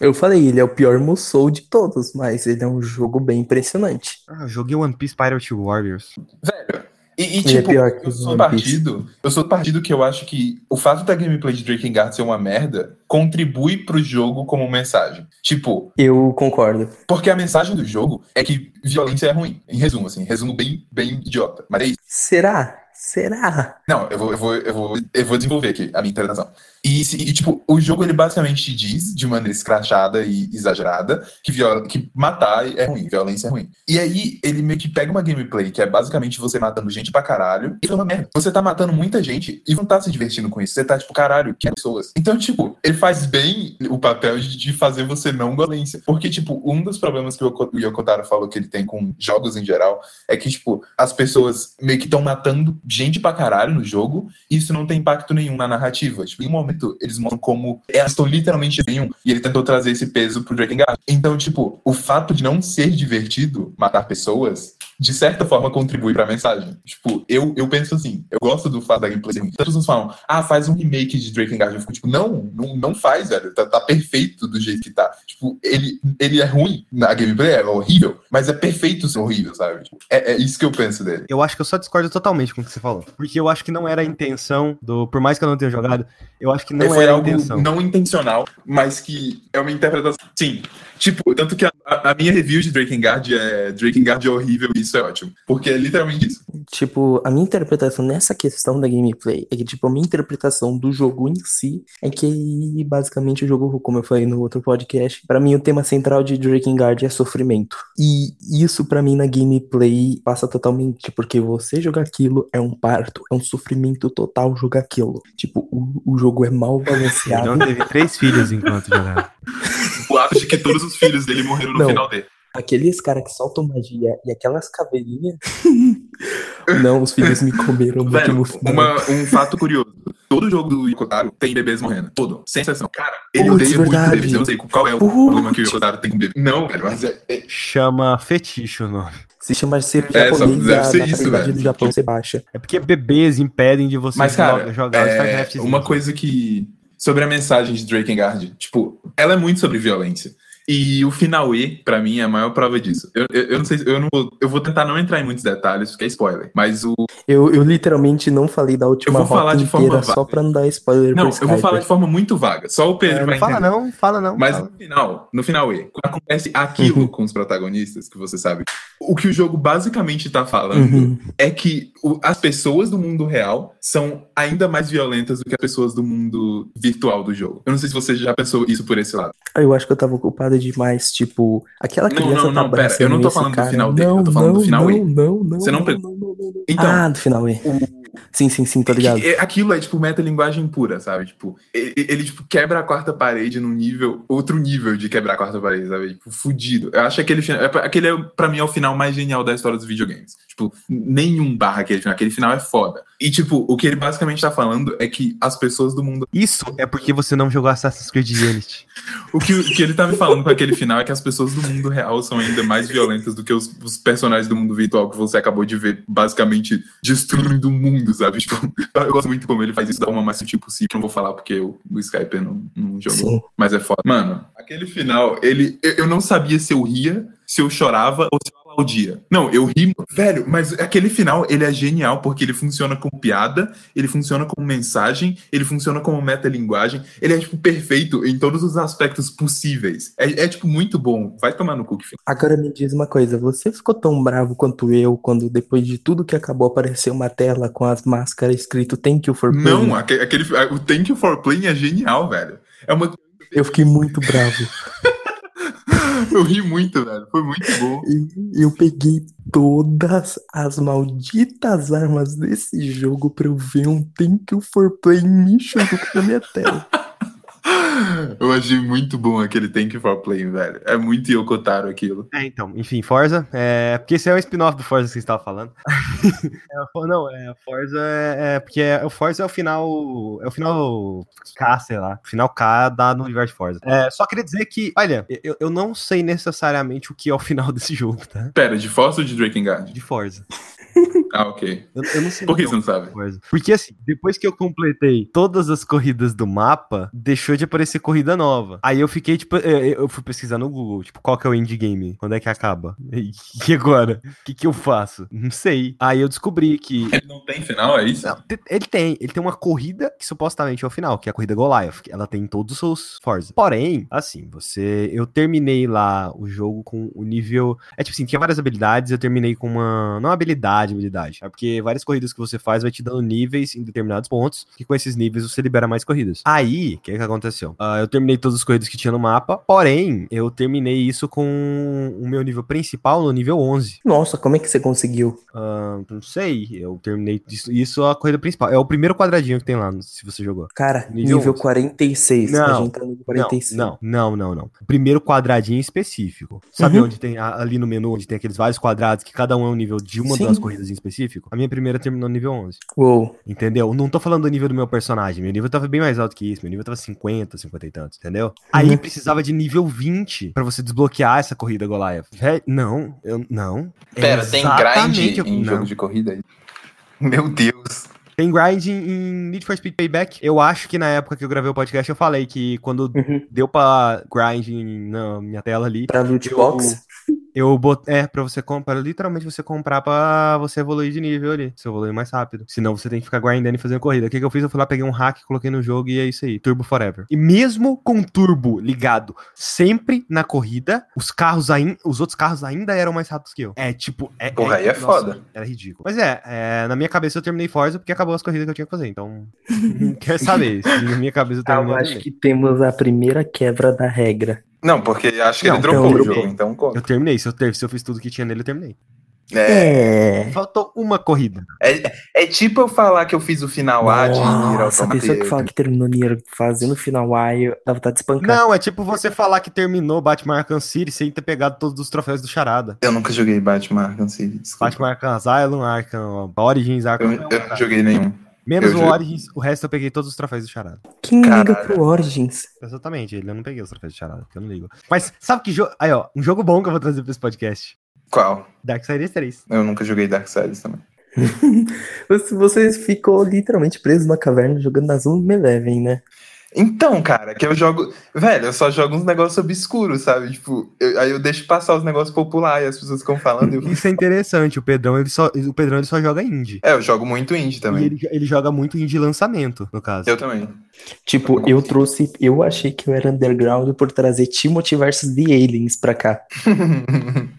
Eu falei, ele é o pior Musou de todos, mas ele é um jogo bem impressionante. Ah, eu joguei One Piece Pirate Warriors. Velho. E, e, é tipo, que eu sou do partido. Eu sou do partido que eu acho que o fato da gameplay de Drakengard ser uma merda contribui pro jogo como mensagem. Tipo, Eu concordo. porque a mensagem do jogo é que violência é ruim. Em resumo, assim, resumo bem, bem idiota. Mas é isso. Será? Será? Não, eu vou, eu vou, eu vou, eu vou desenvolver aqui a minha interpretação. E, e, tipo, o jogo ele basicamente te diz, de maneira escrachada e exagerada, que, viola, que matar é ruim, violência é ruim. E aí ele meio que pega uma gameplay que é basicamente você matando gente pra caralho e uma merda. Você tá matando muita gente e não tá se divertindo com isso. Você tá tipo, caralho, que pessoas. Então, tipo, ele faz bem o papel de, de fazer você não violência. Porque, tipo, um dos problemas que o Yokotaro falou que ele tem com jogos em geral é que, tipo, as pessoas meio que estão matando gente pra caralho no jogo e isso não tem impacto nenhum na narrativa. Tipo, em um momento, eles mostram como elas estão literalmente nenhum e ele tentou trazer esse peso pro Drakengard. Então, tipo, o fato de não ser divertido matar pessoas, de certa forma, contribui pra mensagem. Tipo, eu, eu penso assim, eu gosto do fato da gameplay ser ruim. As pessoas falam, ah, faz um remake de Drakengard. Eu fico tipo, não, não, não faz, velho. Tá, tá perfeito do jeito que tá. Tipo, ele, ele é ruim na gameplay, é horrível, mas é perfeito ser horrível, sabe? Tipo, é, é isso que eu penso dele. Eu acho que eu só discordo totalmente com o que você falou. Porque eu acho que não era a intenção do. Por mais que eu não tenha jogado, eu acho que não era a algo intenção. não intencional, mas que é uma interpretação. Sim. Tipo, tanto que a, a minha review de Drakengard é Drakengard é horrível e isso é ótimo. Porque é literalmente isso. Tipo, a minha interpretação nessa questão da gameplay é que, tipo, a minha interpretação do jogo em si é que, basicamente, o jogo, como eu falei no outro podcast, pra mim o tema central de Drakengard é sofrimento. E isso, pra mim, na gameplay passa totalmente, porque você jogar aquilo é um parto, é um sofrimento total jogar aquilo. Tipo, o, o jogo é mal <laughs> balanceado. não teve três filhos enquanto jogava. O de que todos os filhos dele morreram no Não. final dele. Aqueles caras que soltam magia e aquelas caveirinhas. <laughs> Não, os filhos me comeram muito Velho, no final. uma- um fato curioso. Todo jogo do Yokotaro tem bebês morrendo. Todo. Sem exceção. Cara, ele Putz, odeia muito verdade. bebês. Eu não sei qual é o Putz. problema que o Yokotaro tem com bebês. Não, velho, mas é, é- Chama fetiche o nome. Se chama ser É, só japonês, deve a ser isso, natalidade velho. do Japão você baixa. É porque bebês impedem de você Mas, cara, jo- jogar os é, uma coisa que. Sobre a mensagem de Drakengard, tipo, ela é muito sobre violência. E o final E, pra mim, é a maior prova disso. Eu, eu, eu não sei, se- eu não vou, eu vou tentar não entrar em muitos detalhes, porque é spoiler. Mas o. Eu, eu literalmente não falei da última Eu vou falar rota de forma inteira vaga. só pra não dar spoiler Não, pro eu vou falar de forma muito vaga. Só o Pedro É, vai não fala entender. não, fala não. Mas fala. no final, no final E, quando acontece aquilo Uhum. com os protagonistas, que você sabe, o que o jogo basicamente tá falando Uhum. é que o- as pessoas do mundo real são ainda mais violentas do que as pessoas do mundo virtual do jogo. Eu não sei se você já pensou isso por esse lado. Eu acho que eu tava ocupado demais, tipo, aquela Não, criança não, tá não, pera, abraçando eu não tô falando do cara. final dele, eu não, tô falando do não, final não, E. Não, não, Você não não, pre- não, não, não, não. Então, Ah, do final E. o, Sim, sim, sim, tô ligado. que- aquilo é, tipo, metalinguagem pura, sabe? Tipo, ele, ele, tipo, quebra a quarta parede num nível, outro nível de quebrar a quarta parede, sabe? Tipo, fudido. Eu acho que aquele final, é, pra- aquele, é, pra mim, é o final mais genial da história dos videogames. Tipo, nenhum barra aquele final. Aquele final é foda. E, tipo, o que ele basicamente tá falando é que as pessoas do mundo. Isso é porque você não jogou Assassin's Creed Unity. <laughs> O que, o que ele tá me falando com aquele final é que as pessoas do mundo real são ainda mais violentas do que os, os personagens do mundo virtual que você acabou de ver, basicamente destruindo o mundo, sabe? <laughs> Tipo, eu gosto muito como ele faz isso da forma mais sutil possível. Não vou falar porque eu, o Skype não, não jogou. Sim. Mas é foda. Mano, aquele final, ele. Eu, eu não sabia se eu ria, se eu chorava ou se eu aplaudia. Não, eu ri. Velho, mas aquele final, ele é genial porque ele funciona como piada, ele funciona como mensagem, ele funciona como metalinguagem. Ele é, tipo, perfeito em todos os aspectos possíveis. É, é, tipo, muito bom. Vai tomar no cu que final. Agora me diz uma coisa, você ficou tão bravo quanto eu quando depois de tudo que acabou apareceu uma tela com as máscaras escrito Thank you for playing? Não, aque- aquele, o Thank You for Playing é genial, velho. É uma. Eu fiquei muito bravo. <laughs> <laughs> Eu ri muito, velho. Foi muito bom. Eu peguei todas as malditas armas desse jogo pra eu ver um Thank you for playing mission na minha tela. <laughs> <gasps> Eu achei muito bom aquele Thank You for Playing, velho. É muito Yokotaro aquilo. É, então, enfim, Forza. É, porque esse é o spin-off do Forza que você estava falando. <laughs> É, não, é, Forza é, é porque é, o Forza é o final. É o final K, sei lá. Final K da, no universo de Forza. É, só queria dizer que, olha, eu, eu não sei necessariamente o que é o final <laughs> desse jogo, tá? Pera, de Forza ou de Drakengard? De Forza. <laughs> Ah, ok. Eu, eu não sei. Por que você não sabe? Forza. Porque assim, depois que eu completei todas as corridas do mapa, deixou de aparecer corrida nova. Aí eu fiquei, tipo, eu fui pesquisar no Google, tipo, qual que é o endgame? Quando é que acaba? <laughs> E agora? O que, que eu faço? Não sei. Aí eu descobri que. Ele não tem final, é isso? Não, ele tem, ele tem uma corrida que supostamente é o final, que é a corrida Goliath. que Ela tem todos os seus Forza. Porém, assim, você. Eu terminei lá o jogo com o nível. É tipo assim, tinha várias habilidades, eu terminei com uma. Não habilidade, habilidade. É porque várias corridas que você faz vai te dando níveis em determinados pontos, que com esses níveis você libera mais corridas. Aí, o que, que aconteceu? Ah, eu terminei todas as corridas que tinha no mapa, porém, eu terminei isso com o meu nível principal no nível 11. Nossa, como é que você conseguiu? Ah, não sei, eu terminei isso, isso é a corrida principal. É o primeiro quadradinho que tem lá, se você jogou. Cara, Nível nível, 11. 46. a Não, gente tá no nível Não, 45. não, não, não, primeiro quadradinho específico. Sabe Uhum. onde tem a- ali no menu, onde tem aqueles vários quadrados que cada um é um nível de uma Sim. das corridas em específico? A minha primeira terminou no nível 11. Uou. Entendeu? Não tô falando do nível do meu personagem. Meu nível tava bem mais alto que isso. Meu nível tava 50, 50 e tantos, entendeu? Aí Uhum. precisava de nível 20 pra você desbloquear essa corrida Goliath. Véi, não, eu não. É Pera, tem grind o- em não. jogo de corrida aí? Meu Deus. Tem grind em em Need for Speed Payback. Eu acho que na época que eu gravei o podcast eu falei que quando Uhum. deu pra grind em- na minha tela ali, Pra loot Eu- box? Eu botei. É, pra você comprar, literalmente você comprar pra você evoluir de nível ali. Você evoluir mais rápido. Senão você tem que ficar grindando e fazendo corrida. O que, que eu fiz? Eu fui lá, peguei um hack, coloquei no jogo e é isso aí. Turbo Forever. E mesmo com turbo ligado sempre na corrida, os carros ainda. Os outros carros ainda eram mais rápidos que eu. É tipo. É, Porra, aí é foda. Era ridículo. Mas é, é, na minha cabeça eu terminei Forza porque acabou as corridas que eu tinha que fazer. Então. <laughs> não quer saber. <laughs> Na minha cabeça eu terminei. eu acho que temos a primeira quebra da regra. Não, porque acho que Não, ele dropou então, o jogo, então conta. Eu terminei. Se eu, ter, se eu fiz tudo que tinha nele, eu terminei. É, É. Faltou uma corrida. é, é tipo eu falar que eu fiz o final A de Nier Nossa, a pessoa que fala que terminou Nier fazendo o final A, eu dá vontade de espancar. Não, é tipo você falar que terminou Batman Arkham City sem ter pegado todos os troféus do Charada. Eu nunca joguei Batman Arkham City, desculpa. Batman Arkham Asylum, Arkham Origins, Arkham... Eu, eu não joguei nenhum. Menos eu o. Origins, o resto eu peguei todos os troféus do Charada. Quem liga Caralho. pro Origins? Exatamente, ele eu não peguei os troféus do Charada, porque eu não ligo. Mas sabe que jogo... Aí, ó, um jogo bom que eu vou trazer pra esse podcast. Qual? Darksiders 3. Eu nunca joguei Darksiders também. <laughs> Você, você ficou literalmente preso numa caverna jogando na Zoom Eleven, né? Então, cara, que eu jogo. Velho, eu só jogo uns negócios obscuros, sabe? Tipo, eu- aí eu deixo passar os negócios populares e as pessoas ficam falando. e Eu... <laughs> Isso é interessante, o Pedrão, ele só, o Pedrão, ele só joga indie. É, eu jogo muito indie E também. ele, ele joga muito indie lançamento, no caso. Eu também. Tipo, eu trouxe. Eu achei que eu era underground por trazer Timothy vs The Aliens pra cá. <laughs>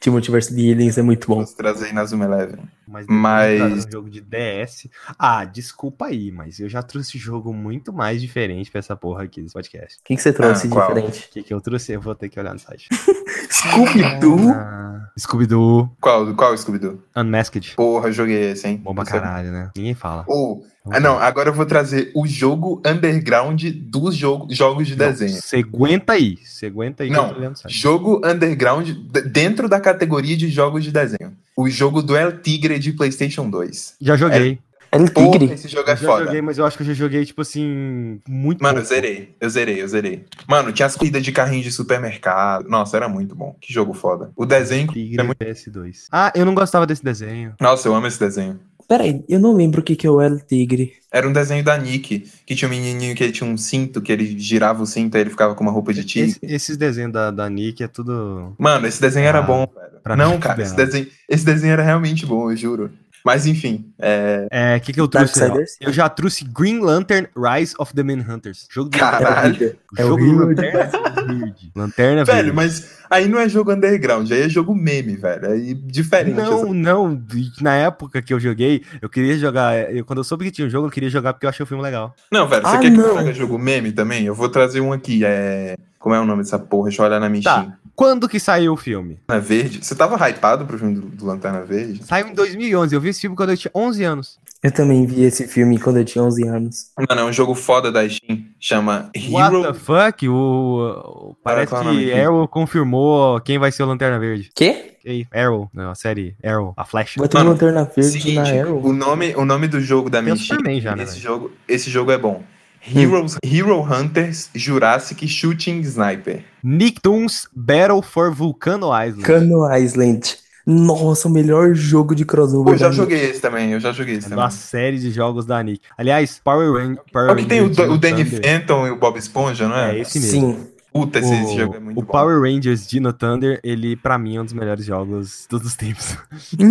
Timothy vs The Aliens é muito bom. Vou trazer aí na Zoom Eleven. Mas, Mas- um jogo de DS. Ah, desculpa aí, mas eu já trouxe jogo muito mais diferente pra essa porra aqui desse podcast. O que, que você trouxe Ah, de diferente? O que, que eu trouxe? Eu vou ter que olhar no site. <laughs> Scooby-Doo? Ah, Scooby-Doo, Qual, qual Scooby-Doo? Unmasked. Porra, joguei esse, hein? Bom pra Esse é- caralho, né? Ninguém fala. Ou, ah, não, agora eu vou trazer o jogo underground dos jogo, jogos de desenho. Você aguenta aí. Você aguenta aí Não. eu tô olhando o site. Jogo underground dentro da categoria de jogos de desenho. O jogo do El Tigre de PlayStation 2. Já joguei. El Porra, Tigre? esse jogo é Eu já foda. joguei, mas eu acho que eu já joguei, tipo assim, muito Mano, eu pouco. zerei, eu zerei, eu zerei. Mano, tinha as corridas de carrinho de supermercado. Nossa, era muito bom. Que jogo foda. O desenho. Tigre É muito... PS2. Ah, eu não gostava desse desenho. Nossa, eu amo esse desenho. Peraí, eu não lembro o que, que é o El Tigre. Era um desenho da Nick, que tinha um menininho que ele tinha um cinto, que ele girava o cinto e ele ficava com uma roupa de tigre. Esse- esses desenhos da, da Nick é tudo. Mano, esse desenho era Ah, bom, velho. pra Não, cara, esse desenho, esse desenho era realmente bom, eu juro. Mas enfim, é... É, o que, que eu trouxe? Eu já trouxe Green Lantern Rise of the Manhunters. Jogo do Caralho. É. É jogo do. Lanterna Verde. Lanterna Velho, Verde. mas aí não é jogo underground, aí é jogo meme, velho. Aí diferente. Não, essa- não. Na época que eu joguei, eu queria jogar. Eu, quando eu soube que tinha um jogo, eu queria jogar porque eu achei o filme legal. Não, velho, você Ah, quer que eu não. traga jogo meme também? Eu vou trazer um aqui, é... Como é o nome dessa porra? Deixa eu olhar na minha Tá. Quando que saiu o filme? Lanterna Verde. Você tava hypado pro filme do, do Lanterna Verde? Saiu em 2011. Eu vi esse filme quando eu tinha 11 anos. Eu também vi esse filme quando eu tinha 11 anos. Mano, é um jogo foda da Steam. Chama What the Hero... fuck? O, o- parece é que? Arrow confirmou quem vai ser o Lanterna Verde. Quê? Ei, Arrow, não, a série Arrow, a Flash. Vai ter Mano, Lanterna Verde Seguinte, na Arrow? o nome, o nome do jogo da o Superman já, né, esse velho? jogo, esse jogo é bom. Heroes, Hero Hunters Jurassic Shooting Sniper. Nicktoons Battle for Volcano Island. Cano Island. Nossa, o melhor jogo de crossover. Eu já da joguei esse também, eu já joguei esse É também. uma série de jogos da Nick. Aliás, Power, Ran Power É o que tem o, Rangers o Danny Thunder. Fenton e o Bob Esponja, não é? É esse mesmo. Sim. Puta, esse, O, jogo é muito o bom. Power Rangers Dino Thunder, ele pra mim é um dos melhores jogos de todos os tempos.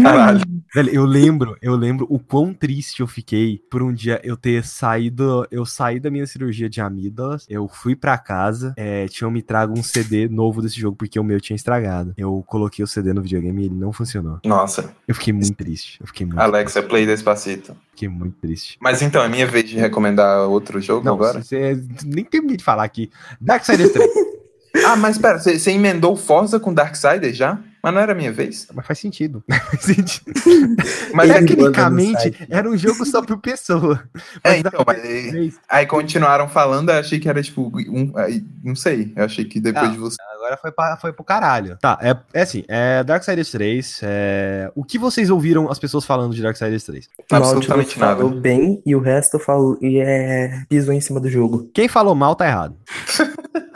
Caralho. Velho, eu lembro, eu lembro o quão triste eu fiquei por um dia eu ter saído, eu saí da minha cirurgia de amígdalas, eu fui pra casa, é, tinham me trago um CD novo desse jogo porque o meu tinha estragado. Eu coloquei o CD no videogame e ele não funcionou. Nossa, Eu fiquei muito triste, eu fiquei muito, Alexa, play Despacito. Fiquei muito triste. Mas então, é minha vez de recomendar outro jogo Não, agora? você nem terminei de falar aqui. Darksiders 3. <laughs> Ah, mas pera, você você emendou Forza com Darksiders já? Mas não era minha vez? Mas faz sentido. <laughs> Faz sentido. <laughs> Mas Tecnicamente, era um jogo só por pessoa. <laughs> É, então, mas... 3 Aí continuaram falando, eu achei que era tipo um. aí, Não sei, eu achei que depois Ah. de você. Agora foi, pra, foi pro caralho. Tá, é, é assim, é Darksiders 3. É... O que vocês ouviram as pessoas falando de Darksiders 3? Absolutamente Nautilus falou nada. bem e o resto falou e é pisou em cima do jogo. Quem falou mal tá errado.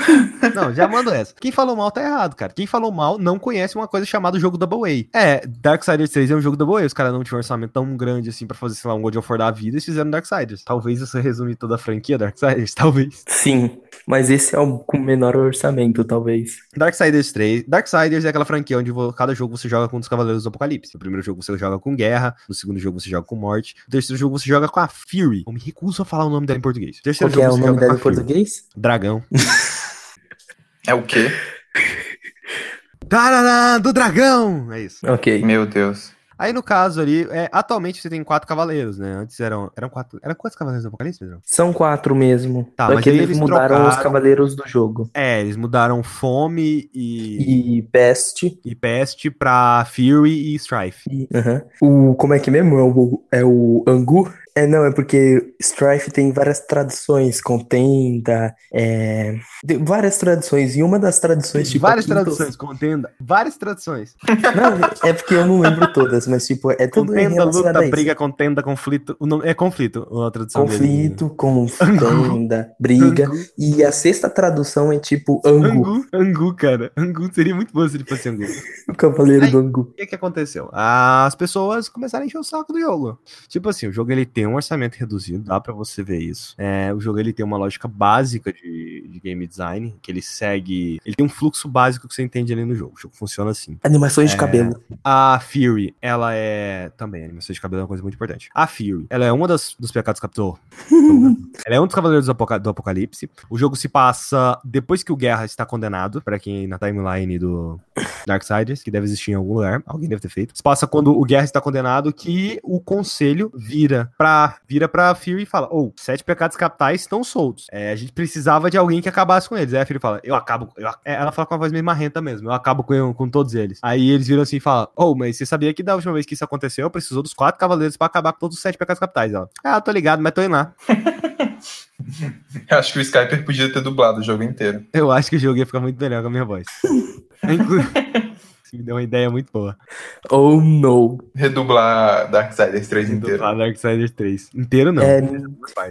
<laughs> não, já mando essa. Quem falou mal tá errado, cara. Quem falou mal não conhece uma coisa chamada jogo Double A. É, Darksiders 3 é um jogo Double A. Os caras não tinham um orçamento tão grande assim pra fazer, sei lá, um God of War da vida e fizeram Darksiders. Talvez isso resume toda a franquia Darksiders, <laughs> talvez. Sim, mas esse é o com menor orçamento, talvez. Darksiders 3. Darksiders é aquela franquia onde cada jogo você joga com um dos Cavaleiros do Apocalipse. No primeiro jogo você joga com Guerra, no segundo jogo você joga com Morte, no terceiro jogo você joga com a Fury. Eu me recuso a falar o nome dela em português. No Qual terceiro que é o você nome joga dela em português? Dragão. <laughs> É o quê? <laughs> Tarará, do dragão! É isso. Ok. Meu Deus. Aí no caso ali, é, atualmente você tem quatro cavaleiros, né? Antes eram, eram quatro. Eram quantos cavaleiros do Apocalipse, Pedro? São quatro mesmo. Tá, mas eles, eles mudaram os trocaram- cavaleiros do jogo. É, eles mudaram Fome e, E Peste. e Peste pra Fury e Strife. E, aham. O, como é que mesmo? É o, é o Angu? É, não, é porque Strife tem várias traduções, contenda, é... várias traduções, e uma das traduções, tipo... várias quinta- traduções, contenda. Várias traduções. Não, é porque eu não lembro todas, mas tipo, é tudo Contenda, luta, briga, contenda, conflito. O nome, é conflito a tradução. Conflito, contenda, briga, Angu. e a sexta tradução é tipo Angu, Angu, Angu, cara. Angu seria muito bom se ele fosse Angu. <laughs> o cavaleiro Aí- do Angu. O que que aconteceu? As pessoas começaram a encher o saco do jogo. Tipo assim, o jogo ele tem um orçamento reduzido, dá pra você ver isso. É, o jogo ele tem uma lógica básica de, de game design, que ele segue. Ele tem um fluxo básico que você entende ali no jogo. O jogo funciona assim. Animações de É. cabelo. A Fury, ela é. Também, a animação de cabelo é uma coisa muito importante. A Fury, ela é uma das, dos pecados capital. <laughs> ela é um dos cavaleiros do, Apoca- do Apocalipse. O jogo se passa depois que o Guerra está condenado, pra quem na timeline do Darksiders, que deve existir em algum lugar, alguém deve ter feito. Se passa quando o Guerra está condenado, que o conselho vira pra, vira pra Fury e fala: Ou, sete pecados capitais estão soltos. É, a gente precisava de alguém que acabasse com eles. Aí a Fury fala: Eu acabo. eu ac-" é, ela fala com uma voz meio marrenta mesmo: Eu acabo com, com todos eles. Aí eles viram assim e falam: Oh, mas você sabia que da última vez que isso aconteceu, precisou dos quatro cavaleiros pra acabar com todos os sete pecados capitais? Ela: Ah, tô ligado, mas tô indo lá. <laughs> Acho que o Skyper podia ter dublado o jogo inteiro. Eu acho que o jogo ia ficar muito melhor com a minha voz. Inclu- Isso <laughs> me deu uma ideia muito boa. Oh, no. Redublar Darksiders 3 inteiro. Do Darksiders 3. Inteiro não. É,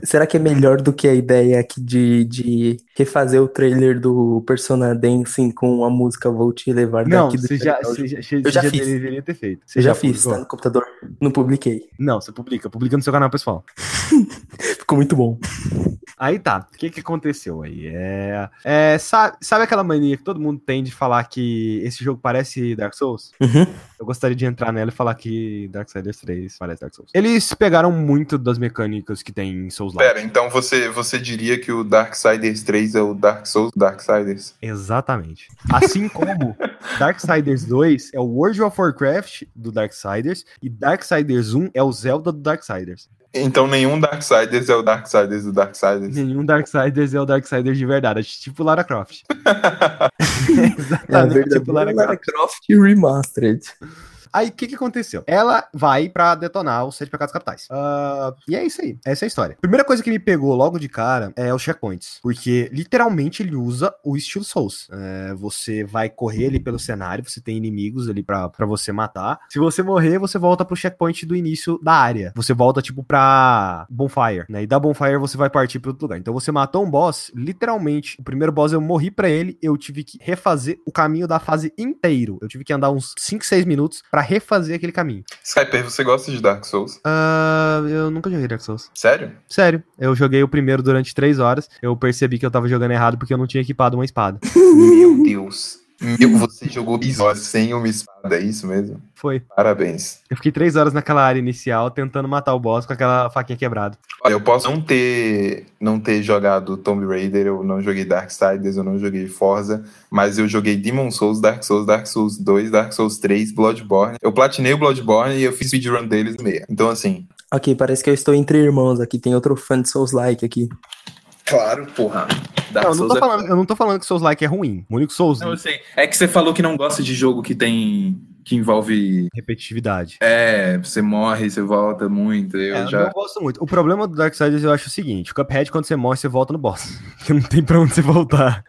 será que é melhor do que a ideia aqui de, de refazer o trailer do Persona Dancing com a música Vou Te Levar Não, daqui do você já, você já, Eu já já fiz. deveria ter feito. Você Eu já fiz, publicou? tá no computador. Não publiquei. Não, você publica. Publica no seu canal pessoal. <laughs> Ficou muito bom. Aí tá, o que que aconteceu aí? É, é, sabe, sabe aquela mania que todo mundo tem de falar que esse jogo parece Dark Souls? Uhum. Eu gostaria de entrar nela e falar que Darksiders 3 parece Dark Souls. Eles pegaram muito das mecânicas que tem em Souls Like. Pera, então você, você diria que o Darksiders 3 é o Dark Souls Darksiders? Exatamente. Assim como <laughs> Darksiders 2 é o World of Warcraft do Darksiders e Darksiders 1 é o Zelda do Darksiders. Então nenhum Darksiders é o Darksiders do Darksiders. Nenhum Darksiders é o Darksiders de verdade, é tipo Lara Croft. <laughs> É Exatamente, verdade. <laughs> tipo Lara Croft. Lara Croft Remastered. Aí o que, que aconteceu? Ela vai pra detonar os sete pecados capitais. Ah, e é isso aí. Essa é a história. Primeira coisa que me pegou logo de cara é os checkpoints. Porque literalmente ele usa o estilo Souls. É, você vai correr ali pelo cenário, você tem inimigos ali pra, pra você matar. Se você morrer, você volta pro checkpoint do início da área. Você volta, tipo, pra Bonfire, né? E da Bonfire você vai partir pra outro lugar. Então você matou um boss, literalmente, o primeiro boss eu morri pra ele, eu tive que refazer o caminho da fase inteiro. Eu tive que andar uns 5, 6 minutos pra refazer aquele caminho. Skyper, você gosta de Dark Souls? Ah, eu nunca joguei Dark Souls. Sério? Sério, eu joguei o primeiro durante 3 horas. Eu percebi que eu tava jogando errado porque eu não tinha equipado uma espada. <laughs> Meu Deus. Meu, você jogou 10 horas sem uma espada, é isso mesmo? Foi. Parabéns. Eu fiquei 3 horas naquela área inicial tentando matar o boss com aquela faquinha quebrada. Olha, eu posso não ter, não ter jogado Tomb Raider, eu não joguei Darksiders, eu não joguei Forza, mas eu joguei Demon Souls, Dark Souls, Dark Souls 2, Dark Souls 3, Bloodborne. Eu platinei o Bloodborne e eu fiz speedrun deles meia. Então, assim... Ok, parece que eu estou entre irmãos aqui. Tem outro fã de Souls-like aqui. Claro, porra. Não, eu não, tô é falando, eu não tô falando que Souls Like é ruim. O único Souls Não, eu sei. É que você falou que não gosta de jogo que tem. que envolve. repetitividade. É, você morre, você volta muito. Eu É, eu já. não gosto muito. O problema do Darksiders eu acho o seguinte: o Cuphead, quando você morre, você volta no boss. <laughs> Porque não tem pra onde você voltar.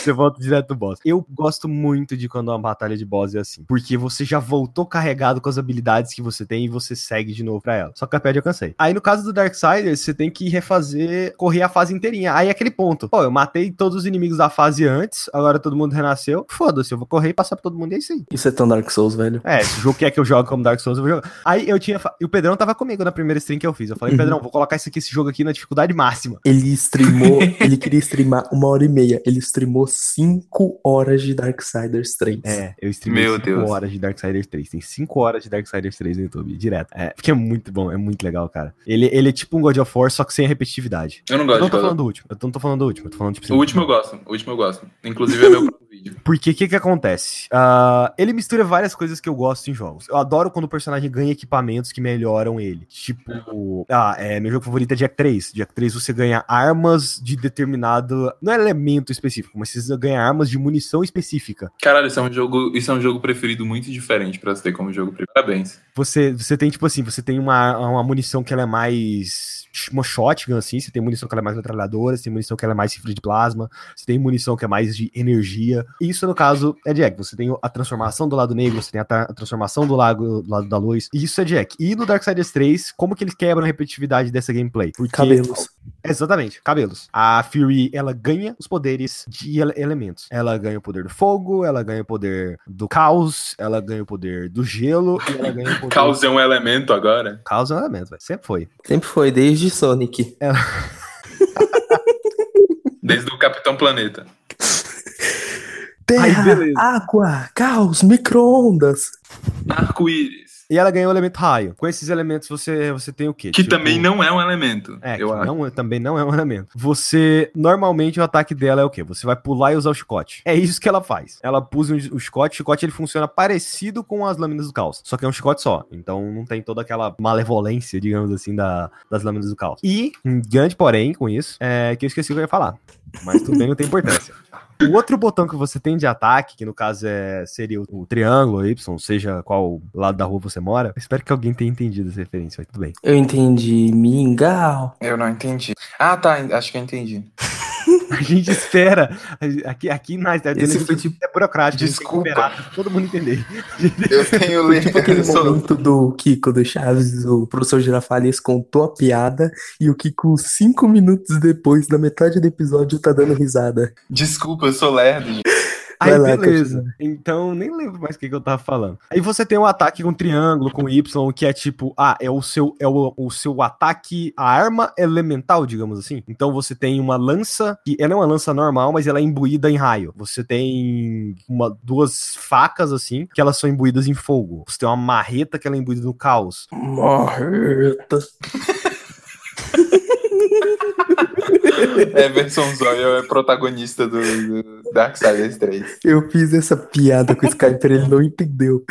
Você volta direto no boss. Eu gosto muito de quando uma batalha de boss é assim. Porque você já voltou carregado com as habilidades que você tem e você segue de novo pra ela. Só que Cuphead eu cansei. Aí no caso do Darksiders, você tem que refazer, correr a fase inteirinha. Aí é aquele ponto. Pô, eu matei todos os inimigos da fase antes, agora todo mundo renasceu. Foda-se, eu vou correr e passar pra todo mundo e é isso aí. Isso é tão Dark Souls, velho. É, se o jogo quer que eu jogue como Dark Souls, eu vou jogar. Aí eu tinha. E o Pedrão tava comigo na primeira stream que eu fiz. Eu falei, Uhum. Pedrão, vou colocar esse, aqui, esse jogo aqui na dificuldade máxima. Ele streamou, ele queria streamar uma hora e meia. Ele streamou cinco horas de Darksiders 3. É, eu streamei Meu 5 Deus. horas de Darksiders 3. Tem 5 horas de Darksiders 3 no YouTube, direto. É, porque é muito bom, é muito legal, cara. Ele, ele é tipo um God of War, só que sem a repetitividade. Eu não Eu gosto não de tô God falando do último, eu não tô falando do último, eu tô falando tipo O último eu gosto, o último eu gosto. Inclusive é meu <laughs> vídeo. Porque o que que acontece? Ah, ele mistura várias coisas que eu gosto em jogos. Eu adoro quando o personagem ganha equipamentos que melhoram ele. Tipo, ah, é, meu jogo favorito é Jack 3. Jack 3 você ganha armas de determinado, não é elemento específico, mas você ganha armas de munição específica. Caralho, isso é um jogo, isso é um jogo preferido muito diferente pra você ter como jogo preferido. Parabéns. Você, você tem, tipo assim, você tem uma, uma munição que ela é mais. Uma shotgun, assim. Você tem munição que ela é mais metralhadora, você tem munição que ela é mais rifle de plasma, você tem munição que é mais de energia. Isso, no caso, é Jack. Você tem a transformação do lado negro, você tem a, tra- a transformação do, lago, do lado da luz. E isso é Jack. E no Darksiders 3, como que eles quebram a repetitividade dessa gameplay? Porque Cabelos. Exatamente, cabelos. A Fury, ela ganha os poderes de ele- elementos. Ela ganha o poder do fogo, ela ganha o poder do caos, ela ganha o poder do gelo e ela ganha o <laughs> poder... Caos é um elemento agora. Caos é um elemento, velho. Sempre foi. Sempre foi, desde Sonic. <laughs> Desde o Capitão Planeta. <laughs> Terra, beleza. água, caos, micro-ondas. Arco-íris. E ela ganha o elemento raio. Com esses elementos você, você tem o quê? Que Tipo, também não é um elemento. É, eu que acho. não, também não é um elemento. Você, normalmente, o ataque dela é o quê? Você vai pular e usar o chicote. É isso que ela faz. Ela usa o chicote, o chicote ele funciona parecido com as lâminas do caos. Só que é um chicote só. Então não tem toda aquela malevolência, digamos assim, da, das lâminas do caos. E, um grande porém com isso, é que eu esqueci o que eu ia falar. Mas tudo bem, não tem importância. <laughs> O outro botão que você tem de ataque, que no caso é, seria o, o triângulo Y, seja qual lado da rua você mora, eu espero que alguém tenha entendido essa referência, mas tudo bem. Eu entendi, mingau. Eu não entendi. Ah, tá. Acho que eu entendi. <laughs> A gente espera. Aqui, aqui na cidade Esse dele, foi gente é burocrático. Desculpa. pra todo mundo entender. Eu tenho Foi tipo aquele sou- momento do Kiko do Chaves, o professor Girafales contou a piada e o Kiko, cinco minutos depois, na metade do episódio, tá dando risada. Desculpa, eu sou lerdo. Aí, lá, beleza. Então, nem lembro mais o que, que eu tava falando. Aí você tem um ataque com triângulo, com Y, que é tipo, ah, é o seu, é o, o seu ataque, a arma elemental, digamos assim. Então você tem uma lança, que ela é uma lança normal, mas ela é imbuída em raio. Você tem uma, duas facas, assim, que elas são imbuídas em fogo. Você tem uma marreta que ela é imbuída no caos. Morta. <laughs> Everson Zoya é protagonista do, do Darksiders 3. Eu fiz essa piada com o Skyper, ele não entendeu.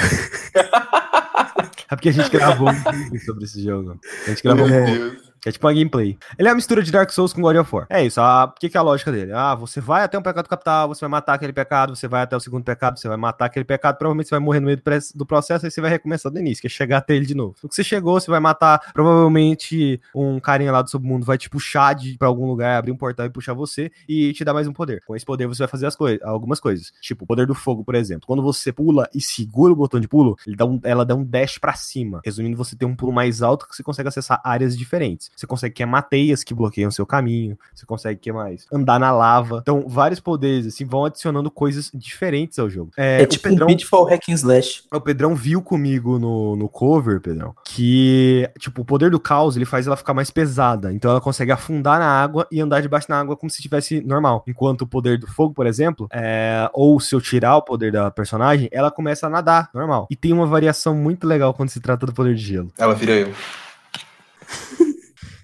É porque a gente gravou um vídeo sobre esse jogo. A gente gravou Meu um Deus. É tipo uma gameplay. Ele é uma mistura de Dark Souls com God of War. É isso. A, o que, que é a lógica dele? Ah, você vai até um pecado capital, você vai matar aquele pecado, você vai até o segundo pecado, você vai matar aquele pecado, provavelmente você vai morrer no meio do, processo e você vai recomeçar do início, que é chegar até ele de novo. No que você chegou, você vai matar, provavelmente um carinha lá do submundo vai te puxar de, pra algum lugar, abrir um portal e puxar você e te dar mais um poder. Com esse poder você vai fazer as coisas, algumas coisas. Tipo, o poder do fogo, por exemplo. Quando você pula e segura o botão de pulo, dá um- ela dá um dash pra cima. Resumindo, você tem um pulo mais alto que você consegue acessar áreas diferentes. Você consegue queimar teias que bloqueiam seu caminho. Você consegue, que mais? Andar na lava. Então, vários poderes, assim, vão adicionando coisas diferentes ao jogo. É, É, o tipo Pedrão... um Pitfall Hack and Slash. O Pedrão viu comigo no, no cover, Pedrão, que, tipo, o poder do caos, ele faz ela ficar mais pesada. Então ela consegue afundar na água e andar debaixo da água como se estivesse normal. Enquanto o poder do fogo, por exemplo, é, ou se eu tirar o poder da personagem, ela começa a nadar, normal. E tem uma variação muito legal quando se trata do poder de gelo. Ela vira eu. <laughs>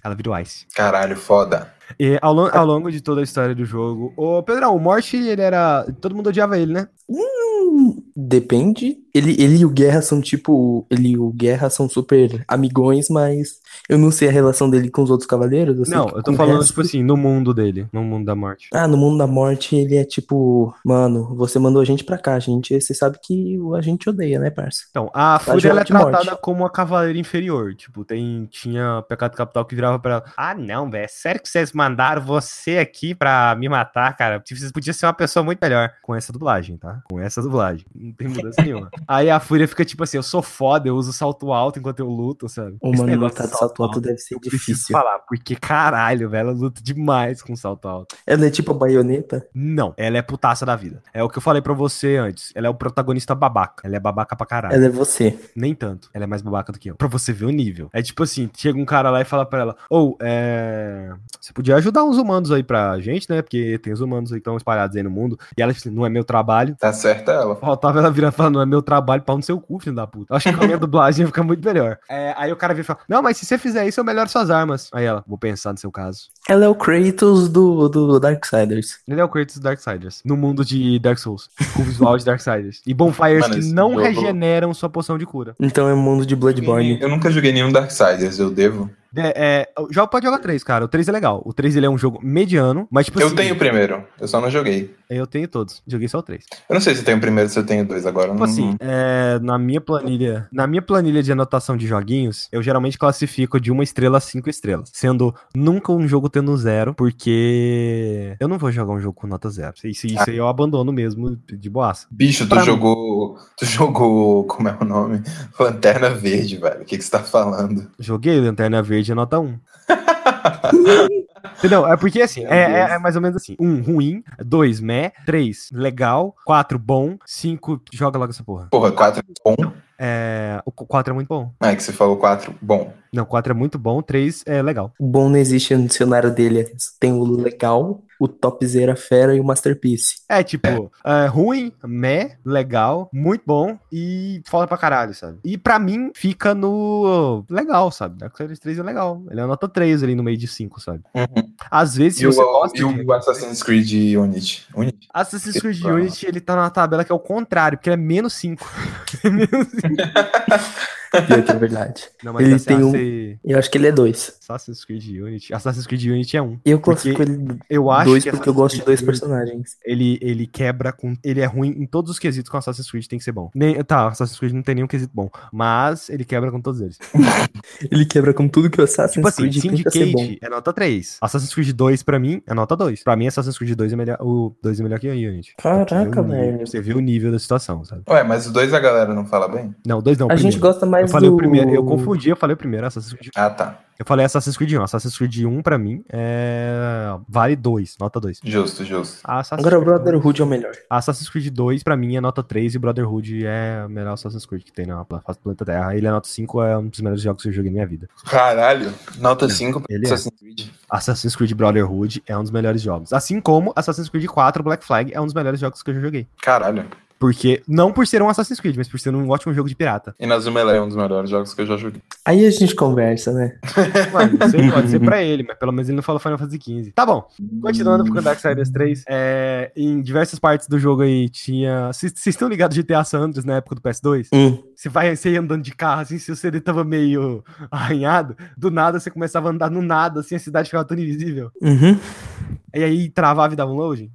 Ela Ice. Caralho, foda. E ao, ao longo de toda a história do jogo, o Pedrão, o Morte, ele era. Todo mundo odiava ele, né? Hum, depende. Ele, ele e o Guerra são tipo. Ele e o Guerra são super amigões, mas eu não sei a relação dele com os outros cavaleiros. sei Não, que eu tô falando, resto- tipo assim, no mundo dele, no mundo da morte. Ah, no mundo da morte ele é tipo, mano, você mandou a gente pra cá, gente. Você sabe que a gente odeia, né, parça? Então, a Fúria jogo ela é de morte. tratada como uma cavaleira inferior. Tipo, tem, tinha pecado capital que virava pra ela. Ah, não, velho. Sério que vocês mandaram você aqui pra me matar, cara? Tipo, Vocês podiam ser uma pessoa muito melhor. Com essa dublagem, tá? Com essa dublagem. Não tem mudança <laughs> nenhuma. Aí a Fúria fica tipo assim: eu sou foda, eu uso salto alto enquanto eu luto, sabe? O mano negócio lutar de salto alto deve ser difícil. falar, porque caralho, velho, ela luta demais com salto alto. Ela é tipo a baioneta. Não, ela é putaça da vida. É o que eu falei pra você antes. Ela é o protagonista babaca. Ela é babaca pra caralho. Ela é você. Nem tanto. Ela é mais babaca do que eu. Pra você ver o nível. É tipo assim, chega um cara lá e fala pra ela, ou, é... Você podia ajudar uns humanos aí pra gente, né? Porque tem os humanos aí que estão espalhados aí no mundo. E ela, assim, não é meu trabalho. Tá certa ela. Faltava ela virar e falar, não é meu trabalho, pau no seu cu, filho da puta. Acho que com a minha <laughs> dublagem ia ficar muito melhor. É, aí o cara vira e fala, não, mas se você fizer isso, eu melhoro suas armas. Aí ela, vou pensar no seu caso. Ela é o Kratos do, do Darksiders. Ele é o Kratos dos Darksiders. No mundo de Dark Souls. Com visual de Darksiders. E bonfires Mano, que não jogo- regeneram sua poção de cura. Então é o mundo de Bloodborne. Eu nunca joguei nenhum Darksiders, eu devo. É, joga, pode jogar 3, cara. O 3 é legal. O 3 ele é um jogo mediano, mas tipo Eu assim, tenho o primeiro, eu só não joguei. Eu tenho todos. Joguei só o 3. Eu não sei se eu tenho o primeiro ou se eu tenho dois agora. Tipo não- assim, é, na minha planilha, na minha planilha de anotação de joguinhos, eu geralmente classifico de uma estrela a cinco estrelas, sendo nunca um jogo tendo zero, porque eu não vou jogar um jogo com nota zero. Isso, isso aí eu abandono mesmo de boaça. Bicho, tu Pra mim. jogou. Tu jogou. Como é o nome? Lanterna Verde, velho. O que, que você tá falando? Joguei Lanterna Verde é nota 1. <laughs> Entendeu? É porque assim, é, é- é mais ou menos assim: um, ruim, dois, meh, três, legal, quatro, bom, cinco, joga logo essa porra. Porra, 4 é bom. É, o quatro é muito bom. Ah, é que você falou 4. Bom. Não, quatro é muito bom, três é legal. O bom não existe no dicionário dele. Tem o legal, o topzera fera e o masterpiece. É tipo, é, ruim, meh, legal, muito bom e foda pra caralho, sabe? E pra mim fica no legal, sabe? Dark Souls 3 é legal. Ele é nota 3 ali no meio de 5, sabe? Uhum. Às vezes, se E, o, você gosta e o de... Assassin's Creed Unity. Unity. Assassin's Creed Unity, ele tá na tabela que é o contrário, porque ele é menos 5. <laughs> menos 5. <laughs> Pior que é verdade. <laughs> Não, mas Ele tem um- Eu acho que ele é dois. Assassin's Creed Unity. Assassin's Creed Unity é um. Eu Porque classifico ele Eu acho dois que porque eu gosto de dois personagens. Ele, ele quebra com. Ele é ruim em todos os quesitos com Assassin's Creed tem que ser bom. Nem, tá, Assassin's Creed não tem nenhum quesito bom. Mas ele quebra com todos eles. <laughs> Ele quebra com tudo que o Assassin's Tipo assim, Creed tenta ser bom. É nota 3. Assassin's Creed 2 pra mim é nota 2. Pra mim, Assassin's Creed 2 é melhor. O 2 é melhor que o Unity. Caraca, o velho. Você vê o nível da situação, sabe? Ué, mas os dois a galera não fala bem? Não, o 2 não. o A gente primeiro. gosta mais Eu falei do... o primeiro. Eu confundi, eu falei o primeiro, Assassin's Creed. Ah, tá. Eu falei Assassin's Creed 1. Assassin's Creed 1 pra mim é. Vale 2, nota 2. Justo, justo. Assassin's Agora o Brotherhood é o melhor. Assassin's Creed 2, pra mim, é nota 3 e Brotherhood é o melhor Assassin's Creed que tem na face do planeta Terra. Ele é nota 5, é um dos melhores jogos que eu joguei na minha vida. Caralho. Nota 5 pra Ele é. Assassin's Creed. Assassin's Creed Brotherhood é um dos melhores jogos. Assim como Assassin's Creed 4 Black Flag é um dos melhores jogos que eu já joguei. Caralho. Porque, não por ser um Assassin's Creed, mas por ser um ótimo jogo de pirata. E Nazuma é um dos melhores jogos que eu já joguei. Aí a gente conversa, né? <laughs> Mano, não sei, pode ser pra ele, mas pelo menos ele não falou Final Fantasy XV. Tá bom. Continuando com Darksiders 3, é, em diversas partes do jogo aí tinha. Vocês estão ligados de GTA San Andreas na época do PS2? Hum. Você vai você ia andando de carro, assim, se o CD tava meio arranhado, do nada você começava a andar no nada, assim, a cidade ficava toda invisível. Uhum. E aí travava e dava um loading.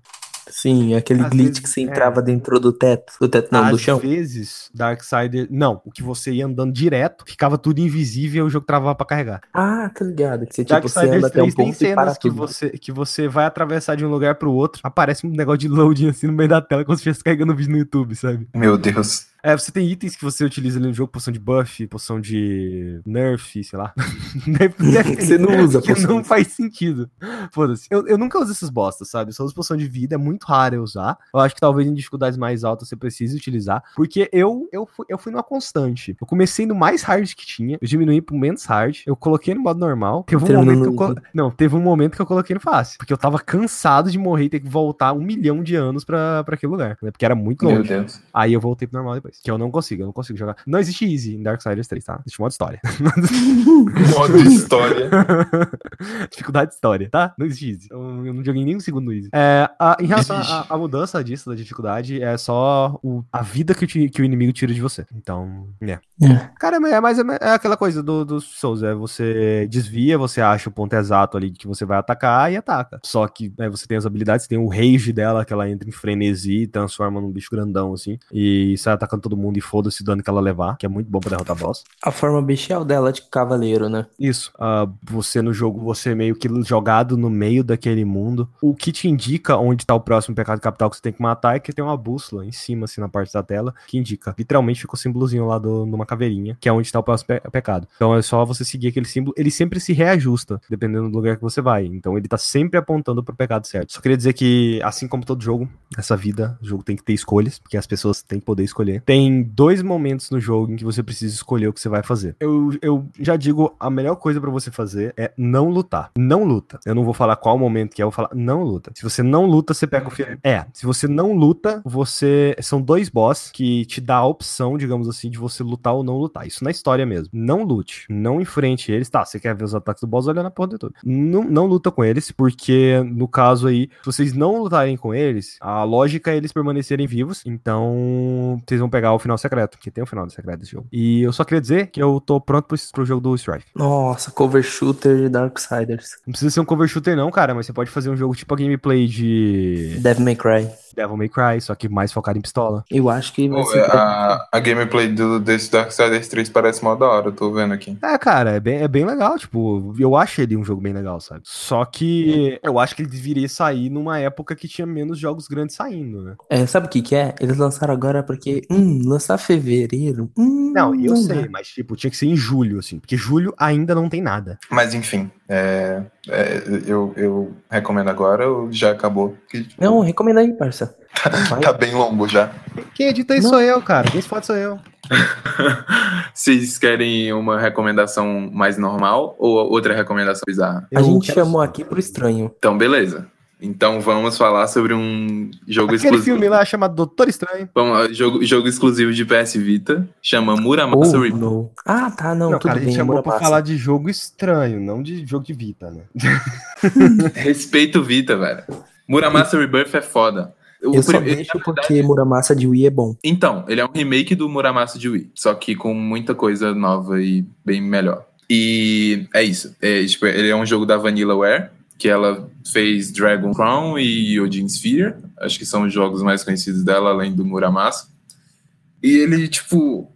Sim, aquele Às glitch vezes, que você é. entrava dentro do teto. Do teto não, do Às chão. vezes, Darksider. Não, o que você ia andando direto, ficava tudo invisível e o jogo travava pra carregar. Ah, tá ligado. Que você, tipo, você anda até um 3 tem ponto e para que tudo. você, que você vai atravessar de um lugar pro outro, aparece um negócio de loading assim no meio da tela, como se estivesse carregando vídeo no YouTube, sabe? Meu Deus. É, você tem itens que você utiliza ali no jogo, poção de buff, poção de nerf, sei lá. <laughs> <laughs> Você não usa que poção. não faz sentido. Foda-se. Eu, eu nunca uso essas bostas, sabe? Só uso poção de vida, é muito raro eu usar. Eu acho que talvez em dificuldades mais altas você precise utilizar. Porque eu, eu, fui, eu fui numa constante. Eu comecei no mais hard que tinha, eu diminuí pro menos hard, eu coloquei no modo normal. Teve um Terminou momento que eu colo... Não, teve um momento que eu coloquei no fácil. Porque eu tava cansado de morrer e ter que voltar um milhão de anos pra, pra aquele lugar. Né? Porque era muito Meu longe. Deus. Aí eu voltei pro normal depois. Que eu não consigo, eu não consigo jogar. Não existe easy em Darksiders 3, tá? Existe modo história. <laughs> Modo história. <laughs> Dificuldade de história, tá? Não existe easy. Eu, eu não joguei nem um segundo no easy. É, a- em relação à mudança disso, da dificuldade, é só o- a vida que o, ti- que o inimigo tira de você. Então, é. É. Cara, é mais é aquela coisa do- dos Souls, é você desvia, você acha o ponto exato ali que você vai atacar e ataca. Só que né, você tem as habilidades, tem o rage dela, que ela entra em frenesi, transforma num bicho grandão, assim, e sai atacando todo mundo e foda-se o dano que ela levar, que é muito bom pra derrotar boss. A forma bestial dela é de cavaleiro, né? Isso. ah, você no jogo, você meio que jogado no meio daquele mundo. O que te indica onde tá o próximo pecado capital que você tem que matar é que tem uma bússola em cima, assim, na parte da tela, que indica. Literalmente fica o símbolozinho lá do, numa caveirinha, que é onde tá o próximo pe- pecado. Então é só você seguir aquele símbolo. Ele sempre se reajusta, dependendo do lugar que você vai. Então ele tá sempre apontando pro pecado certo. Só queria dizer que, assim como todo jogo, essa vida, o jogo tem que ter escolhas, porque as pessoas têm que poder escolher. Tem dois momentos no jogo em que você precisa escolher o que você vai fazer. Eu, eu já digo, a melhor coisa pra você fazer é não lutar. Não luta. Eu não vou falar qual momento que é, eu vou falar não luta. Se você não luta, você pega o final. É, se você não luta, você. São dois boss que te dá a opção, digamos assim, de você lutar ou não lutar. Isso na história mesmo. Não lute. Não enfrente eles. Tá, você quer ver os ataques do boss, olha na porra de tudo. Não, não luta com eles, porque no caso aí, se vocês não lutarem com eles, a lógica é eles permanecerem vivos. Então, vocês vão pegar o final secreto, que tem o final secreto desse jogo. E eu só queria dizer que eu tô pronto pro, pro jogo do Strife. Nossa, cover shooter de Darksiders. Não precisa ser um cover shooter, não, cara, mas você pode fazer um jogo tipo a gameplay de Devil May Cry. Devil May Cry, só que mais focado em pistola. Eu acho que vai ser. a, a gameplay do, desse Darksiders 3 parece mó da hora, eu tô vendo aqui. É, cara, é bem, é bem legal, tipo, eu acho ele um jogo bem legal, sabe? Só que eu acho que ele deveria sair numa época que tinha menos jogos grandes saindo, né? É, sabe o que que é? Eles lançaram agora porque, hum, lançar fevereiro. Hum, Não, eu dá. sei, mas tipo, tinha que ser em julho, assim, porque julho ainda não tem nada. Mas enfim, é, é, eu, eu recomendo agora ou já acabou? Que, tipo, Não, recomenda aí, parça. Vai. tá bem longo já. Quem edita isso Não. sou eu, cara. Quem se pode sou eu. <laughs> Vocês querem uma recomendação mais normal ou outra recomendação bizarra? A Eu gente chamou aqui pro estranho. Então, beleza. Então vamos falar sobre um jogo Aquele exclusivo. filme lá chamado Doutor Estranho. Vamos lá, jogo, jogo exclusivo de PS Vita, chama Muramasa Oh, não. Ah, tá, não, Não, tudo cara, a gente bem, chamou amor pra falar de jogo estranho, não de jogo de Vita, né? <laughs> Respeito o Vita, velho. Muramasa Rebirth é foda. O Eu só deixo porque Muramasa de Wii é bom. Então, ele é um remake do Muramasa de Wii, só que com muita coisa nova e bem melhor. E é isso. É, tipo, ele é um jogo da Vanillaware, que ela fez Dragon Crown e Odin Sphere. Acho que são os jogos mais conhecidos dela, além do Muramasa. E ele, tipo.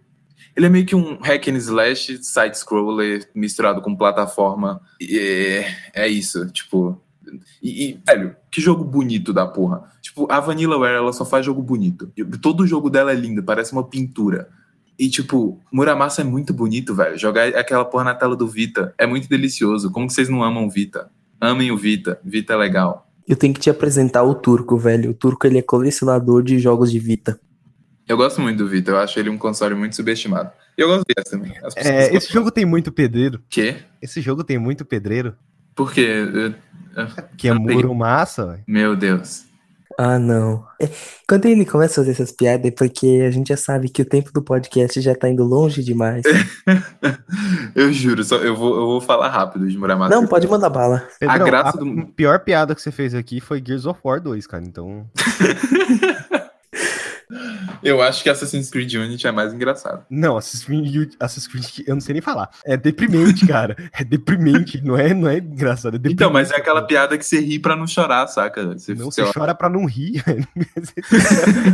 Ele é meio que um hack and slash side-scroller misturado com plataforma. É, é isso, tipo. E, e, velho, que jogo bonito da porra. Tipo, a Vanillaware, ela só faz jogo bonito. Todo jogo dela é lindo, parece uma pintura. E, tipo, Muramasa é muito bonito, velho. Jogar aquela porra na tela do Vita é muito delicioso. Como que vocês não amam o Vita? Amem o Vita. Vita é legal. Eu tenho que te apresentar o Turco, velho. O Turco, ele é colecionador de jogos de Vita. Eu gosto muito do Vita. Eu acho ele um console muito subestimado. E eu gosto desse também. É, esse gostam. jogo tem muito pedreiro. Quê? Esse jogo tem muito pedreiro. Por quê? Eu- Que é muro massa, velho. Meu Deus. Ah, não. É, Quando ele começa a fazer essas piadas, é porque a gente já sabe que o tempo do podcast já tá indo longe demais. <laughs> eu juro, só, eu, vou, eu vou falar rápido de Muramasa. Não, pode mandar bala. Pedrão, graça a do- pior piada que você fez aqui foi Gears of War 2, cara. Então. <laughs> Eu acho que Assassin's Creed Unity é mais engraçado. Não, Assassin's Creed, Assassin's Creed, eu não sei nem falar. É deprimente, <laughs> cara. É deprimente. Não é, não é engraçado. É deprimente. Então, mas é aquela piada que você ri pra não chorar, saca? Você, Não, você você chora pra não rir. <laughs>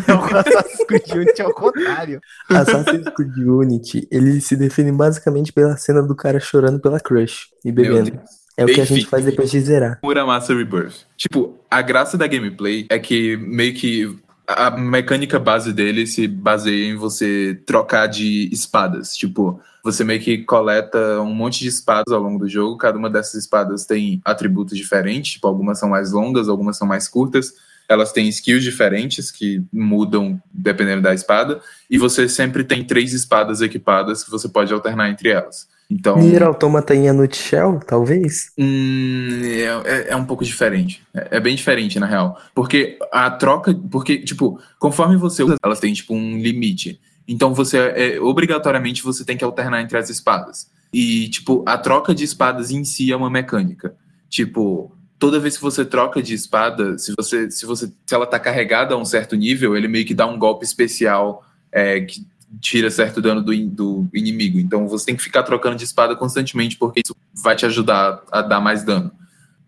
É o Assassin's Creed Unity ao contrário. Assassin's Creed Unity, ele se define basicamente pela cena do cara chorando pela crush e bebendo. É o que a gente faz depois de zerar. Muramasa Rebirth. Tipo, a graça da gameplay é que meio que a mecânica base dele se baseia em você trocar de espadas. Tipo, você meio que coleta um monte de espadas ao longo do jogo. Cada uma dessas espadas tem atributos diferentes. Tipo, algumas são mais longas, algumas são mais curtas. Elas têm skills diferentes que mudam dependendo da espada. E você sempre tem três espadas equipadas que você pode alternar entre elas. Então. Nier Automata em a Nutshell, talvez? Hum, é, é- é um pouco diferente. É, é bem diferente, na real. Porque a troca. Porque, tipo, conforme você usa, elas têm, tipo, um limite. Então você. É, obrigatoriamente você tem que alternar entre as espadas. E, tipo, a troca de espadas em si é uma mecânica. Tipo, toda vez que você troca de espada, se você. Se você. Se ela tá carregada a um certo nível, ele meio que dá um golpe especial é, que tira certo dano do, in- do inimigo. Então você tem que ficar trocando de espada constantemente, porque isso vai te ajudar a dar mais dano.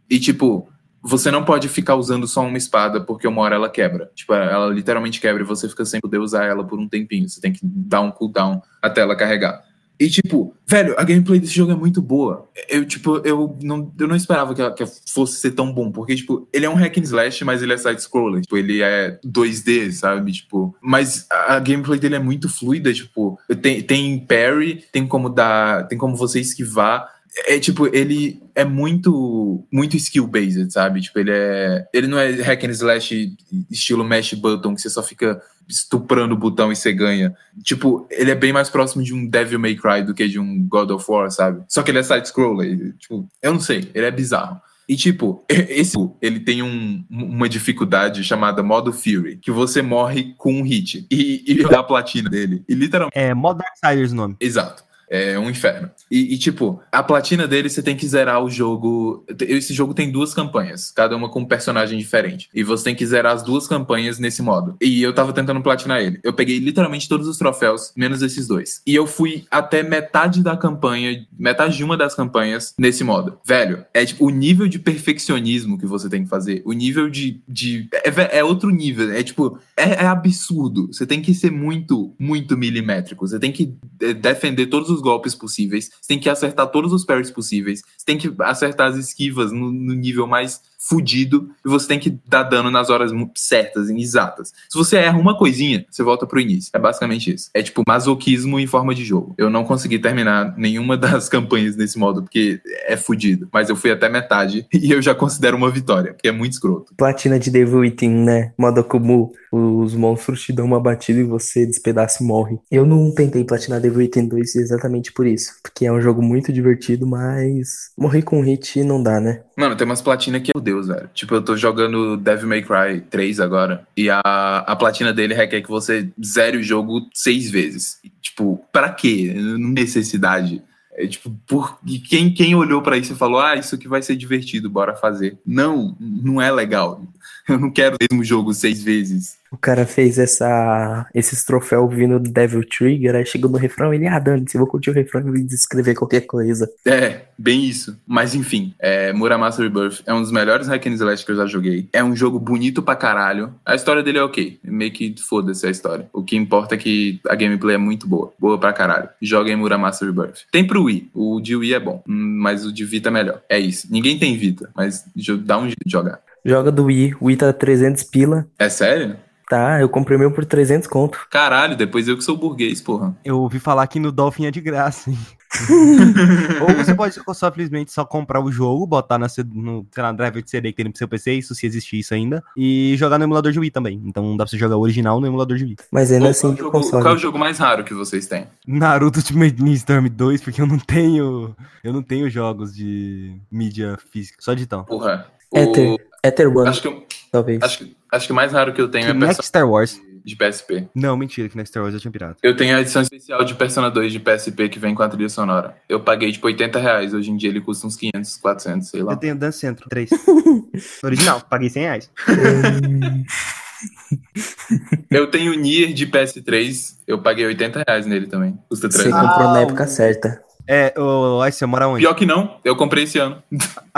E tipo, você não pode ficar usando só uma espada, porque uma hora ela quebra. Tipo, ela literalmente quebra e você fica sem poder usar ela por um tempinho. Você tem que dar um cooldown até ela carregar. E tipo, velho, a gameplay desse jogo é muito boa. Eu, tipo, eu não, eu não esperava que, que fosse ser tão bom, porque, tipo, ele é um hack and slash, mas ele é side-scroller. Tipo, ele é 2D, sabe? Tipo, mas a a gameplay dele é muito fluida, tipo, tem, tem parry, tem como dar, tem como você esquivar. É tipo, ele é muito muito skill based, sabe? Tipo, ele é ele não é hack and slash estilo mash button que você só fica estuprando o botão e você ganha. Tipo, ele é bem mais próximo de um Devil May Cry do que de um God of War, sabe? Só que ele é side scroller, tipo, eu não sei, ele é bizarro. E tipo, <laughs> esse ele tem um- uma dificuldade chamada modo Fury, que você morre com um hit. E, e <laughs> dá a platina dele. E literalmente. É Mod Darksiders o nome. Exato. É um inferno. E, e, tipo, a platina dele você tem que zerar o jogo. Esse jogo tem duas campanhas, cada uma com um personagem diferente. E você tem que zerar as duas campanhas nesse modo. E eu tava tentando platinar ele. Eu peguei literalmente todos os troféus, menos esses dois. E eu fui até metade da campanha, metade de uma das campanhas nesse modo. Velho, é tipo o nível de perfeccionismo que você tem que fazer. O nível de. de é, é outro nível. É tipo. É, é absurdo. Você tem que ser muito, muito milimétrico. Você tem que é, defender todos os golpes possíveis. Você tem que acertar todos os parries possíveis. Você tem que acertar as esquivas no, no nível mais fudido. E você tem que dar dano nas horas certas exatas. Se você erra uma coisinha, você volta pro início. É basicamente isso. É tipo masoquismo em forma de jogo. Eu não consegui terminar nenhuma <laughs> das campanhas nesse modo, porque é fudido. Mas eu fui até metade <laughs> e eu já considero uma vitória, porque é muito escroto. Platina de Devil Eating, né? Modo Kumu, os monstros te dão uma batida e você despedaça e morre. Eu não tentei platinar Devil Eating 2 exatamente por isso. Porque é um jogo muito divertido, mas morrer com hit não dá, né? Mano, tem umas platinas que, meu Deus, velho. Tipo, eu tô jogando Devil May Cry 3 agora. E a, a platina dele requer que você zere o jogo seis vezes. Tipo, pra quê? Necessidade. É tipo, por quem, quem olhou pra isso e falou, ah, isso aqui vai ser divertido, bora fazer. Não, não é legal. Eu não quero o mesmo jogo seis vezes. O cara fez essa, esses troféus vindo do Devil Trigger, aí chegou no refrão, ele, ah, dane-se, eu vou curtir o refrão e vou escrever qualquer coisa. É, bem isso. Mas enfim, é, Muramasa Rebirth é um dos melhores hack and slash que eu já joguei. É um jogo bonito pra caralho. A história dele é ok. Meio que foda-se a história. O que importa é que a gameplay é muito boa. Boa pra caralho. Joguem Muramasa Rebirth. Tem pro Wii. O de Wii é bom, hum, mas o de Vita é melhor. É isso. Ninguém tem Vita, mas dá um jeito de jogar. Joga do Wii, o Wii tá 300 pila, É sério? Tá? Eu comprei o meu por 300 conto. Caralho, depois eu que sou burguês, porra. Eu ouvi falar que no Dolphin é de graça, hein? <laughs> Ou você pode só simplesmente só comprar o jogo, botar na, no, sei lá, driver de CD que tem no seu PC, isso se existir isso ainda, e jogar no emulador de Wii também. Então dá pra você jogar o original no emulador de Wii. Mas ainda Qual, assim, qual é o jogo, console. qual é o jogo mais raro que vocês têm? Naruto Ultimate Ninja Storm 2, porque eu não tenho. Eu não tenho jogos de mídia física, só digitão. Porra. Ether, Ether One, Acho que, eu- talvez. acho, que, acho que o mais raro que eu tenho é Next Persona Star Wars. de PSP. Não, mentira, que Next Star Wars eu tinha pirata. Eu tenho a edição especial de Persona 2 de PSP que vem com a trilha sonora. Eu paguei tipo 80 reais, hoje em dia ele custa uns 500, 400, sei lá. Eu tenho Dance Central <laughs> 3. Original, paguei 100 reais. <laughs> Eu tenho o Nier de PS3, eu paguei 80 reais nele também. Custa Você 300. comprou na Ah, época certa. É, ô, Ice, você mora onde? Pior que não, eu comprei esse ano,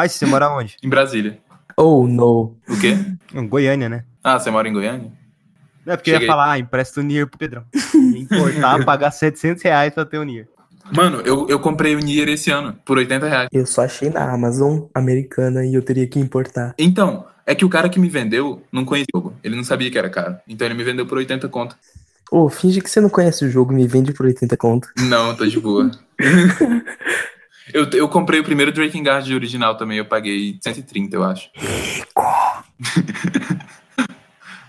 Ice, você mora onde? <laughs> em Brasília. Oh, no. O quê? Em Goiânia, né? Ah, você mora em Goiânia? Não é porque eu ia Cheguei. falar, ah, empresta o Nier pro Pedrão. Importar, <laughs> pagar 700 reais pra ter o Nier. Mano, eu, eu comprei o Nier esse ano, por 80 reais. Eu só achei na Amazon americana e eu teria que importar. Então, é que o cara que me vendeu não conhecia o jogo. Ele não sabia que era caro. Então ele me vendeu por 80 conto. Ô, finge que você não conhece o jogo e me vende por 80 conto. Não, tô de boa. <laughs> eu, eu comprei o primeiro Drakengard original também, eu paguei 130, eu acho. <laughs>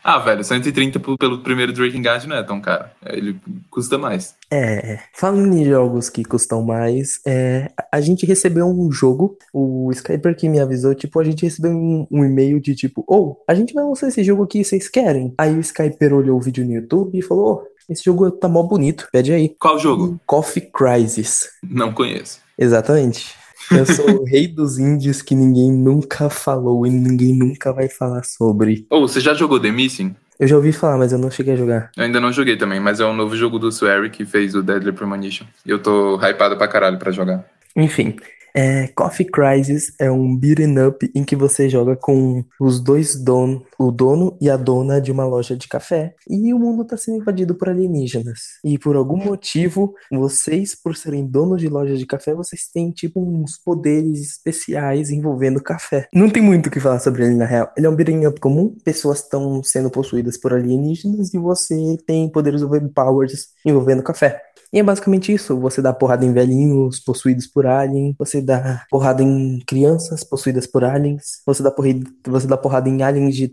ah, velho, 130 pro- pelo primeiro Drakengard não é tão caro. Ele custa mais. É, falando em jogos que custam mais, é, a gente recebeu um jogo, o Skyper que me avisou, tipo, a gente recebeu um, um e-mail de tipo, ou, a gente vai lançar esse jogo aqui, vocês querem? Aí o Skyper olhou o vídeo no YouTube e falou, ô, esse jogo tá mó bonito, pede aí. Qual jogo? Coffee Crisis. Não conheço. Exatamente. Eu sou o <laughs> rei dos indies que ninguém nunca falou e ninguém nunca vai falar sobre. Ou, você já jogou The Missing? Eu já ouvi falar, mas eu não cheguei a jogar. Eu ainda não joguei também, mas é um novo jogo do Swery que fez o Deadly Premonition. E eu tô hypado pra caralho pra jogar. Enfim, é, Coffee Crisis é um beat'em up em que você joga com os dois donos, o dono e a dona de uma loja de café. E o mundo tá sendo invadido por alienígenas. E por algum motivo, vocês, por serem donos de loja de café, vocês têm tipo uns poderes especiais envolvendo café. Não tem muito o que falar sobre ele na real. Ele é um up comum, pessoas estão sendo possuídas por alienígenas e você tem poderes overpowers envolvendo café. E é basicamente isso. Você dá porrada em velhinhos possuídos por alien. Você dá porrada em crianças possuídas por aliens. Você dá porrada, você dá porrada em aliens de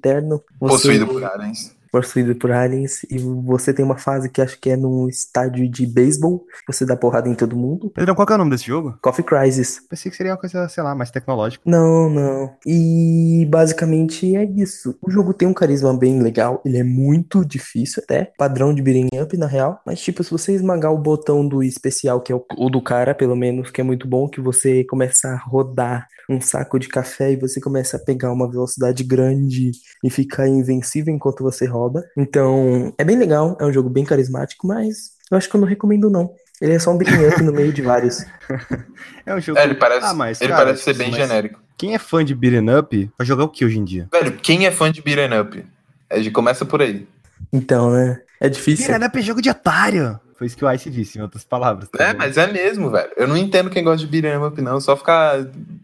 Você... Possuído por aliens. Possuído por aliens, e você tem uma fase que acho que é num estádio de beisebol, você dá porrada em todo mundo. Pedrão, qual que é o nome desse jogo? Coffee Crisis. Pensei que seria uma coisa, sei lá, mais tecnológica. Não, não. E basicamente é isso. O jogo tem um carisma bem legal, ele é muito difícil até, padrão de beating up na real, mas tipo, se você esmagar o botão do especial, que é o, o do cara, pelo menos, que é muito bom, que você começa a rodar um saco de café e você começa a pegar uma velocidade grande e ficar invencível enquanto você roda. Então, é bem legal, é um jogo bem carismático, mas eu acho que eu não recomendo não. Ele é só um beating up no meio de vários. <laughs> É um jogo. É, ele parece, Ah, mas, ele cara, parece ser bem mas- genérico. Quem é fã de beat'em up vai jogar o que hoje em dia? Velho, quem é fã de beat'em up? É, de- começa por aí. Então, né? É difícil. Beat'em up é jogo de otário. Foi isso que o Ice disse, em outras palavras. tá É, vendo? mas é mesmo, velho. Eu não entendo quem gosta de beat'em up, não. Só ficar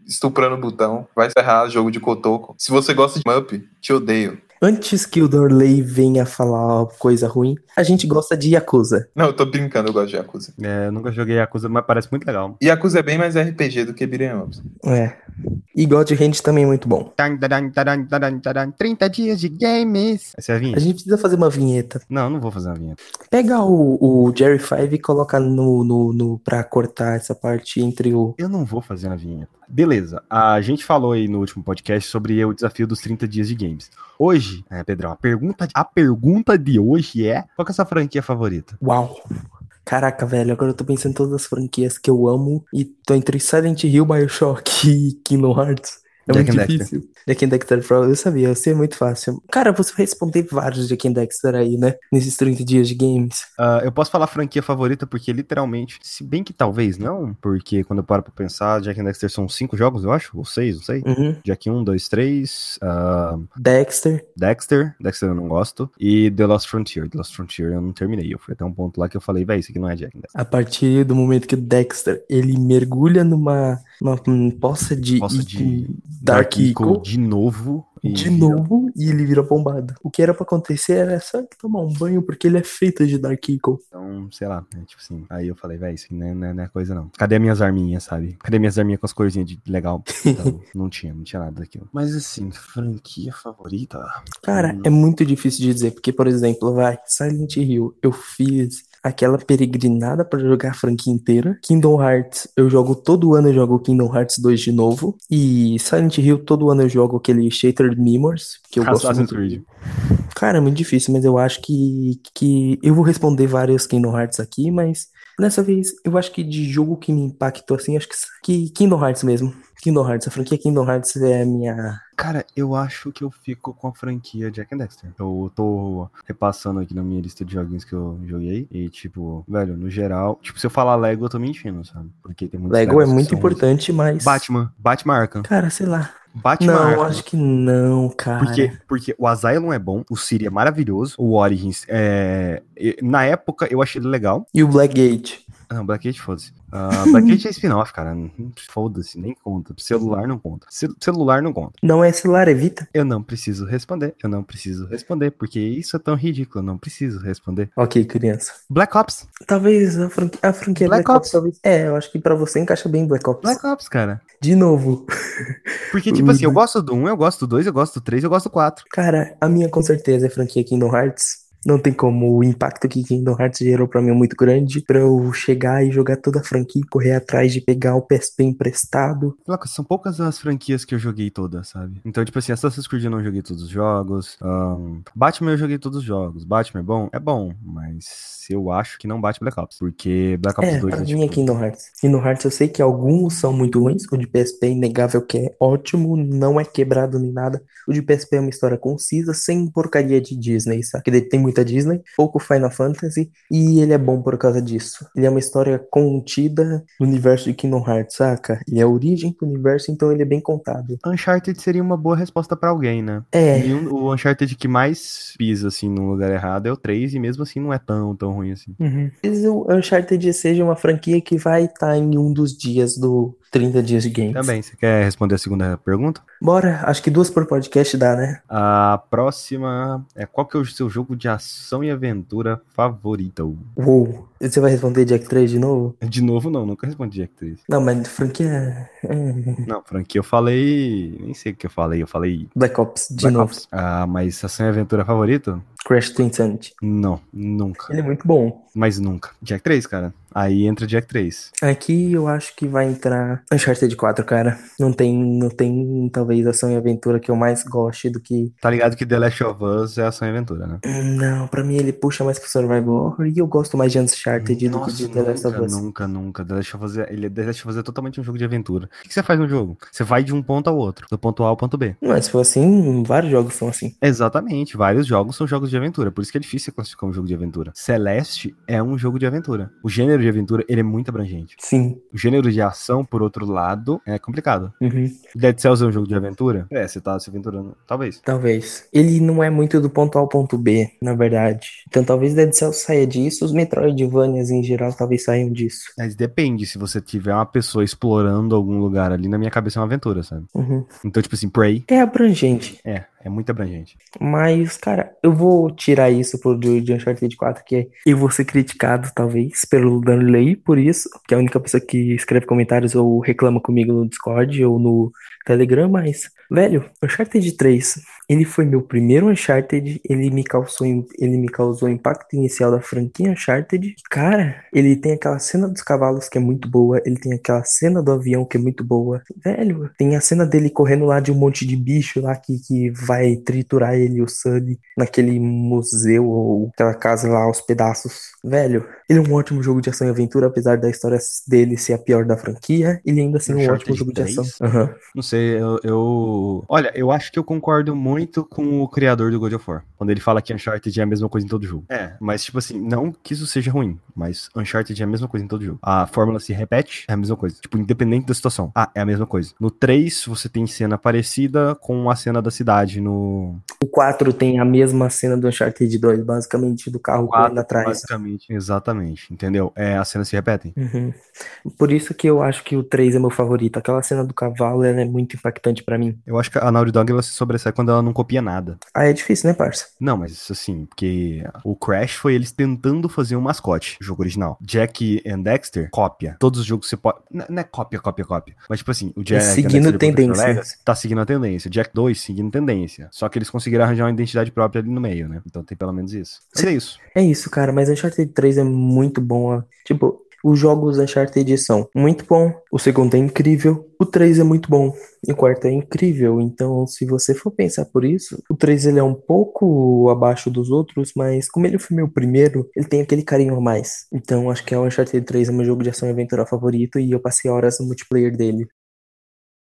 estuprando o botão. Vai encerrar jogo de cotoco. Se você gosta de up, te odeio. Antes que o Dorley venha falar coisa ruim, a gente gosta de Yakuza. Não, eu tô brincando, eu gosto de Yakuza. É, eu nunca joguei Yakuza, mas parece muito legal. Yakuza é bem mais RPG do que beat'em ups. É. E God Hand também é muito bom. Tan, taran, taran, taran, taran, 30 dias de games. Essa é a vinheta? A gente precisa fazer uma vinheta. Não, não vou fazer uma vinheta. Pega o, o Jerry Five e coloca no, no, no pra cortar essa parte entre o. Eu não vou fazer uma vinheta. Beleza, a gente falou aí no último podcast sobre o desafio dos 30 dias de games. Hoje, é, Pedrão, a pergunta, a pergunta de hoje é: qual que é a sua franquia favorita? Uau! Caraca, velho, agora eu tô pensando em todas as franquias que eu amo e tô entre Silent Hill, Bioshock e Kingdom Hearts. É Jack muito and Dexter. difícil. Jack and Dexter, eu sabia, eu sei, é muito fácil. Cara, você vai responder vários Jack and Dexter aí, né? Nesses 30 dias de games. Ah, eu posso falar franquia favorita porque literalmente, se bem que talvez não, porque quando eu paro pra pensar, Jack and Dexter são cinco jogos, eu acho, ou seis, não sei. Uhum. Jack 1, 2, 3, ah, Dexter. Dexter, Dexter eu não gosto, e The Lost Frontier. The Lost Frontier eu não terminei, eu fui até um ponto lá que eu falei, véi, isso aqui não é Jack and Dexter. A partir do momento que o Dexter ele mergulha numa, hum, poça de, Poça de Dark Eagle de novo. e de vira- novo e ele vira bombado. O que era pra acontecer era só tomar um banho porque ele é feito de Dark Eagle. Então, sei lá, né, tipo assim, aí eu falei, véi, isso é, não é- não é coisa não. Cadê minhas arminhas, sabe? Cadê minhas arminhas com as corzinhas de legal? <laughs> Então, não tinha, não tinha nada daquilo. Mas assim, franquia favorita? Cara, Hum. é muito difícil de dizer, porque, por exemplo, vai, Silent Hill, eu fiz aquela peregrinada pra jogar a franquia inteira. Kingdom Hearts, eu jogo todo ano, eu jogo Kingdom Hearts 2 de novo. E Silent Hill, todo ano eu jogo aquele Shattered Memories, que eu gosto Assassin's muito. Creed. Cara, é muito difícil, mas eu acho que, que eu vou responder vários Kingdom Hearts aqui, mas dessa vez eu acho que de jogo que me impactou assim, acho que, que Kingdom Hearts mesmo. Kingdom Hearts, a franquia Kingdom Hearts é a minha. Cara, eu acho que eu fico com a franquia Jack and Dexter. Eu tô repassando aqui na minha lista de joguinhos que eu joguei. E, tipo, velho, no geral. Tipo, se eu falar Lego, eu tô mentindo, sabe? Porque tem muitos Lego é muito importante, mas. Batman. Batman Arkham. Cara, sei lá. Batman Não, Arkham. acho que não, cara. Porque, porque o Asylum é bom, o Siri é maravilhoso, o Origins é. Na época eu achei ele legal. E o Blackgate? Ah, Não, Blackgate, foda-se. Ah, <laughs> Blackgate é spin-off, cara. Não- Foda-se, nem conta. Celular não conta. Cel- celular não conta. Não é celular, é Vita? Eu não preciso responder. Eu não preciso responder, porque isso é tão ridículo. Eu não preciso responder. Ok, criança. Black Ops. Talvez a franquia, a franquia Black Black, Ops. Ops, talvez. É, eu acho que pra você encaixa bem Black Ops. Black Ops, cara. De novo. Porque, tipo <laughs> assim, eu gosto do 1, eu gosto do 2, eu gosto do 3, eu gosto do 4. Cara, a minha com certeza é franquia Kingdom Hearts. Não tem como, o impacto que Kingdom Hearts gerou pra mim é muito grande. Pra eu chegar e jogar toda a franquia e correr atrás de pegar o PSP emprestado. Loco, São poucas as franquias que eu joguei todas, sabe? Então, tipo assim, Assassin's Creed eu não joguei todos os jogos. ahn, Batman eu joguei todos os jogos. Batman é bom? É bom, mas eu acho que não bate Black Ops. Porque Black Ops É, 2 pra é mim é tipo. Kingdom Hearts. Kingdom Hearts eu sei que alguns são muito ruins. O de PSP é inegável que é ótimo, não é quebrado nem nada. O de PSP é uma história concisa, sem porcaria de Disney, sabe? Que tem muita Disney, pouco Final Fantasy, e ele é bom por causa disso. Ele é uma história contida no universo de Kingdom Hearts, saca? Ele é a origem do universo, então ele é bem contado. Uncharted seria uma boa resposta pra alguém, né? É, E um- o Uncharted que mais pisa, assim, no lugar errado é o 3, e mesmo assim não é tão, tão ruim assim. Uhum. Talvez o Uncharted seja uma franquia que vai estar em um dos dias do, 30 dias de games. Também. Você quer responder a segunda pergunta? Bora, acho que duas por podcast dá, né? A próxima é qual que é o seu jogo de ação e aventura favorito? Uou. Você vai responder Jack 3 de novo? De novo, não, nunca respondi Jack 3. Não, mas franquia. é, Não, franquia eu falei. Nem sei o que eu falei, eu falei. Black Ops, de Black novo. Ops. Ah, mas ação e aventura favorito? Crash Twin Sanity. Não, nunca. Ele é muito bom. Mas nunca. Jack 3, cara. Aí entra Jack 3. Aqui eu acho que vai entrar Uncharted 4, cara. Não tem, não tem talvez ação e aventura que eu mais goste do que. Tá ligado que The Last of Us é ação e aventura, né? Não, pra mim ele puxa mais pro Survival Horror e eu gosto mais de Uncharted do que de The Last of nunca, Us. nunca, nunca. The Last of Us, é, ele, The Last of Us é totalmente um jogo de aventura. O que você faz no jogo? Você vai de um ponto ao outro, do ponto A ao ponto B. Mas se for assim, vários jogos são assim. Exatamente, vários jogos são jogos de aventura, por isso que é difícil classificar um jogo de aventura. Celeste é um jogo de aventura. O gênero de aventura, ele é muito abrangente. Sim. O gênero de ação, por outro lado, é complicado. Uhum. Dead Cells é um jogo de aventura? É, você tá se aventurando, talvez. Talvez. Ele não é muito do ponto A ao ponto B, na verdade. Então talvez Dead Cells saia disso. Os Metroidvanias em geral talvez saiam disso. Mas depende, se você tiver uma pessoa explorando algum lugar ali, na minha cabeça é uma aventura, sabe? Uhum. Então, tipo assim, Prey, É abrangente. é, é muito abrangente. Mas, cara, eu vou tirar isso pro de, Uncharted 4, que é eu vou ser criticado, talvez, pelo Danley por isso, que é a única pessoa que escreve comentários ou reclama comigo no Discord ou no Telegram, mas, velho, Uncharted 3, ele foi meu primeiro Uncharted, ele me causou, ele me causou o impacto inicial da franquia Uncharted. Cara, ele tem aquela cena dos cavalos que é muito boa, ele tem aquela cena do avião que é muito boa. Velho, tem a cena dele correndo lá de um monte de bicho lá que, que vai triturar ele, o Sully, naquele museu ou aquela casa lá aos pedaços. Velho, ele é um ótimo jogo de ação e aventura, apesar da história dele ser a pior da franquia, ele ainda assim é um ótimo jogo de 3? ação. Aham. Não sei, eu, eu- Olha, eu acho que eu concordo muito com o criador do God of War. Quando ele fala que Uncharted é a mesma coisa em todo jogo. É, mas tipo assim, não que isso seja ruim, mas Uncharted é a mesma coisa em todo jogo. A fórmula se repete, é a mesma coisa. Tipo, independente da situação. Ah, é a mesma coisa. No 3, você tem cena parecida com a cena da cidade no O 4 tem a mesma cena do Uncharted 2, basicamente, do carro correndo 4, atrás. basicamente. Exatamente, entendeu? É, as cenas se repetem. Uhum. Por isso que eu acho que o 3 é meu favorito. Aquela cena do cavalo, ela é muito impactante pra mim. Eu acho que a Naughty Dog ela se sobressai quando ela não copia nada. Ah, é difícil, né, parça? Não, mas assim, porque o Crash foi eles tentando fazer um mascote, o jogo original. Jack and Dexter, cópia. Todos os jogos você pode. Não não é cópia, cópia, cópia. Mas, tipo assim, o Jack and seguindo Dexter tendência. Legacy tá seguindo a tendência. O Jack 2 seguindo tendência. Só que eles conseguiram arranjar uma identidade própria ali no meio, né? Então tem pelo menos isso. Mas é isso. É isso, cara, mas Uncharted 3 é muito bom. ó. Tipo, os jogos Uncharted são muito bom, o segundo é incrível, o 3 é muito bom e o quarto é incrível. Então, se você for pensar por isso, o 3 ele é um pouco abaixo dos outros, mas como ele foi meu primeiro, ele tem aquele carinho a mais. Então, acho que é o Uncharted 3 é meu jogo de ação e aventura favorito e eu passei horas no multiplayer dele.